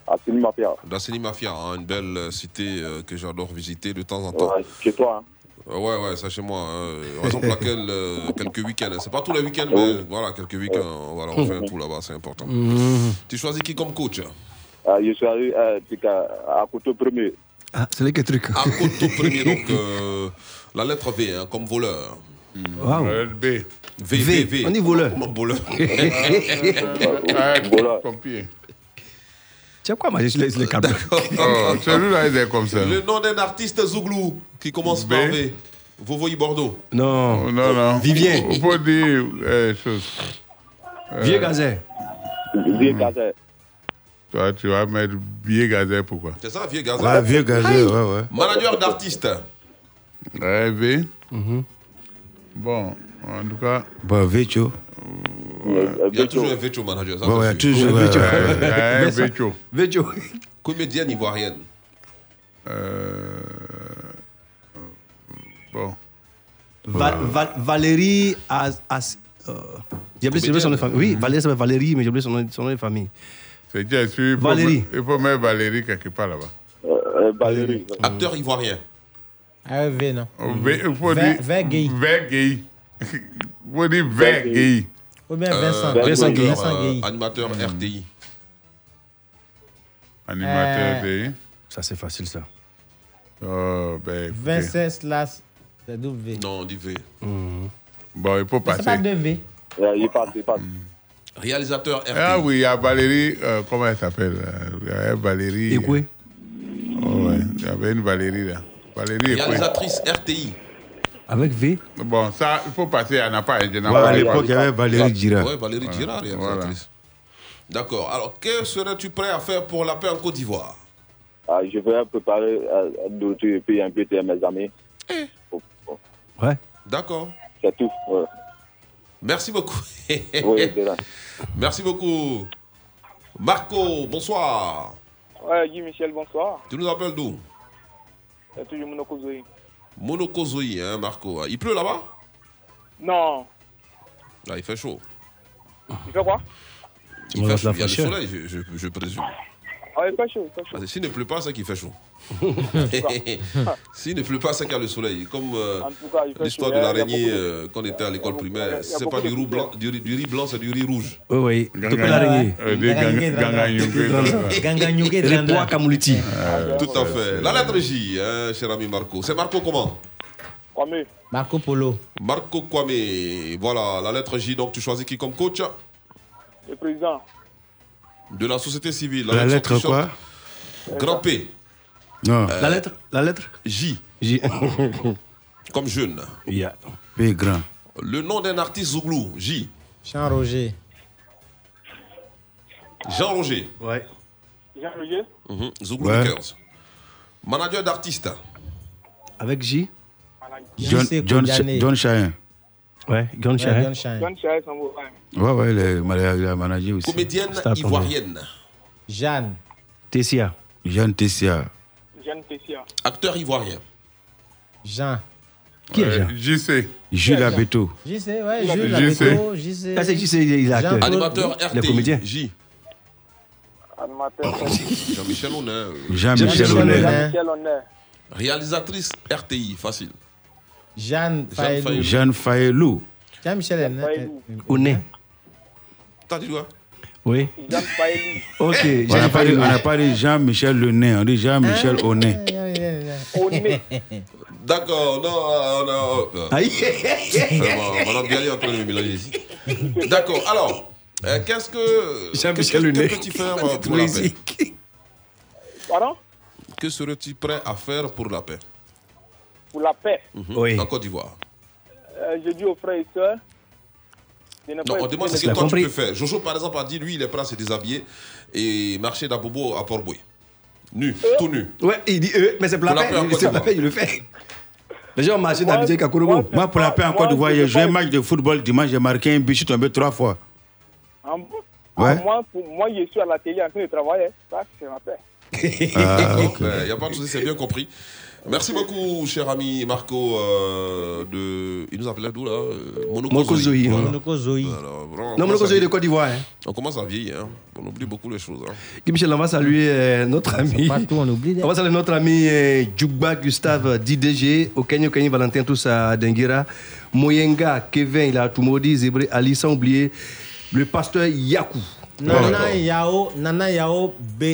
à Sini Mafia. d'Asseni Mafia, hein, une belle euh, cité euh, que j'adore visiter de temps en temps. Ouais, chez toi, hein. Euh, Ouais, ouais, ça chez moi. hein. Raison pour laquelle euh, quelques week-ends. hein. C'est pas tous les week-ends, mais voilà, quelques week-ends. Voilà, on fait un tour là-bas, c'est important. Tu choisis qui comme coach Euh, je suis allé euh, à, à Couteau Premier. Ah, c'est là quel truc. À Coteau premier, donc euh, la lettre V, hein, comme voleur. Wow. B. V, V, V. V. On dit voleur. Comment voleur Ouais, pompier. Tu sais quoi, moi, je laisse les câbles. Oh, celui-là, il est comme ça. Le nom d'un artiste Zouglou qui commence par V. Vovoyi Bordeaux. Non. Oh, Non, non. Vivien. Il faut dire euh, chose. Euh, Vieux gazet. Vieux gazet. Toi, tu vas mettre vieux gazet, pourquoi? C'est ça, vieux gazet. Ouais, vieux gazet, ouais, ouais. Manager d'artiste. Ouais, V. Bon, en tout cas. Bon, Vécho. Il y a toujours un veto manager. ça, Ouais, toujours. ouais, Vécho. Vécho. Comédienne ivoirienne. Euh, Bon. Va- Va- Valérie As. As euh, j'ai oublié son nom de famille. Oui, Valérie s'appelle Valérie, mais j'ai oublié son nom son nom de famille. C'est bien sûr. Valérie. Il faut mettre Valérie quelque part là-bas. Euh, Valérie. Acteur ivoirien. Ah, V, non. V- Il faut dire. Il faut dire Vergueil. Ou bien Euh, Vincent. euh, Vincent Gueye. Animateur RTI. Animateur Euh, de. Ça, c'est facile, ça. Oh, ben. Vincent slash c'est double V. Non, on dit V. Bon, il faut Mais C'est pas passer. deux V. Euh, il passe, il passe. Réalisateur RTI. Ah oui, il y a Valérie, euh, comment elle s'appelle euh, Il y a Valérie. Écoué. Oh, ouais, il y avait une Valérie là. Valérie. Réalisatrice RTI. Avec V. Bon, ça, il faut passer, elle n'a pas. elle n'a Ouais, pas- à l'époque, il y avait Valérie Girard. Ouais, Valérie Girard, réalisatrice. D'accord. Alors, que serais-tu prêt à faire pour la paix en Côte d'Ivoire? Ah, je vais préparer euh, d'autres pays invités à mes amis. Oh, oh. Ouais. D'accord. C'est tout. ouais. Merci beaucoup. Oui. Merci beaucoup. Marco, bonsoir. Ouais, Guy Michel, bonsoir. Tu nous appelles d'où? C'est toujours. Monokozoi, hein, Marco. Il pleut là-bas? Non, Là, il fait chaud. Il fait quoi? Il fait chaud, il y a le soleil, je, je, je présume. Ah, chaud, chaud. Parce que S'il ne pleut pas, c'est qu'il fait chaud. S'il ne pleut pas, c'est qu'il y a le soleil. Comme euh, tout l'histoire de a l'araignée euh, quand on était à l'école primaire. C'est pas du riz blanc, du riz, du riz blanc, c'est du riz rouge. Oui, oui. Topé l'araignée. Euh, ganga- Ganganyuke Repoa Kamuliti. Tout à fait. La lettre J, hein, cher ami Marco. C'est Marco comment? Kwame. Marco Polo. Marco Kwame. Voilà, la lettre J. Donc tu choisis qui comme coach? Le président. De la société civile. La lettre quoi Grand P. Non. Euh, La lettre La lettre J. J. Comme jeune. Yeah. P grand. Le nom d'un artiste Zouglou. J. Jean Roger. Jean Roger. Ouais. Jean Roger. Mhm. Zouglou Ouais. Makers. Manager d'artiste. Avec J. John, John. John Chahin. Ouais, Chahi Sambo. ouais. Ouais, ouais, il est mana- il a managé aussi. Comédienne ivoirienne. Jeanne. Tessia. Jeanne Tessia. Jeanne Tessia. Acteur ivoirien. Jean. Qui est Jean? JC. Jules Abeto. JC, ouais. Jules Abeto, JC. Ah, c'est JC, il est acteur. Animateur Le RTI. comédien. J. Animateur. Jean-Michel Honneur. Jean-Michel Jean-Michel Honneur. Honneur. Michel Honneur. Réalisatrice RTI. Facile. Jeanne Faelou. Jeanne Faelou. Jean-Michel. Oné. T'as dit quoi Oui. Faelou. Ok. On n'a pas, dit- on dit Jean-Michel Le Nez, on dit Jean-Michel Ah. Oné. Oné. D'accord, non, euh, non, euh, Aïe. Vraiment, Madame Bialy est en train de mélanger ici. D'accord, alors, euh, qu'est-ce que. Jean-Michel. Que peux-tu faire euh, pour la paix Pardon? Que serais-tu prêt à faire pour la paix? Pour la paix. Mhm. Oui. En Côte d'Ivoire. Euh, je dis aux frères et sœurs. Non, on demande ce que toi compris. tu peux faire. Jojo, par exemple, a dit lui, il est prêt à se déshabiller et marcher d'Abobo à Port-Boué. Nu, tout nu. Ouais, il dit euh, mais c'est pour la Pour la paix. C'est pour la paix, il le fait. Les gens ont marché d'habitude à Kourougou. Moi, pour la paix en Côte d'Ivoire, j'ai joué un match de football dimanche, j'ai marqué un but, je suis tombé trois fois. Ouais. Ah, moi, pour- moi, je suis à la télé en train de travailler. Ça, c'est ma paix. Ah, Il ok. n'y a pas de souci, c'est bien compris. Merci beaucoup, cher ami Marco. euh, de... Il nous appelait d'où là euh, Monoko Monoko Zoï. Zoï, Voilà. Monoko Zoï. Alors, vraiment, on Non, commence Monoko à Zoï de. Côte d'Ivoire. hein. On commence à vieillir, hein. on oublie beaucoup les choses. Hein. Michel, on va saluer euh, notre ami. Partout, on oublie. On va saluer notre ami euh, Djougba Gustave DDG, Okenyo Kenyi Valentin, tous à Dengira, Moyenga, Kevin, il a tout maudit, Zébré, Ali, sans oublier le pasteur Yakou. Nana Yao, Nana Yao B.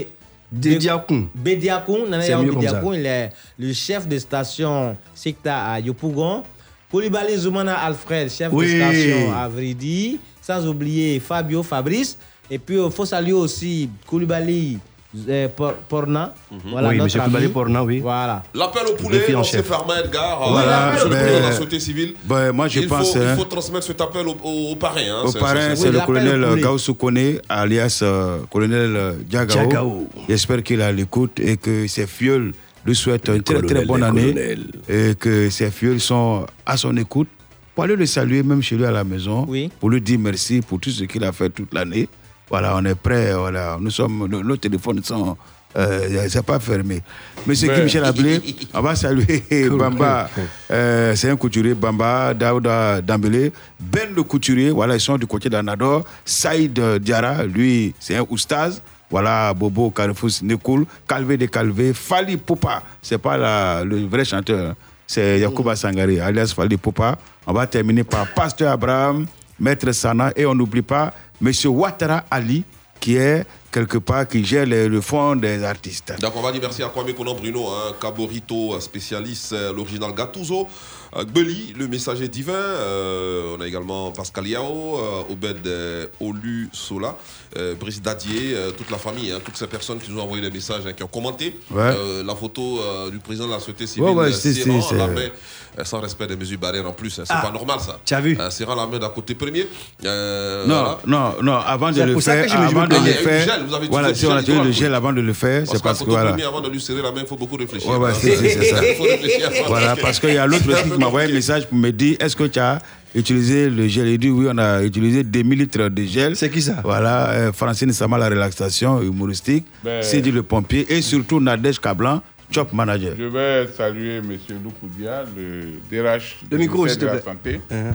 Ça. Bédiakoun, il est le chef de station Secta à Yopougon. Koulibaly Zoumana Alfred, chef Oui. de station à Vridi. Sans oublier Fabio Fabrice. Et puis, il faut saluer aussi Koulibaly euh, Por- Porna. Voilà, oui, notre monsieur Koulibaly. Porna, oui. Voilà. L'appel au Le poulet, lancé chef. par Edgar, euh, Voilà, ben, président de la société civile. ben, moi, je il pense, Faut, hein. il faut transmettre cet appel au, au- au parrain. hein. Au C'est- parrain, c'est- c'est Oui, le colonel poulet. Gaussou Kone, alias euh, colonel euh, Diagao. Diagao. J'espère qu'il est à l'écoute et que ses fioles lui souhaitent une très très bonne année. colonel. Et que ses fioles sont à son écoute. Pour aller le saluer, même chez lui à la maison. Oui. Pour lui dire merci pour tout ce qu'il a fait toute l'année. Voilà, on est prêt. Voilà, nous sommes, nos, nos téléphones sont. Euh, c'est pas fermé. Monsieur. Guy Michel Ablé, on va saluer Bamba. Euh, c'est un couturier, Bamba, Daouda Dambélé. Ben le couturier, voilà, ils sont du côté d'Anador. Saïd euh, Diarra, lui, c'est un oustaz. Voilà, Bobo Carrefour Nekoul, Calvé de Calvé, Fali Poupa, c'est pas la- le vrai chanteur, hein. c'est Yacouba Sangari, alias Fali Poupa. On va terminer par Pasteur Abraham, Maître Sana, et on n'oublie pas Monsieur Ouattara Ali, qui est quelque part, qui gère le, le fonds des artistes. Donc on va dire merci à Kwame Konan Bruno, hein, Caborito, euh, spécialiste, euh, l'original Gattuso, euh, Gbeli, le messager divin, euh, on a également Pascal Yao, Obed Olu Sola, Brice Dadier, toute la famille, hein, toutes ces personnes qui nous ont envoyé des messages, hein, qui ont commenté Ouais. la photo du président de la société civile, Ouais, ouais, c'est- c'est- c'est- euh, sans respect des mesures barrières en plus, hein, c'est Ah, pas normal ça. tu as vu serrant la main d'un côté premier. euh, Non, voilà. non, non, avant de C'est le pour ça faire, que avant de le faire, voilà, si on a le gel avant de le faire, Parce c'est parce que voilà. premier, avant de lui serrer la main, il faut beaucoup réfléchir. Ouais, c'est c'est- c'est ça. Il faut réfléchir. Voilà, parce qu'il y a l'autre qui m'a envoyé un message pour me dire est-ce que tu as utilisé le gel? Il dit oui, on a utilisé 2000 litres de gel. C'est qui ça? Voilà, euh, Francine Sama, la relaxation humoristique, Ben- Sidi le pompier et surtout Nadège Kablan, Chop Manager. Je vais saluer M. Loukoudia, le DRH Le micro, de la plaît. Santé. Uh-huh.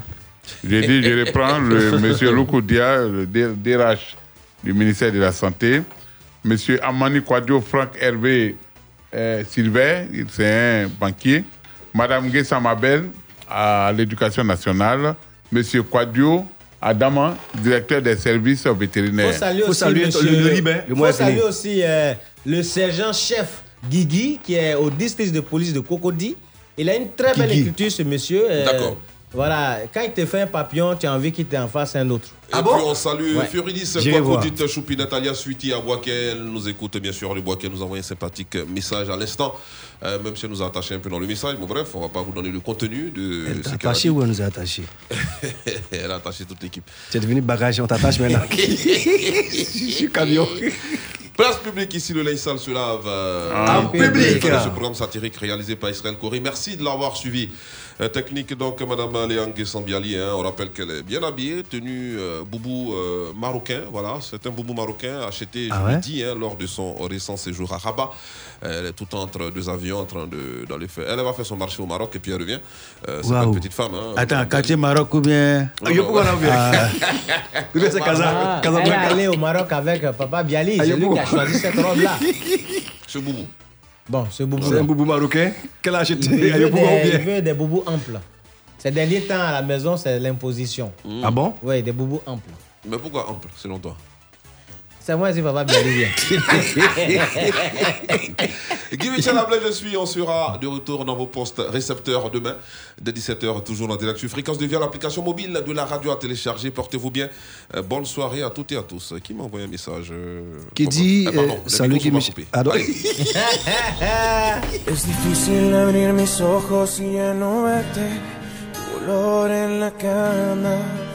J'ai dit, je reprends le monsieur Loukoudia, le DRH du ministère de la Santé. Monsieur Amani Kwadjo Franck Hervé euh, Sylvain, il- c'est un banquier. Madame Guessa Mabel à l'éducation nationale. Monsieur Kwadjo Adama, directeur des services vétérinaires. Faut saluer aussi, monsieur- faut saluer aussi euh, le sergent-chef Guigui, qui est au district de police de Cocody. Il a une très belle Guigui. écriture, ce monsieur. euh, D'accord. Voilà, quand il te fait un papillon, tu as envie qu'il t'en fasse un autre. Et puis on salue Ouais. Voir. Kwakudit, Choupi, Natalia Suiti à. Elle nous écoute bien sûr. Le Boaké nous a envoyé un sympathique message à l'instant. Euh, même si elle nous a attaché un peu dans le message. Mais bref, on va pas vous donner le contenu de ce qu'elle a Attaché ou elle nous a attaché? Elle a attaché toute l'équipe. Tu es devenu bagage, on t'attache maintenant. Je suis camion. Place publique ici, le se lave. euh, En public. dans Ce programme satirique réalisé par Israël Corée. Merci de l'avoir suivi. Euh, technique donc, Madame Léangue Sambiali. hein. on rappelle qu'elle est bien habillée, tenue euh, boubou euh, marocain. Voilà, c'est un boubou marocain acheté, Ah je ouais l'ai dit, hein, lors de son récent séjour à Rabat. Elle est tout entre deux avions en train de d'aller faire. Elle va faire son marché au Maroc et puis elle revient. Euh, c'est pas Waouh. une petite femme. Hein. Attends, quartier Maroc ou bien. Ah, là, Ah. c'est Ah, elle est allée au Maroc avec euh, Papa Biali. Ah, C'est lui qui a choisi cette robe-là. Ce boubou. Bon, ce boubou. C'est un boubou marocain qu'elle a acheté Il veut, des, il veut des boubous amples. Ces derniers temps à la maison, c'est l'imposition. Ah bon? Oui, des boubous amples. Mais pourquoi ample, selon toi? C'est moi si Papa Biali vient. Guy Michel Ablay, je suis. On sera de retour dans vos postes récepteurs demain, dès 17h, toujours direct sur Fréquence de Via, l'application mobile de la radio à télécharger. Portez-vous bien. Euh, bonne soirée à toutes et à tous. Qui m'a envoyé un message euh, Qui dit, Eh, pardon, euh, salut Guy Michel. Ah. Es difícil abrir mis ojos y ya no verte. Tu olor en la cama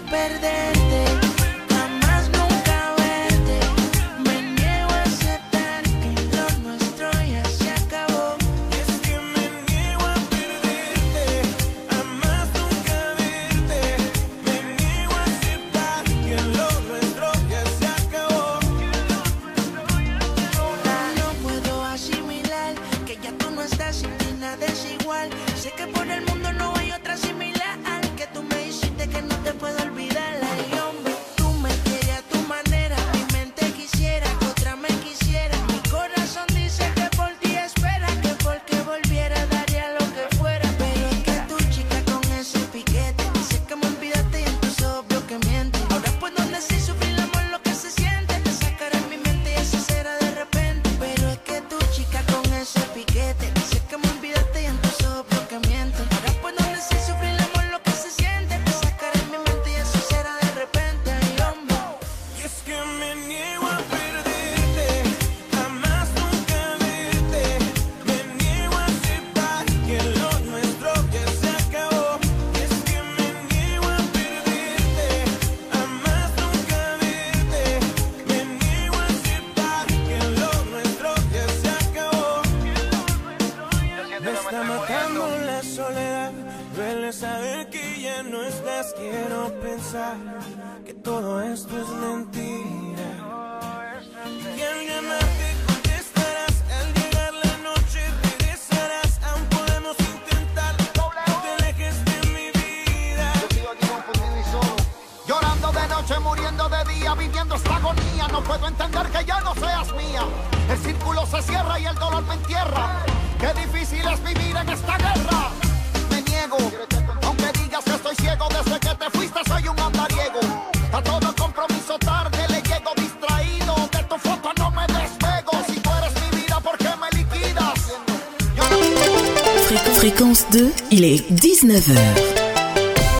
perder.